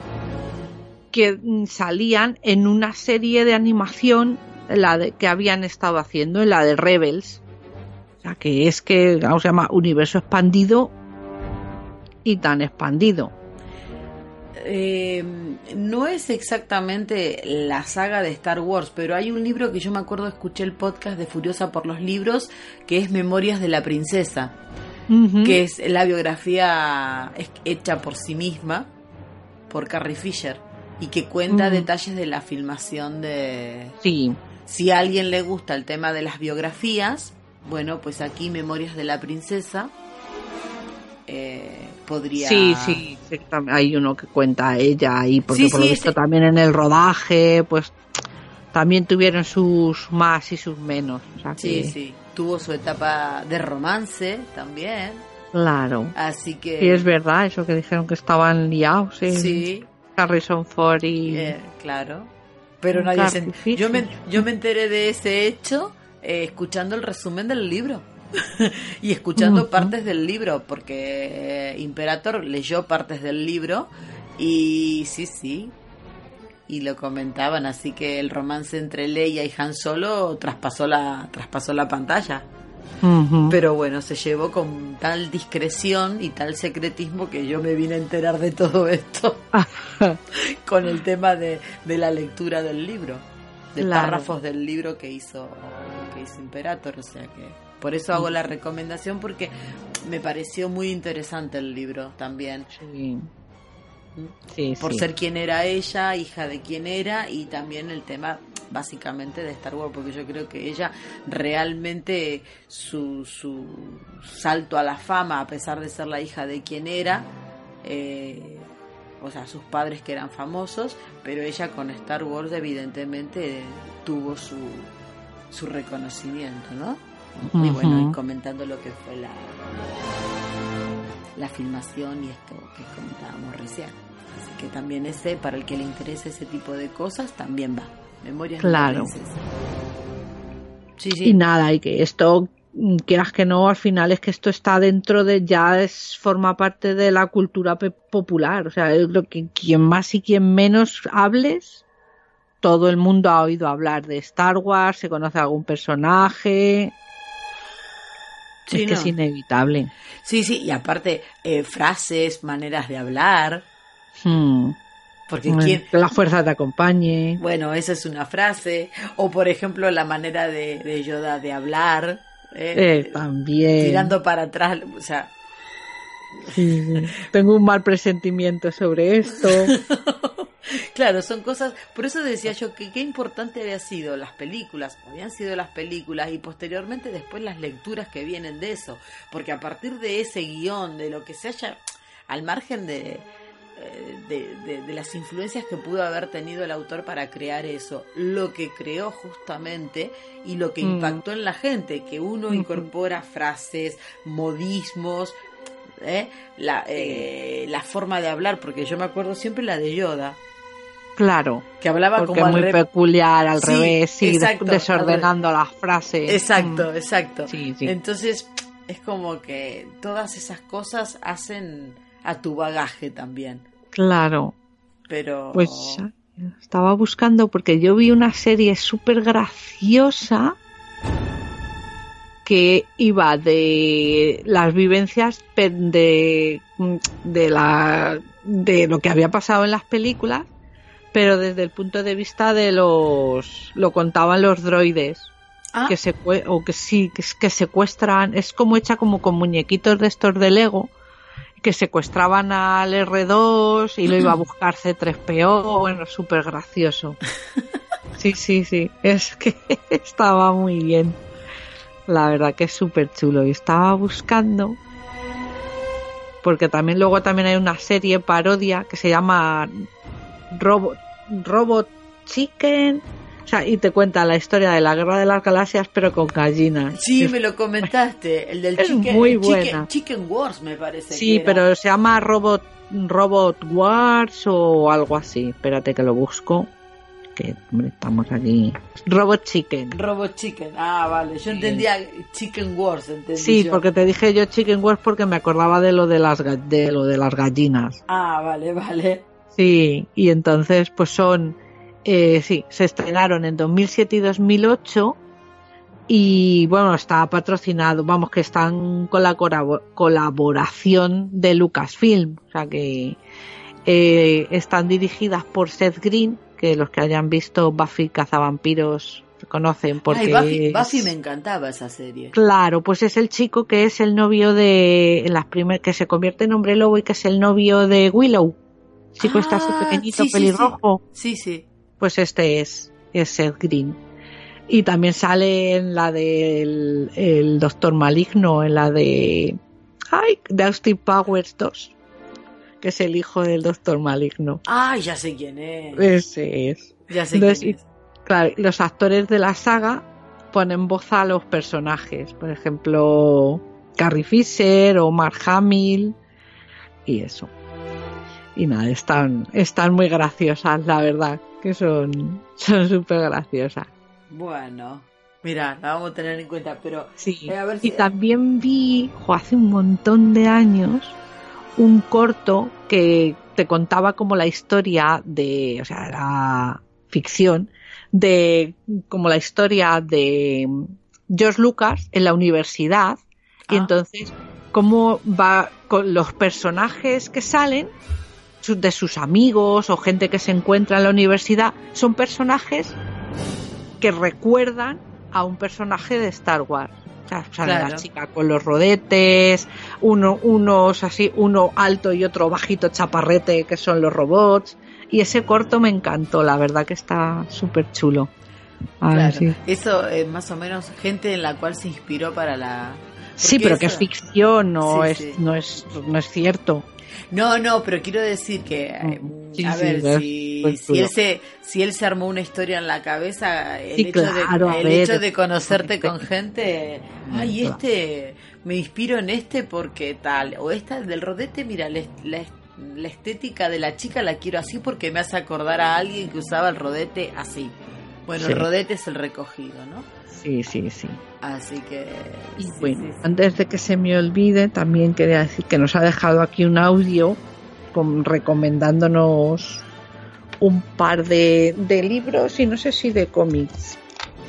Speaker 15: que mm, salían en una serie de animación la de, que habían estado haciendo, en la de Rebels. O sea, que es que ¿cómo se llama universo expandido y tan expandido.
Speaker 5: Eh, no es exactamente la saga de Star Wars, pero hay un libro que yo me acuerdo escuché el podcast de Furiosa por los libros, que es Memorias de la Princesa, que es la biografía hecha por sí misma, por Carrie Fisher, y que cuenta detalles de la filmación de...
Speaker 15: Sí.
Speaker 5: Si a alguien le gusta el tema de las biografías, bueno, pues aquí Memorias de la Princesa eh, podría...
Speaker 15: Sí, sí, sí, hay uno que cuenta a ella ahí, porque
Speaker 5: Sí,
Speaker 15: por lo
Speaker 5: sí,
Speaker 15: visto
Speaker 5: ese-
Speaker 15: también en el rodaje, pues también tuvieron sus más y sus menos. O sea
Speaker 5: Sí,
Speaker 15: que-
Speaker 5: sí. Tuvo su etapa de romance también.
Speaker 15: Claro.
Speaker 5: Así que.
Speaker 15: Sí, es verdad, eso que dijeron que estaban liados. en
Speaker 5: Sí.
Speaker 15: Harrison Ford y.
Speaker 5: Eh, claro. Pero nadie se- yo me, yo me enteré de ese hecho eh, escuchando el resumen del libro. y escuchando partes del libro, porque eh, Imperator leyó partes del libro y sí, sí. Y lo comentaban, así que el romance entre Leia y Han Solo traspasó la, traspasó la pantalla. Pero bueno, se llevó con tal discreción y tal secretismo que yo me vine a enterar de todo esto con el tema de, de la lectura del libro, de
Speaker 15: Claro.
Speaker 5: párrafos del libro que hizo, que hizo Imperator. O sea que por eso hago la recomendación porque me pareció muy interesante el libro también.
Speaker 15: Sí. Sí,
Speaker 5: Por
Speaker 15: sí.
Speaker 5: ser quien era ella, hija de quién era y también el tema básicamente de Star Wars, porque yo creo que ella realmente su, su salto a la fama, a pesar de ser la hija de quien era, eh, o sea, sus padres que eran famosos, pero ella con Star Wars evidentemente tuvo su, su reconocimiento, ¿no? Y bueno,
Speaker 15: Ujú.
Speaker 5: y comentando lo que fue la, la filmación y esto que comentábamos recién. Así que también ese, para el que le interese ese tipo de cosas, también va. Memorias
Speaker 15: Claro.
Speaker 5: Sí, sí.
Speaker 15: Y nada, y que esto, quieras que no, al final es que esto está dentro de, ya es, forma parte de la cultura popular. O sea, yo creo que quien más y quien menos hables, todo el mundo ha oído hablar de Star Wars, se conoce algún personaje.
Speaker 5: Sí,
Speaker 15: es que
Speaker 5: no.
Speaker 15: es inevitable.
Speaker 5: Sí, sí, y aparte, eh, frases, maneras de hablar,
Speaker 15: Hmm.
Speaker 5: Porque
Speaker 15: Bueno,
Speaker 5: quién...
Speaker 15: Que la fuerza te acompañe.
Speaker 5: Bueno, esa es una frase. O por ejemplo, la manera de, de Yoda de hablar. eh,
Speaker 15: Eh, también.
Speaker 5: Tirando para atrás. O sea,
Speaker 15: sí. Tengo un mal presentimiento sobre esto.
Speaker 5: claro, son cosas. Por eso decía yo que qué importante había sido las películas. Habían sido las películas y posteriormente después las lecturas que vienen de eso. Porque a partir de ese guion, de lo que se haya. Al margen de. De, de- de las influencias que pudo haber tenido el autor para crear eso, lo que creó justamente y lo que
Speaker 15: Mm.
Speaker 5: impactó en la gente, que uno incorpora frases, modismos, ¿eh? la, eh, la forma de hablar, porque yo me acuerdo siempre la de Yoda,
Speaker 15: Claro.
Speaker 5: que hablaba
Speaker 15: Porque
Speaker 5: como
Speaker 15: es muy
Speaker 5: re-
Speaker 15: peculiar, al
Speaker 5: Sí,
Speaker 15: revés, sí, des-
Speaker 5: exacto,
Speaker 15: desordenando las frases.
Speaker 5: Exacto,
Speaker 15: Mm.
Speaker 5: exacto.
Speaker 15: Sí.
Speaker 5: Entonces, es como que todas esas cosas hacen a tu bagaje también.
Speaker 15: Claro.
Speaker 5: Pero
Speaker 15: Pues estaba buscando porque yo vi una serie súper graciosa que iba de las vivencias de, de la de lo que había pasado en las películas pero desde el punto de vista de los lo contaban los droides
Speaker 5: Ah.
Speaker 15: que secue- o que sí que secuestran es como hecha como con muñequitos de estos de Lego que secuestraban al R2 y lo iba a buscar C3PO bueno súper gracioso sí sí sí es que estaba muy bien. La verdad que es súper chulo y estaba buscando porque también luego también hay una serie parodia que se llama Robot Robot Chicken O sea, y te cuenta la historia de la guerra de las galaxias, pero con gallinas.
Speaker 5: Sí, me lo comentaste. El del
Speaker 15: Es
Speaker 5: chicken,
Speaker 15: muy buena.
Speaker 5: chicken Wars, me parece.
Speaker 15: Sí,
Speaker 5: que
Speaker 15: pero se llama Robot, Robot Wars o algo así. Espérate que lo busco. Que hombre, estamos aquí. Robot Chicken.
Speaker 5: Robot Chicken. Ah, vale. Yo entendía Chicken Wars, entendí
Speaker 15: Sí,
Speaker 5: yo.
Speaker 15: porque te dije yo Chicken Wars porque me acordaba de lo de las de lo de las gallinas.
Speaker 5: Ah, vale, vale.
Speaker 15: Sí, y entonces pues son, eh, sí, se estrenaron en 2007 y 2008 y bueno, está patrocinado, vamos que están con la colaboración de Lucasfilm, o sea que eh, están dirigidas por Seth Green, que los que hayan visto Buffy Cazavampiros conocen porque
Speaker 5: Ay, Buffy, me encantaba esa serie.
Speaker 15: Claro, pues es el chico que es el novio de las primeras que se convierte en hombre lobo y que es el novio de Willow. Chico está así
Speaker 5: Ah,
Speaker 15: pequeñito,
Speaker 5: sí, sí,
Speaker 15: pelirrojo.
Speaker 5: Sí, sí.
Speaker 15: Pues este es, es Seth Green. Y también sale en la del el Doctor Maligno, en la de ay, de Austin Powers 2, que es el hijo del Doctor Maligno.
Speaker 5: Ay, ya sé quién es.
Speaker 15: Ese es.
Speaker 5: Ya sé
Speaker 15: Entonces,
Speaker 5: quién es.
Speaker 15: y- claro, los actores de la saga ponen voz a los personajes. Por ejemplo, Carrie Fisher o Mark Hamill y eso. Y nada, están, están muy graciosas, la verdad, que son son súper graciosas.
Speaker 5: Bueno, mira, la vamos a tener en cuenta, pero
Speaker 15: Sí.
Speaker 5: eh, a ver
Speaker 15: Y también vi, jo, hace un montón de años, un corto que te contaba como la historia de, o sea, era ficción, de como la historia de George Lucas en la universidad. Y
Speaker 5: Ah.
Speaker 15: entonces, cómo va con los personajes que salen de sus amigos o gente que se encuentra en la universidad, son personajes que recuerdan a un personaje de Star Wars. O sea, sale
Speaker 5: Claro.
Speaker 15: la chica con los rodetes, uno, unos así, uno alto y otro bajito chaparrete que son los robots. Y ese corto me encantó, la verdad que está súper chulo.
Speaker 5: Claro,
Speaker 15: sí.
Speaker 5: Eso es más o menos gente en la cual se inspiró para la...
Speaker 15: Sí, pero que es ficción, no,
Speaker 5: Sí,
Speaker 15: es,
Speaker 5: sí.
Speaker 15: no es no es cierto.
Speaker 5: No, no, pero quiero decir que, eh,
Speaker 15: Mm, Sí,
Speaker 5: a
Speaker 15: sí,
Speaker 5: ver, si, si, él se, si él se armó una historia en la cabeza, el,
Speaker 15: Sí,
Speaker 5: hecho,
Speaker 15: claro,
Speaker 5: de, el
Speaker 15: ver.
Speaker 5: hecho de conocerte con gente, ay, este, me inspiro en este porque tal, o esta del rodete, mira, la, la- la estética de la chica la quiero así porque me hace acordar a alguien que usaba el rodete así. Bueno, el rodete es el recogido, ¿no?
Speaker 15: Sí, sí, sí.
Speaker 5: Así que...
Speaker 15: Y
Speaker 5: sí,
Speaker 15: bueno,
Speaker 5: sí, sí.
Speaker 15: antes de que se me olvide, también quería decir que nos ha dejado aquí un audio con- recomendándonos un par de, de libros y no sé si de cómics.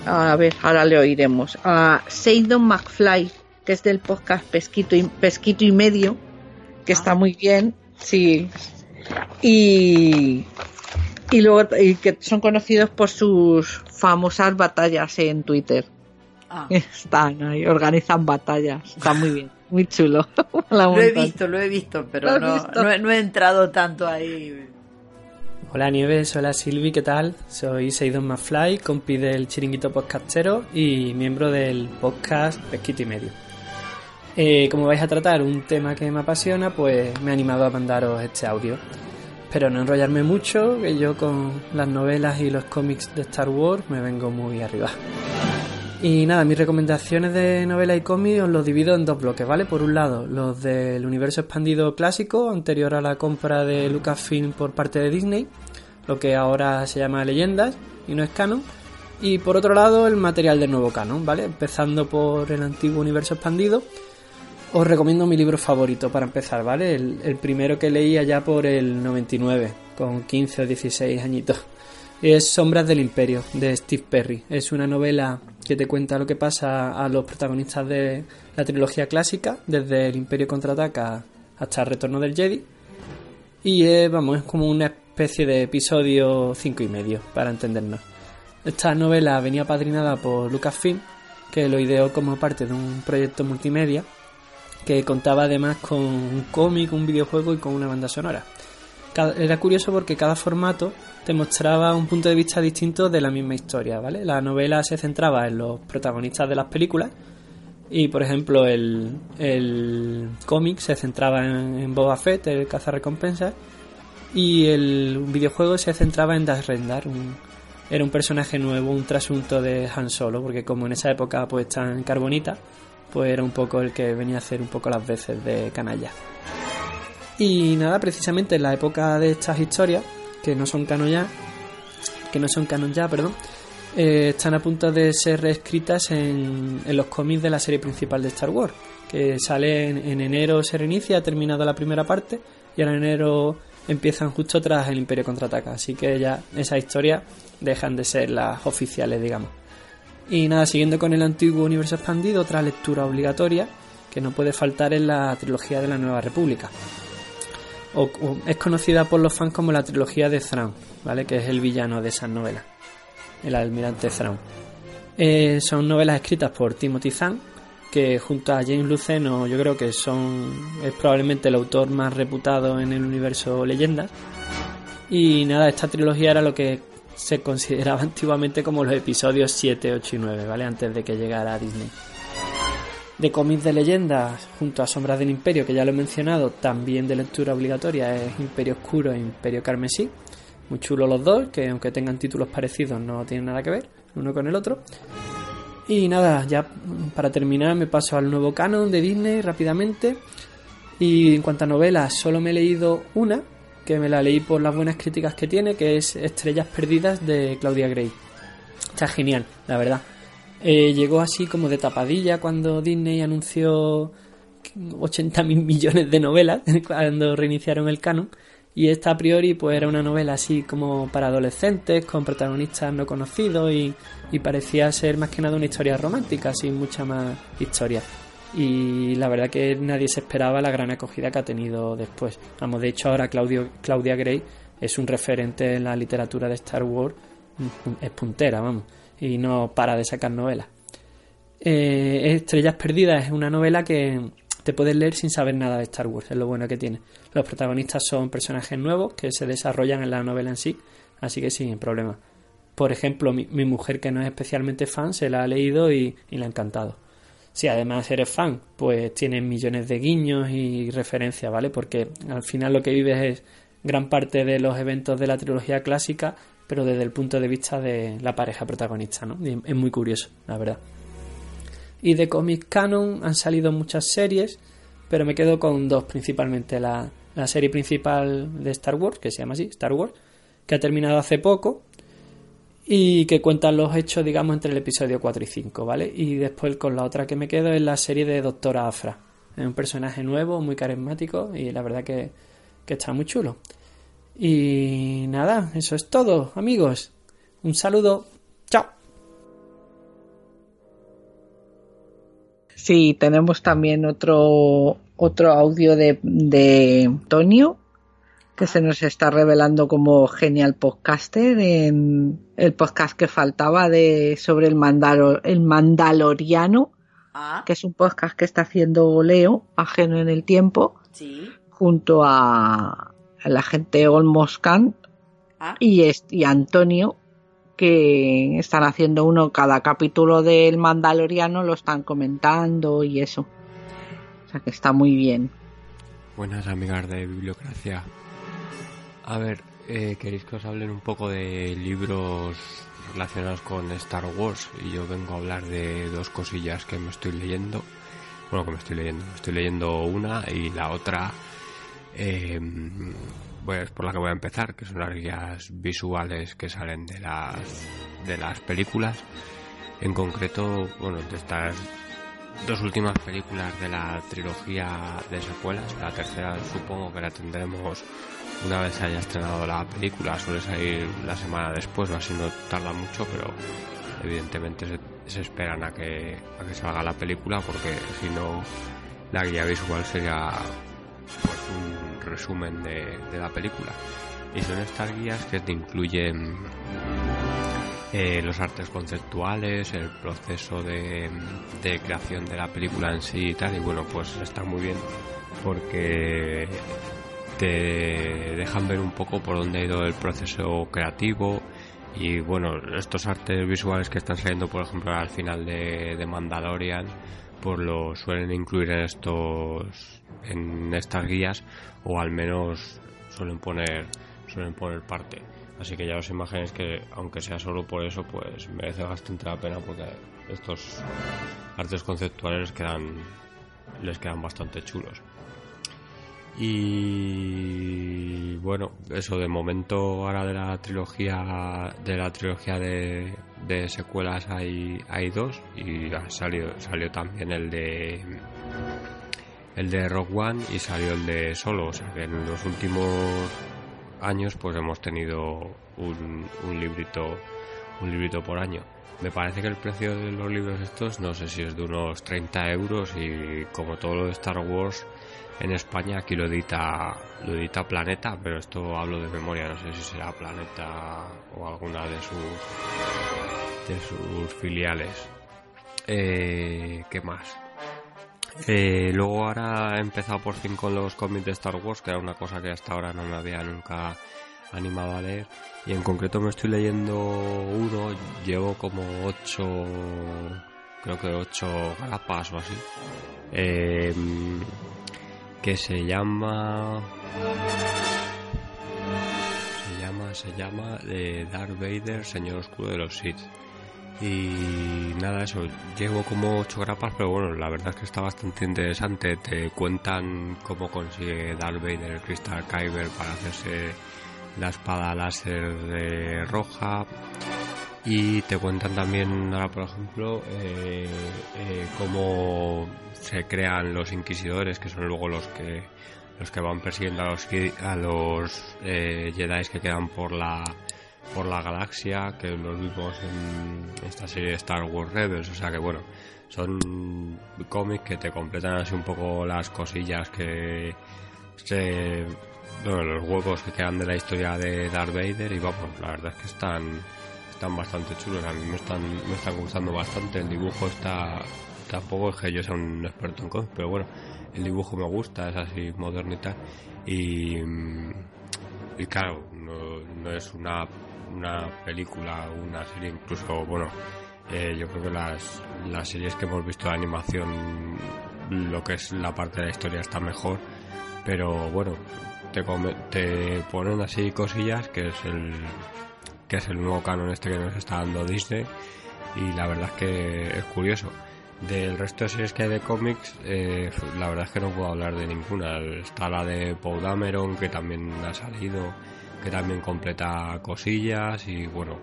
Speaker 15: A ver, ahora le oiremos. A Seidon McFly, que es del podcast Pesquito y, Pesquito y Medio, que está muy bien, sí. Y, y luego y que son conocidos por sus famosas batallas en Twitter.
Speaker 5: Ah.
Speaker 15: Están ahí, organizan batallas. Está muy bien, muy chulo.
Speaker 5: Lo he visto, lo he visto,
Speaker 15: ¿Lo
Speaker 5: pero no,
Speaker 15: visto?
Speaker 5: no he- no he entrado tanto ahí.
Speaker 10: Hola Nieves, hola Silvi, ¿qué tal? Soy Seidon Mafly, compi del Chiringuito Podcastero y miembro del podcast Pesquito y Medio. Eh, como vais a tratar un tema que me apasiona, pues me he animado a mandaros este audio. Espero no enrollarme mucho, que yo con las novelas y los cómics de Star Wars me vengo muy arriba. Y nada, mis recomendaciones de novela y cómic os los divido en dos bloques, ¿vale? Por un lado, los del universo expandido clásico, anterior a la compra de Lucasfilm por parte de Disney, lo que ahora se llama Leyendas y no es canon. Y por otro lado, el material del nuevo canon, ¿vale? Empezando por el antiguo universo expandido. Os recomiendo mi libro favorito para empezar, ¿vale? El, primero que leí allá por el 99, con 15 o 16 añitos. Es Sombras del Imperio, de Steve Perry. Es una novela que te cuenta lo que pasa a los protagonistas de la trilogía clásica, desde el Imperio contraataca hasta el retorno del Jedi. Y es, vamos, es como una especie de episodio cinco y medio, para entendernos. Esta novela venía padrinada por Lucasfilm, que lo ideó como parte de un proyecto multimedia, que contaba además con un cómic, un videojuego y con una banda sonora. Era curioso porque cada formato te mostraba un punto de vista distinto de la misma historia, ¿vale? La novela se centraba en los protagonistas de las películas y, por ejemplo, el, el cómic se centraba en, en Boba Fett, el cazarrecompensas, y el videojuego se centraba en Dash Rendar, era un personaje nuevo, un trasunto de Han Solo, porque como en esa época pues está en Carbonita, pues era un poco el que venía a hacer un poco las veces de canalla. Y nada, precisamente en la época de estas historias, que no son canon ya, que no son canon ya, perdón, eh, están a punto de ser reescritas en, en, los cómics de la serie principal de Star Wars, que sale en, en, enero se reinicia, ha terminado la primera parte, y en enero empiezan justo tras el Imperio contraataca, así que ya esas historias dejan de ser las oficiales, digamos. Y nada, siguiendo con el antiguo universo expandido, otra lectura obligatoria que no puede faltar en la trilogía de la Nueva República. Es conocida por los fans como la trilogía de Thrawn, ¿vale? Que es el villano de esas novelas, el almirante Thrawn. Eh, son novelas escritas por Timothy Zahn, que junto a James Luceno yo creo que son es probablemente el autor más reputado en el universo leyendas. Y nada, esta trilogía era lo que se consideraba antiguamente como los episodios 7, 8 y 9, ¿vale? Antes de que llegara a Disney. De cómics de leyendas, junto a Sombras del Imperio, que ya lo he mencionado, también de lectura obligatoria es Imperio Oscuro e Imperio Carmesí. Muy chulos los dos, que aunque tengan títulos parecidos no tienen nada que ver uno con el otro. Y nada, ya para terminar me paso al nuevo canon de Disney rápidamente. Y en cuanto a novelas, solo me he leído una, que me la leí por las buenas críticas que tiene, que es Estrellas Perdidas de Claudia Gray. Está genial, la verdad. Eh, llegó así como de tapadilla cuando Disney anunció 80 mil millones de novelas cuando reiniciaron el canon. Y esta a priori pues era una novela así como para adolescentes, con protagonistas no conocidos y, y parecía ser más que nada una historia romántica, sin mucha más historia. Y la verdad que nadie se esperaba la gran acogida que ha tenido después. Vamos, de hecho ahora Claudia Gray es un referente en la literatura de Star Wars, es puntera, vamos, y no para de sacar novelas. Eh, Estrellas Perdidas es una novela que te puedes leer sin saber nada de Star Wars, es lo bueno que tiene. Los protagonistas son personajes nuevos que se desarrollan en la novela en sí, así que sin problema. Por ejemplo, mi, mujer que no es especialmente fan se la ha leído y, y ha encantado. Si además eres fan, pues tienes millones de guiños y referencias, ¿vale? Porque al final lo que vives es gran parte de los eventos de la trilogía clásica, pero desde el punto de vista de la pareja protagonista, ¿no? Es muy curioso, la verdad. Y de Comic Canon han salido muchas series, pero me quedo con dos principalmente. La, la serie principal de Star Wars, que se llama así, Star Wars, que ha terminado hace poco y que cuentan los hechos, digamos, entre el episodio 4 y 5, ¿vale? Y después con la otra que me quedo es la serie de Doctora Afra. Es un personaje nuevo, muy carismático y la verdad que, que está muy chulo. Y nada, eso es todo, amigos. Un saludo. Chao.
Speaker 15: Sí, tenemos también otro, otro audio de, de Antonio, que se nos está revelando como genial podcaster en el podcast que faltaba de sobre el, Mandalo, el Mandaloriano,
Speaker 5: Ah,
Speaker 15: que es un podcast que está haciendo Leo, ajeno en el tiempo,
Speaker 5: sí.
Speaker 15: junto a, a la gente Olmos Kant
Speaker 5: Ah,
Speaker 15: y, y Antonio, que están haciendo uno cada capítulo del Mandaloriano, lo están comentando y eso. O sea que está muy bien.
Speaker 11: Buenas amigas de Bibliocracia. A ver, eh, ¿queréis que os hablen un poco de libros relacionados con Star Wars? Y yo vengo a hablar de dos cosillas que me estoy leyendo. Bueno, que me estoy leyendo. Estoy leyendo una y la otra, eh, pues por la que voy a empezar, que son las guías visuales que salen de las, de las películas. En concreto, bueno, de estas dos últimas películas de la trilogía de secuelas. La tercera supongo que la tendremos una vez haya estrenado la película. Suele salir la semana después o así no tarda mucho, pero evidentemente se, se esperan a que, a que salga la película porque si no la guía visual sería pues un resumen de, de la película. Y son estas guías que te incluyen eh, los artes conceptuales, el proceso de, de creación de la película en sí y tal. Y bueno, pues está muy bien porque te dejan ver un poco por dónde ha ido el proceso creativo. Y bueno, estos artes visuales que están saliendo, por ejemplo, al final de, de Mandalorian, pues lo suelen incluir en estos en estas guías o al menos suelen poner suelen poner parte Así que ya os imagináis que, aunque sea solo por eso, pues merece bastante la pena porque estos artes conceptuales les quedan, les quedan bastante chulos. Y bueno, eso de momento ahora de la trilogía de la trilogía de, de secuelas hay, hay dos y salió, salió también el de el de Rock One y salió el de Solo, o sea que en los últimos años pues hemos tenido un, un librito un librito por año. Me parece que el precio de los libros estos no sé si es de unos 30 euros y como todo lo de Star Wars en España aquí lo edita lo edita Planeta, pero esto hablo de memoria, no sé si será Planeta o alguna de sus de sus filiales. Eh, ¿Qué más? Eh, luego ahora he empezado por fin con los cómics de Star Wars, que era una cosa que hasta ahora no me había nunca animado a leer. Y en concreto me estoy leyendo uno, llevo como ocho, creo que ocho grapas o así. Eh, que se llama se llama se llama de Darth Vader Señor Oscuro de los Sith. Y nada eso llevo como ocho grapas pero bueno la verdad es que está bastante interesante. Te cuentan cómo consigue Darth Vader el Crystal Kyber para hacerse la espada láser de roja y te cuentan también ahora por ejemplo eh, eh, cómo se crean los inquisidores que son luego los que los que van persiguiendo a los a los eh, Jedi que quedan por la por la galaxia que los vimos en esta serie de Star Wars Rebels. O sea que bueno son cómics que te completan así un poco las cosillas que se bueno, los huevos que quedan de la historia de Darth Vader y vamos la verdad es que están están bastante chulos, a mí me están, me están gustando bastante, el dibujo está, tampoco es que yo sea un experto en cómics, pero bueno, el dibujo me gusta, es así moderno y tal, y, y claro, no, no es una, una película, una serie, incluso, bueno, eh, yo creo que las, las series que hemos visto de animación, lo que es la parte de la historia está mejor, pero bueno, te, te ponen así cosillas que es el que es el nuevo canon este que nos está dando Disney y la verdad es que es curioso. Del resto de series que hay de cómics, eh, la verdad es que no puedo hablar de ninguna. Está la de Paul Dameron, que también ha salido, que también completa cosillas y bueno,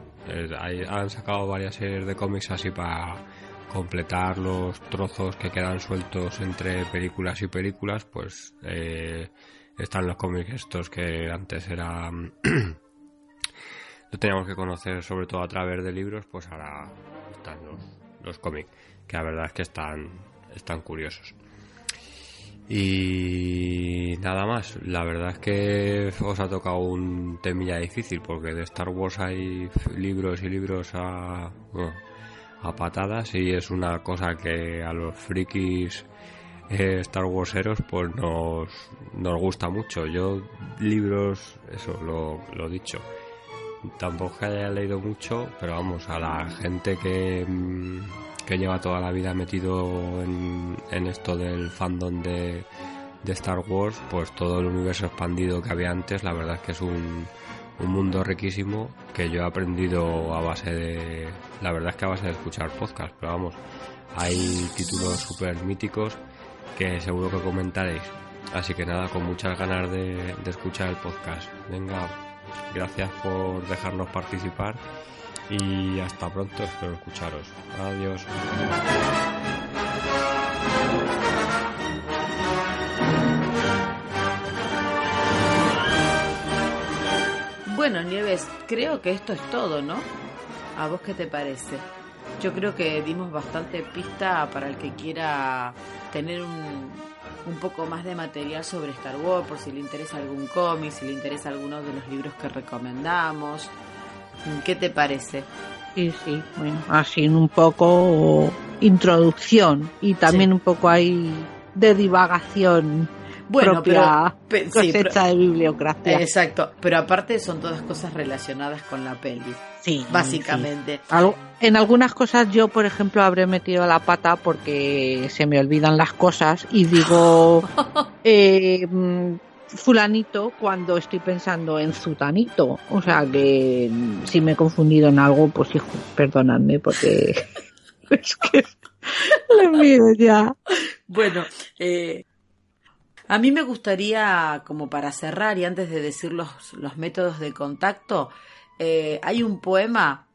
Speaker 11: hay, han sacado varias series de cómics así para completar los trozos que quedan sueltos entre películas y películas, pues eh, están los cómics estos que antes eran lo teníamos que conocer sobre todo a través de libros, pues ahora están los, los cómics, que la verdad es que están, están curiosos. Y nada más, la verdad es que os ha tocado un temilla difícil porque de Star Wars hay libros y libros a, a patadas y es una cosa que a los frikis eh, Star Warseros pues nos, nos gusta mucho. Yo libros, eso lo, lo dicho, tampoco que haya leído mucho, pero vamos, a la gente que, mm, que lleva toda la vida metido en, en esto del fandom de, de, Star Wars, pues todo el universo expandido que había antes, la verdad es que es un, un mundo riquísimo que yo he aprendido a base de, la verdad es que a base de escuchar podcast, pero vamos, hay títulos súper míticos que seguro que comentaréis. Así que nada, con muchas ganas de, de escuchar el podcast. Venga, Gracias por dejarnos participar y hasta pronto, espero escucharos. Adiós.
Speaker 5: Bueno, Nieves, creo que esto es todo, ¿no? ¿A vos qué te parece? Yo creo que dimos bastante pista para el que quiera tener un, un poco más de material sobre Star Wars, por si le interesa algún cómic, si le interesa alguno de los libros que recomendamos. ¿Qué te parece?
Speaker 15: Sí, sí, bueno, así un poco introducción y también un poco ahí de divagación bueno, propia pero, cosecha de bibliografía.
Speaker 5: Exacto, pero aparte son todas cosas relacionadas con la peli. Sí, básicamente.
Speaker 15: En algunas cosas yo, por ejemplo, habré metido la pata porque se me olvidan las cosas y digo, eh, fulanito cuando estoy pensando en zutanito. O sea que mm, si me he confundido en algo, pues hijo, perdonadme porque es que lo mío ya.
Speaker 5: Bueno, eh, a mí me gustaría, como para cerrar y antes de decir los, los métodos de contacto, eh, hay un poema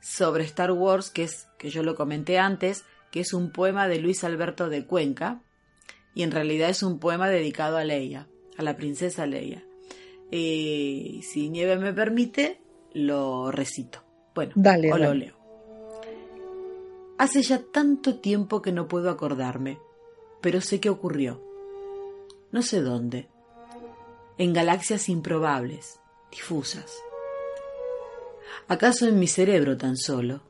Speaker 5: sobre Star Wars que es que yo lo comenté antes, que es un poema de Luis Alberto de Cuenca y en realidad es un poema dedicado a Leia, a la princesa Leia. Y si Nieve me permite, lo recito. Bueno,
Speaker 15: Dale,
Speaker 5: o lo leo. Hace ya tanto tiempo que no puedo acordarme, pero sé que ocurrió. No sé dónde. En galaxias improbables, difusas. ¿Acaso en mi cerebro tan solo?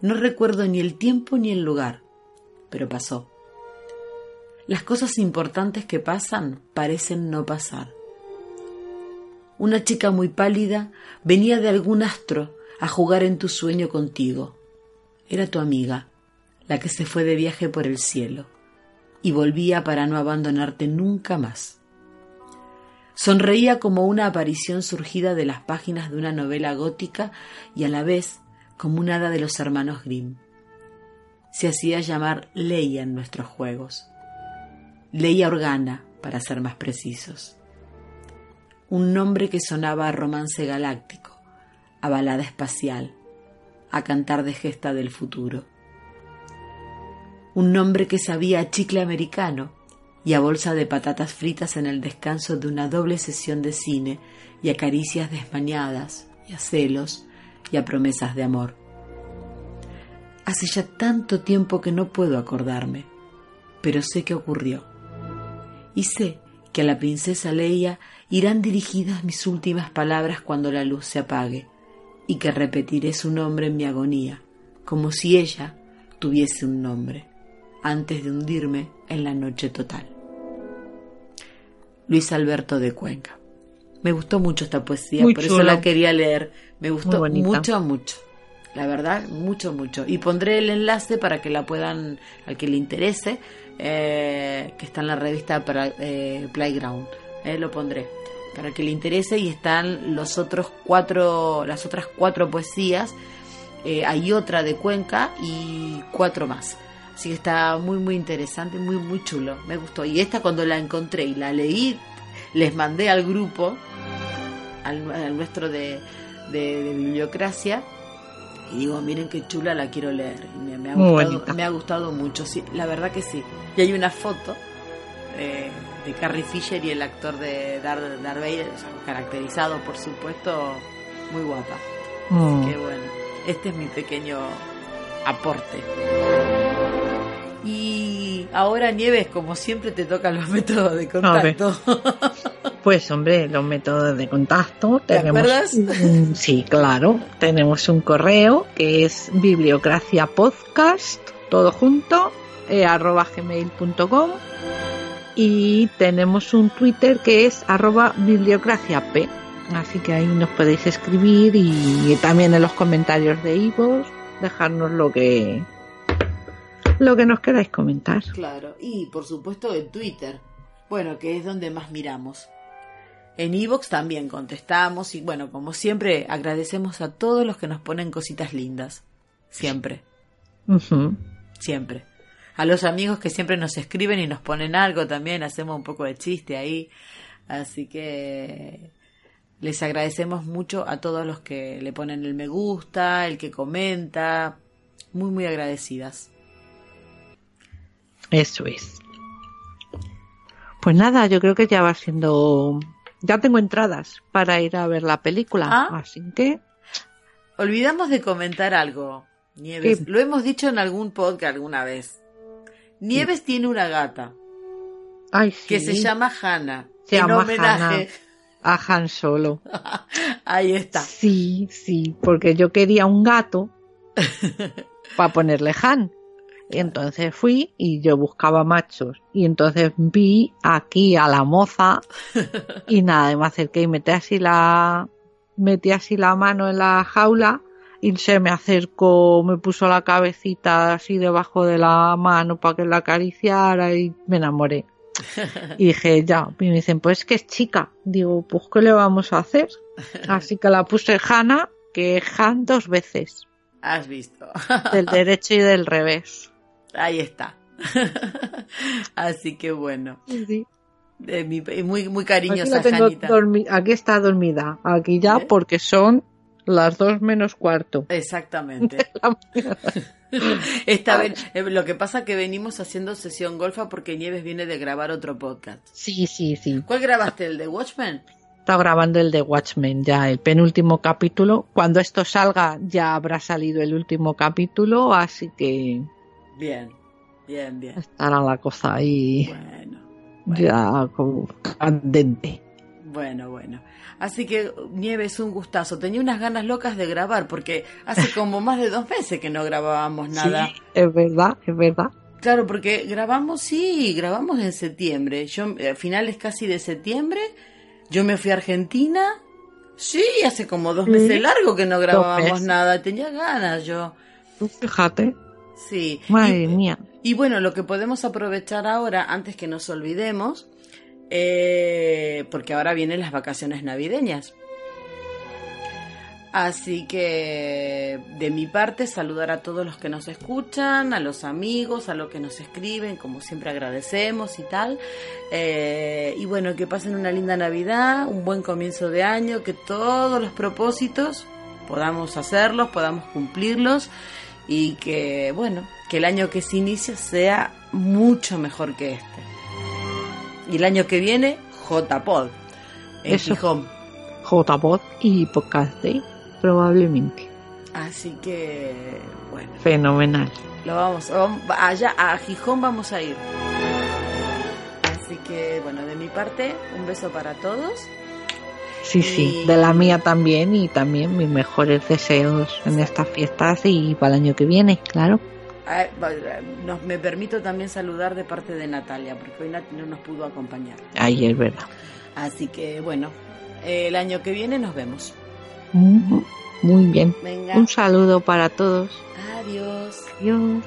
Speaker 5: No recuerdo ni el tiempo ni el lugar, pero pasó. Las cosas importantes que pasan parecen no pasar. Una chica muy pálida venía de algún astro a jugar en tu sueño contigo. Era tu amiga, la que se fue de viaje por el cielo, y volvía para no abandonarte nunca más. Sonreía como una aparición surgida de las páginas de una novela gótica y a la vez como un hada de los hermanos Grimm. Se hacía llamar Leia en nuestros juegos. Leia Organa, para ser más precisos. Un nombre que sonaba a romance galáctico, a balada espacial, a cantar de gesta del futuro. Un nombre que sabía a chicle americano y a bolsa de patatas fritas en el descanso de una doble sesión de cine y a caricias desmañadas y a celos y a promesas de amor. Hace ya tanto tiempo que no puedo acordarme, pero sé que ocurrió. Y sé que a la princesa Leia irán dirigidas mis últimas palabras cuando la luz se apague, y que repetiré su nombre en mi agonía, como si ella tuviese un nombre, antes de hundirme en la noche total. Luis Alberto de Cuenca. Me gustó mucho esta poesía,
Speaker 15: Muy
Speaker 5: por eso la quería leer. Me gustó mucho, mucho. La verdad, mucho, mucho. Y pondré el enlace para que la puedan, al que le interese, eh, que está en la revista para, eh, Playground. Eh, lo pondré para que le interese y están los otros cuatro, las otras cuatro poesías. Eh, hay otra de Cuenca y cuatro más. Así que está muy, muy interesante, muy, muy chulo. Me gustó. Y esta cuando la encontré y la leí, les mandé al grupo, al, al nuestro de, de, de Bibliocracia, y digo, miren qué chula la quiero leer. Y me, me ha gustado, me ha gustado mucho, sí, la verdad que sí. Y hay una foto eh, de Carrie Fisher y el actor de Darth, Darth Vader, o sea, caracterizado, por supuesto, muy guapa.
Speaker 15: Mm.
Speaker 5: Así que bueno, este es mi pequeño aporte. Y ahora, Nieves, como siempre, te tocan los métodos de contacto.
Speaker 15: Pues hombre, los métodos de contacto
Speaker 5: ¿Te
Speaker 15: tenemos. Mm, Sí, claro. Tenemos un correo que es bibliocraciapodcast, todo junto, eh, arroba gmail.com y tenemos un Twitter que es arroba bibliocraciap. Así que ahí nos podéis escribir y, también en los comentarios de iVoox dejarnos lo que lo que nos queráis comentar.
Speaker 5: Claro, y por supuesto en Twitter, bueno, que es donde más miramos. En Evox también contestamos y bueno, como siempre, agradecemos a todos los que nos ponen cositas lindas. Siempre, siempre. A los amigos que siempre nos escriben y nos ponen algo también, hacemos un poco de chiste ahí. Así que les agradecemos mucho a todos los que le ponen el me gusta, el que comenta. Muy, muy agradecidas.
Speaker 15: Eso es. Pues nada, yo creo que ya va siendo. Ya tengo entradas para ir a ver la película.
Speaker 5: Ah.
Speaker 15: Así que.
Speaker 5: Olvidamos de comentar algo, Nieves. Lo hemos dicho en algún podcast alguna vez. Nieves tiene una gata
Speaker 15: Ay, sí.
Speaker 5: que se llama Hannah.
Speaker 15: Se
Speaker 5: en
Speaker 15: llama
Speaker 5: homenaje.
Speaker 15: A Han Solo.
Speaker 5: Ahí está.
Speaker 15: Sí, sí, porque yo quería un gato para ponerle Han. Y entonces fui y yo buscaba machos. Y entonces vi aquí a la moza y nada, me acerqué y metí así la, metí así la mano en la jaula y se me acercó, me puso la cabecita así debajo de la mano para que la acariciara y me enamoré. Y dije, ya. Y me dicen, pues es que es chica. Digo, pues ¿qué le vamos a hacer? Así que la puse Hanna, que Han dos veces.
Speaker 5: Has visto.
Speaker 15: Del derecho y del revés.
Speaker 5: Ahí está. Así que bueno.
Speaker 15: Sí.
Speaker 5: De mi- muy, muy
Speaker 15: Aquí,
Speaker 5: cariñosa,
Speaker 15: tengo dormi- aquí está dormida. Aquí ya
Speaker 5: ¿Eh?
Speaker 15: porque son las dos menos cuarto.
Speaker 5: Exactamente. Esta vez, eh, lo que pasa que venimos haciendo sesión golfa porque Nieves viene de grabar otro podcast.
Speaker 15: Sí, sí, sí.
Speaker 5: ¿Cuál grabaste? ¿El de Watchmen?
Speaker 15: Está grabando el de Watchmen ya, el penúltimo capítulo. Cuando esto salga ya habrá salido el último capítulo, así que
Speaker 5: Bien, bien, bien.
Speaker 15: estará la cosa ahí
Speaker 5: Bueno,
Speaker 15: ya como candente.
Speaker 5: Bueno, bueno. Así que, Nieves, un gustazo. Tenía unas ganas locas de grabar porque hace como más de dos meses que no grabábamos nada.
Speaker 15: Sí, es verdad, es verdad.
Speaker 5: Claro, porque grabamos, sí, grabamos en septiembre. Yo, a finales casi de septiembre, yo me fui a Argentina. Sí, hace como dos meses largo que no grabábamos nada. Tenía ganas yo.
Speaker 15: Fíjate,
Speaker 5: Sí.
Speaker 15: madre
Speaker 5: Y-
Speaker 15: mía.
Speaker 5: Y bueno, lo que podemos aprovechar ahora, antes que nos olvidemos, eh, porque ahora vienen las vacaciones navideñas. Así que de mi parte saludar a todos los que nos escuchan, a los amigos, a los que nos escriben, como siempre agradecemos y tal. Eh, y bueno, que pasen una linda Navidad, un buen comienzo de año, que todos los propósitos podamos hacerlos, podamos cumplirlos y que bueno, que el año que se inicia sea mucho mejor que este. Y el año que viene, J-Pod en
Speaker 15: Eso.
Speaker 5: Gijón.
Speaker 15: J-Bot y Podcast Day, probablemente.
Speaker 5: Así que bueno,
Speaker 15: Fenomenal.
Speaker 5: lo vamos, vamos- allá a Gijón vamos a ir. Así que bueno, de mi parte, un beso para todos.
Speaker 15: Sí, sí, de la mía también y también mis mejores deseos en estas fiestas y para el año que viene, claro.
Speaker 5: Ah, nos- me permito también saludar de parte de Natalia, porque hoy no nos pudo acompañar.
Speaker 15: Ahí es verdad.
Speaker 5: Así que bueno, el año que viene nos vemos.
Speaker 15: Muy bien.
Speaker 5: Venga.
Speaker 15: Un saludo para todos.
Speaker 5: Adiós.
Speaker 15: Adiós.